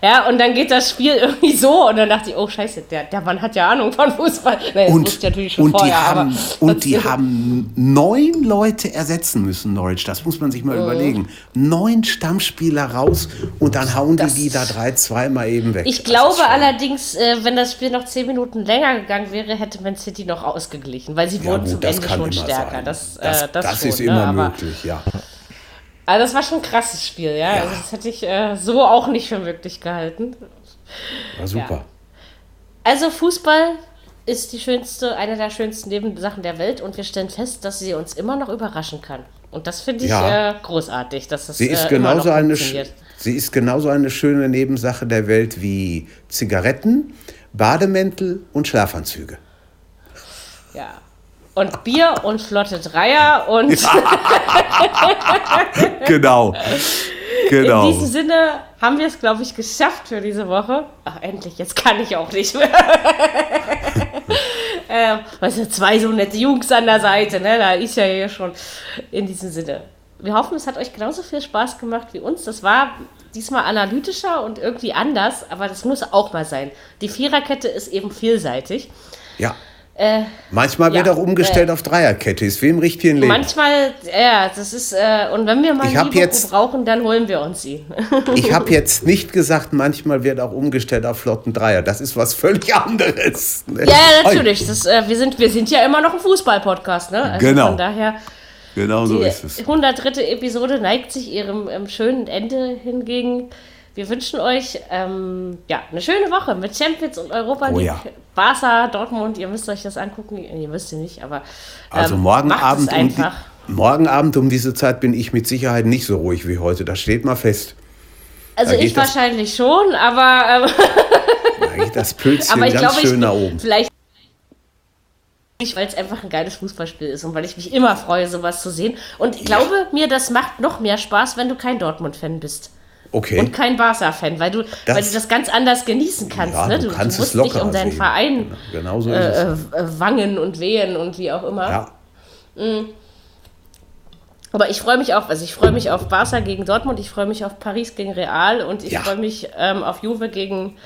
Ja, und dann geht das Spiel irgendwie so und dann dachte ich, oh scheiße, der, der Mann hat ja Ahnung von Fußball. Das Und, natürlich schon und, vorher, die haben, und die haben neun Leute ersetzen müssen, Norwich. Das muss man sich Mhm. mal überlegen. Neun Stammspieler raus und dann hauen die Das- die da drei, zweimal eben weg. Ich Das glaube allerdings, äh, wenn das Spiel noch zehn Minuten länger gegangen wäre, hätte Man City noch ausgeglichen, weil sie Ja, wurden gut, zum das Ende schon stärker. sein. Das, das, äh, das, das schon, ist ne? immer aber, möglich, ja. Also das war schon ein krasses Spiel, ja. Ja. Also das hätte ich äh, so auch nicht für möglich gehalten. War super. Also Fußball ist die schönste, eine der schönsten Nebensachen der Welt und wir stellen fest, dass sie uns immer noch überraschen kann. Und das finde ich Ja. äh, großartig, dass das Sie ist, äh, genauso eine, sie ist genauso eine schöne Nebensache der Welt wie Zigaretten, Bademäntel und Schlafanzüge. Ja. Und Bier und flotte Dreier und Genau. genau. In diesem Sinne haben wir es, glaube ich, geschafft für diese Woche. Ach, endlich, jetzt kann ich auch nicht mehr. äh, weißt du, zwei so nette Jungs an der Seite, ne? Da ist ja hier schon in diesem Sinne. Wir hoffen, es hat euch genauso viel Spaß gemacht wie uns. Das war diesmal analytischer und irgendwie anders, aber das muss auch mal sein. Die Viererkette ist eben vielseitig. Ja. Äh, Manchmal wird Ja, auch umgestellt auf Dreierkette. Ist wie im richtigen Leben. manchmal, ja, das ist, äh, und wenn wir mal Ich jetzt- brauchen, dann holen wir uns ihn. Ich habe jetzt nicht gesagt, manchmal wird auch umgestellt auf flotten Dreier. Das ist was völlig anderes. ne? Ja, natürlich. Das, äh, wir, sind, wir sind ja immer noch ein Fußball-Podcast, ne? Also Genau. Von daher, Genau so die ist es. 103. Episode neigt sich ihrem ähm, schönen Ende hingegen. Wir wünschen euch ähm, ja, eine schöne Woche mit Champions und Europa Oh League. ja. Barca, Dortmund, ihr müsst euch das angucken. Ihr müsst ihr nicht, aber ähm, Also morgen Abend, um die, morgen Abend um diese Zeit bin ich mit Sicherheit nicht so ruhig wie heute. Das steht mal fest. Also ich wahrscheinlich schon, aber, ähm, Da geht das ich ganz glaube, schön nach oben. vielleicht nicht, weil es einfach ein geiles Fußballspiel ist und weil ich mich immer freue, sowas zu sehen. Und ich glaube mir, das macht noch mehr Spaß, wenn du kein Dortmund-Fan bist. Okay. Und kein Barca-Fan, weil du, weil Das- du das ganz anders genießen kannst. Ja, ne? du du, kannst du es musst dich um deinen sehen. Verein Genau so ist äh, es. äh, wangen und wehen und wie auch immer. Ja. Aber ich freue mich auch, also ich freue mich auf Barca gegen Dortmund, ich freue mich auf Paris gegen Real und ich Ja. freue mich ähm, auf Juve gegen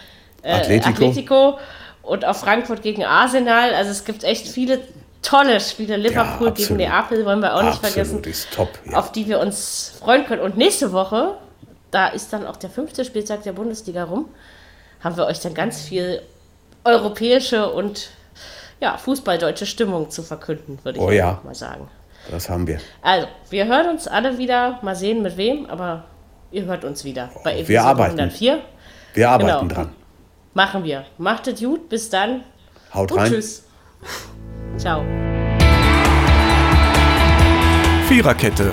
äh, Atletico. Atletico. und auf Frankfurt gegen Arsenal. Also es gibt echt viele tolle Spiele. Liverpool gegen absolut. Neapel wollen wir auch nicht Absolut, vergessen, ist top. Ja. auf die wir uns freuen können. Und nächste Woche, da ist dann auch der fünfte Spieltag der Bundesliga rum, haben wir euch dann ganz viel europäische und ja, fußballdeutsche Stimmung zu verkünden, würde ich Oh ja. mal sagen. Das haben wir. Also, wir hören uns alle wieder. Mal sehen mit wem, aber ihr hört uns wieder bei Episode Wir arbeiten. 104. Wir arbeiten Genau. dran. Machen wir. Macht es gut. Bis dann. Haut Und rein. tschüss. Ciao. Viererkette,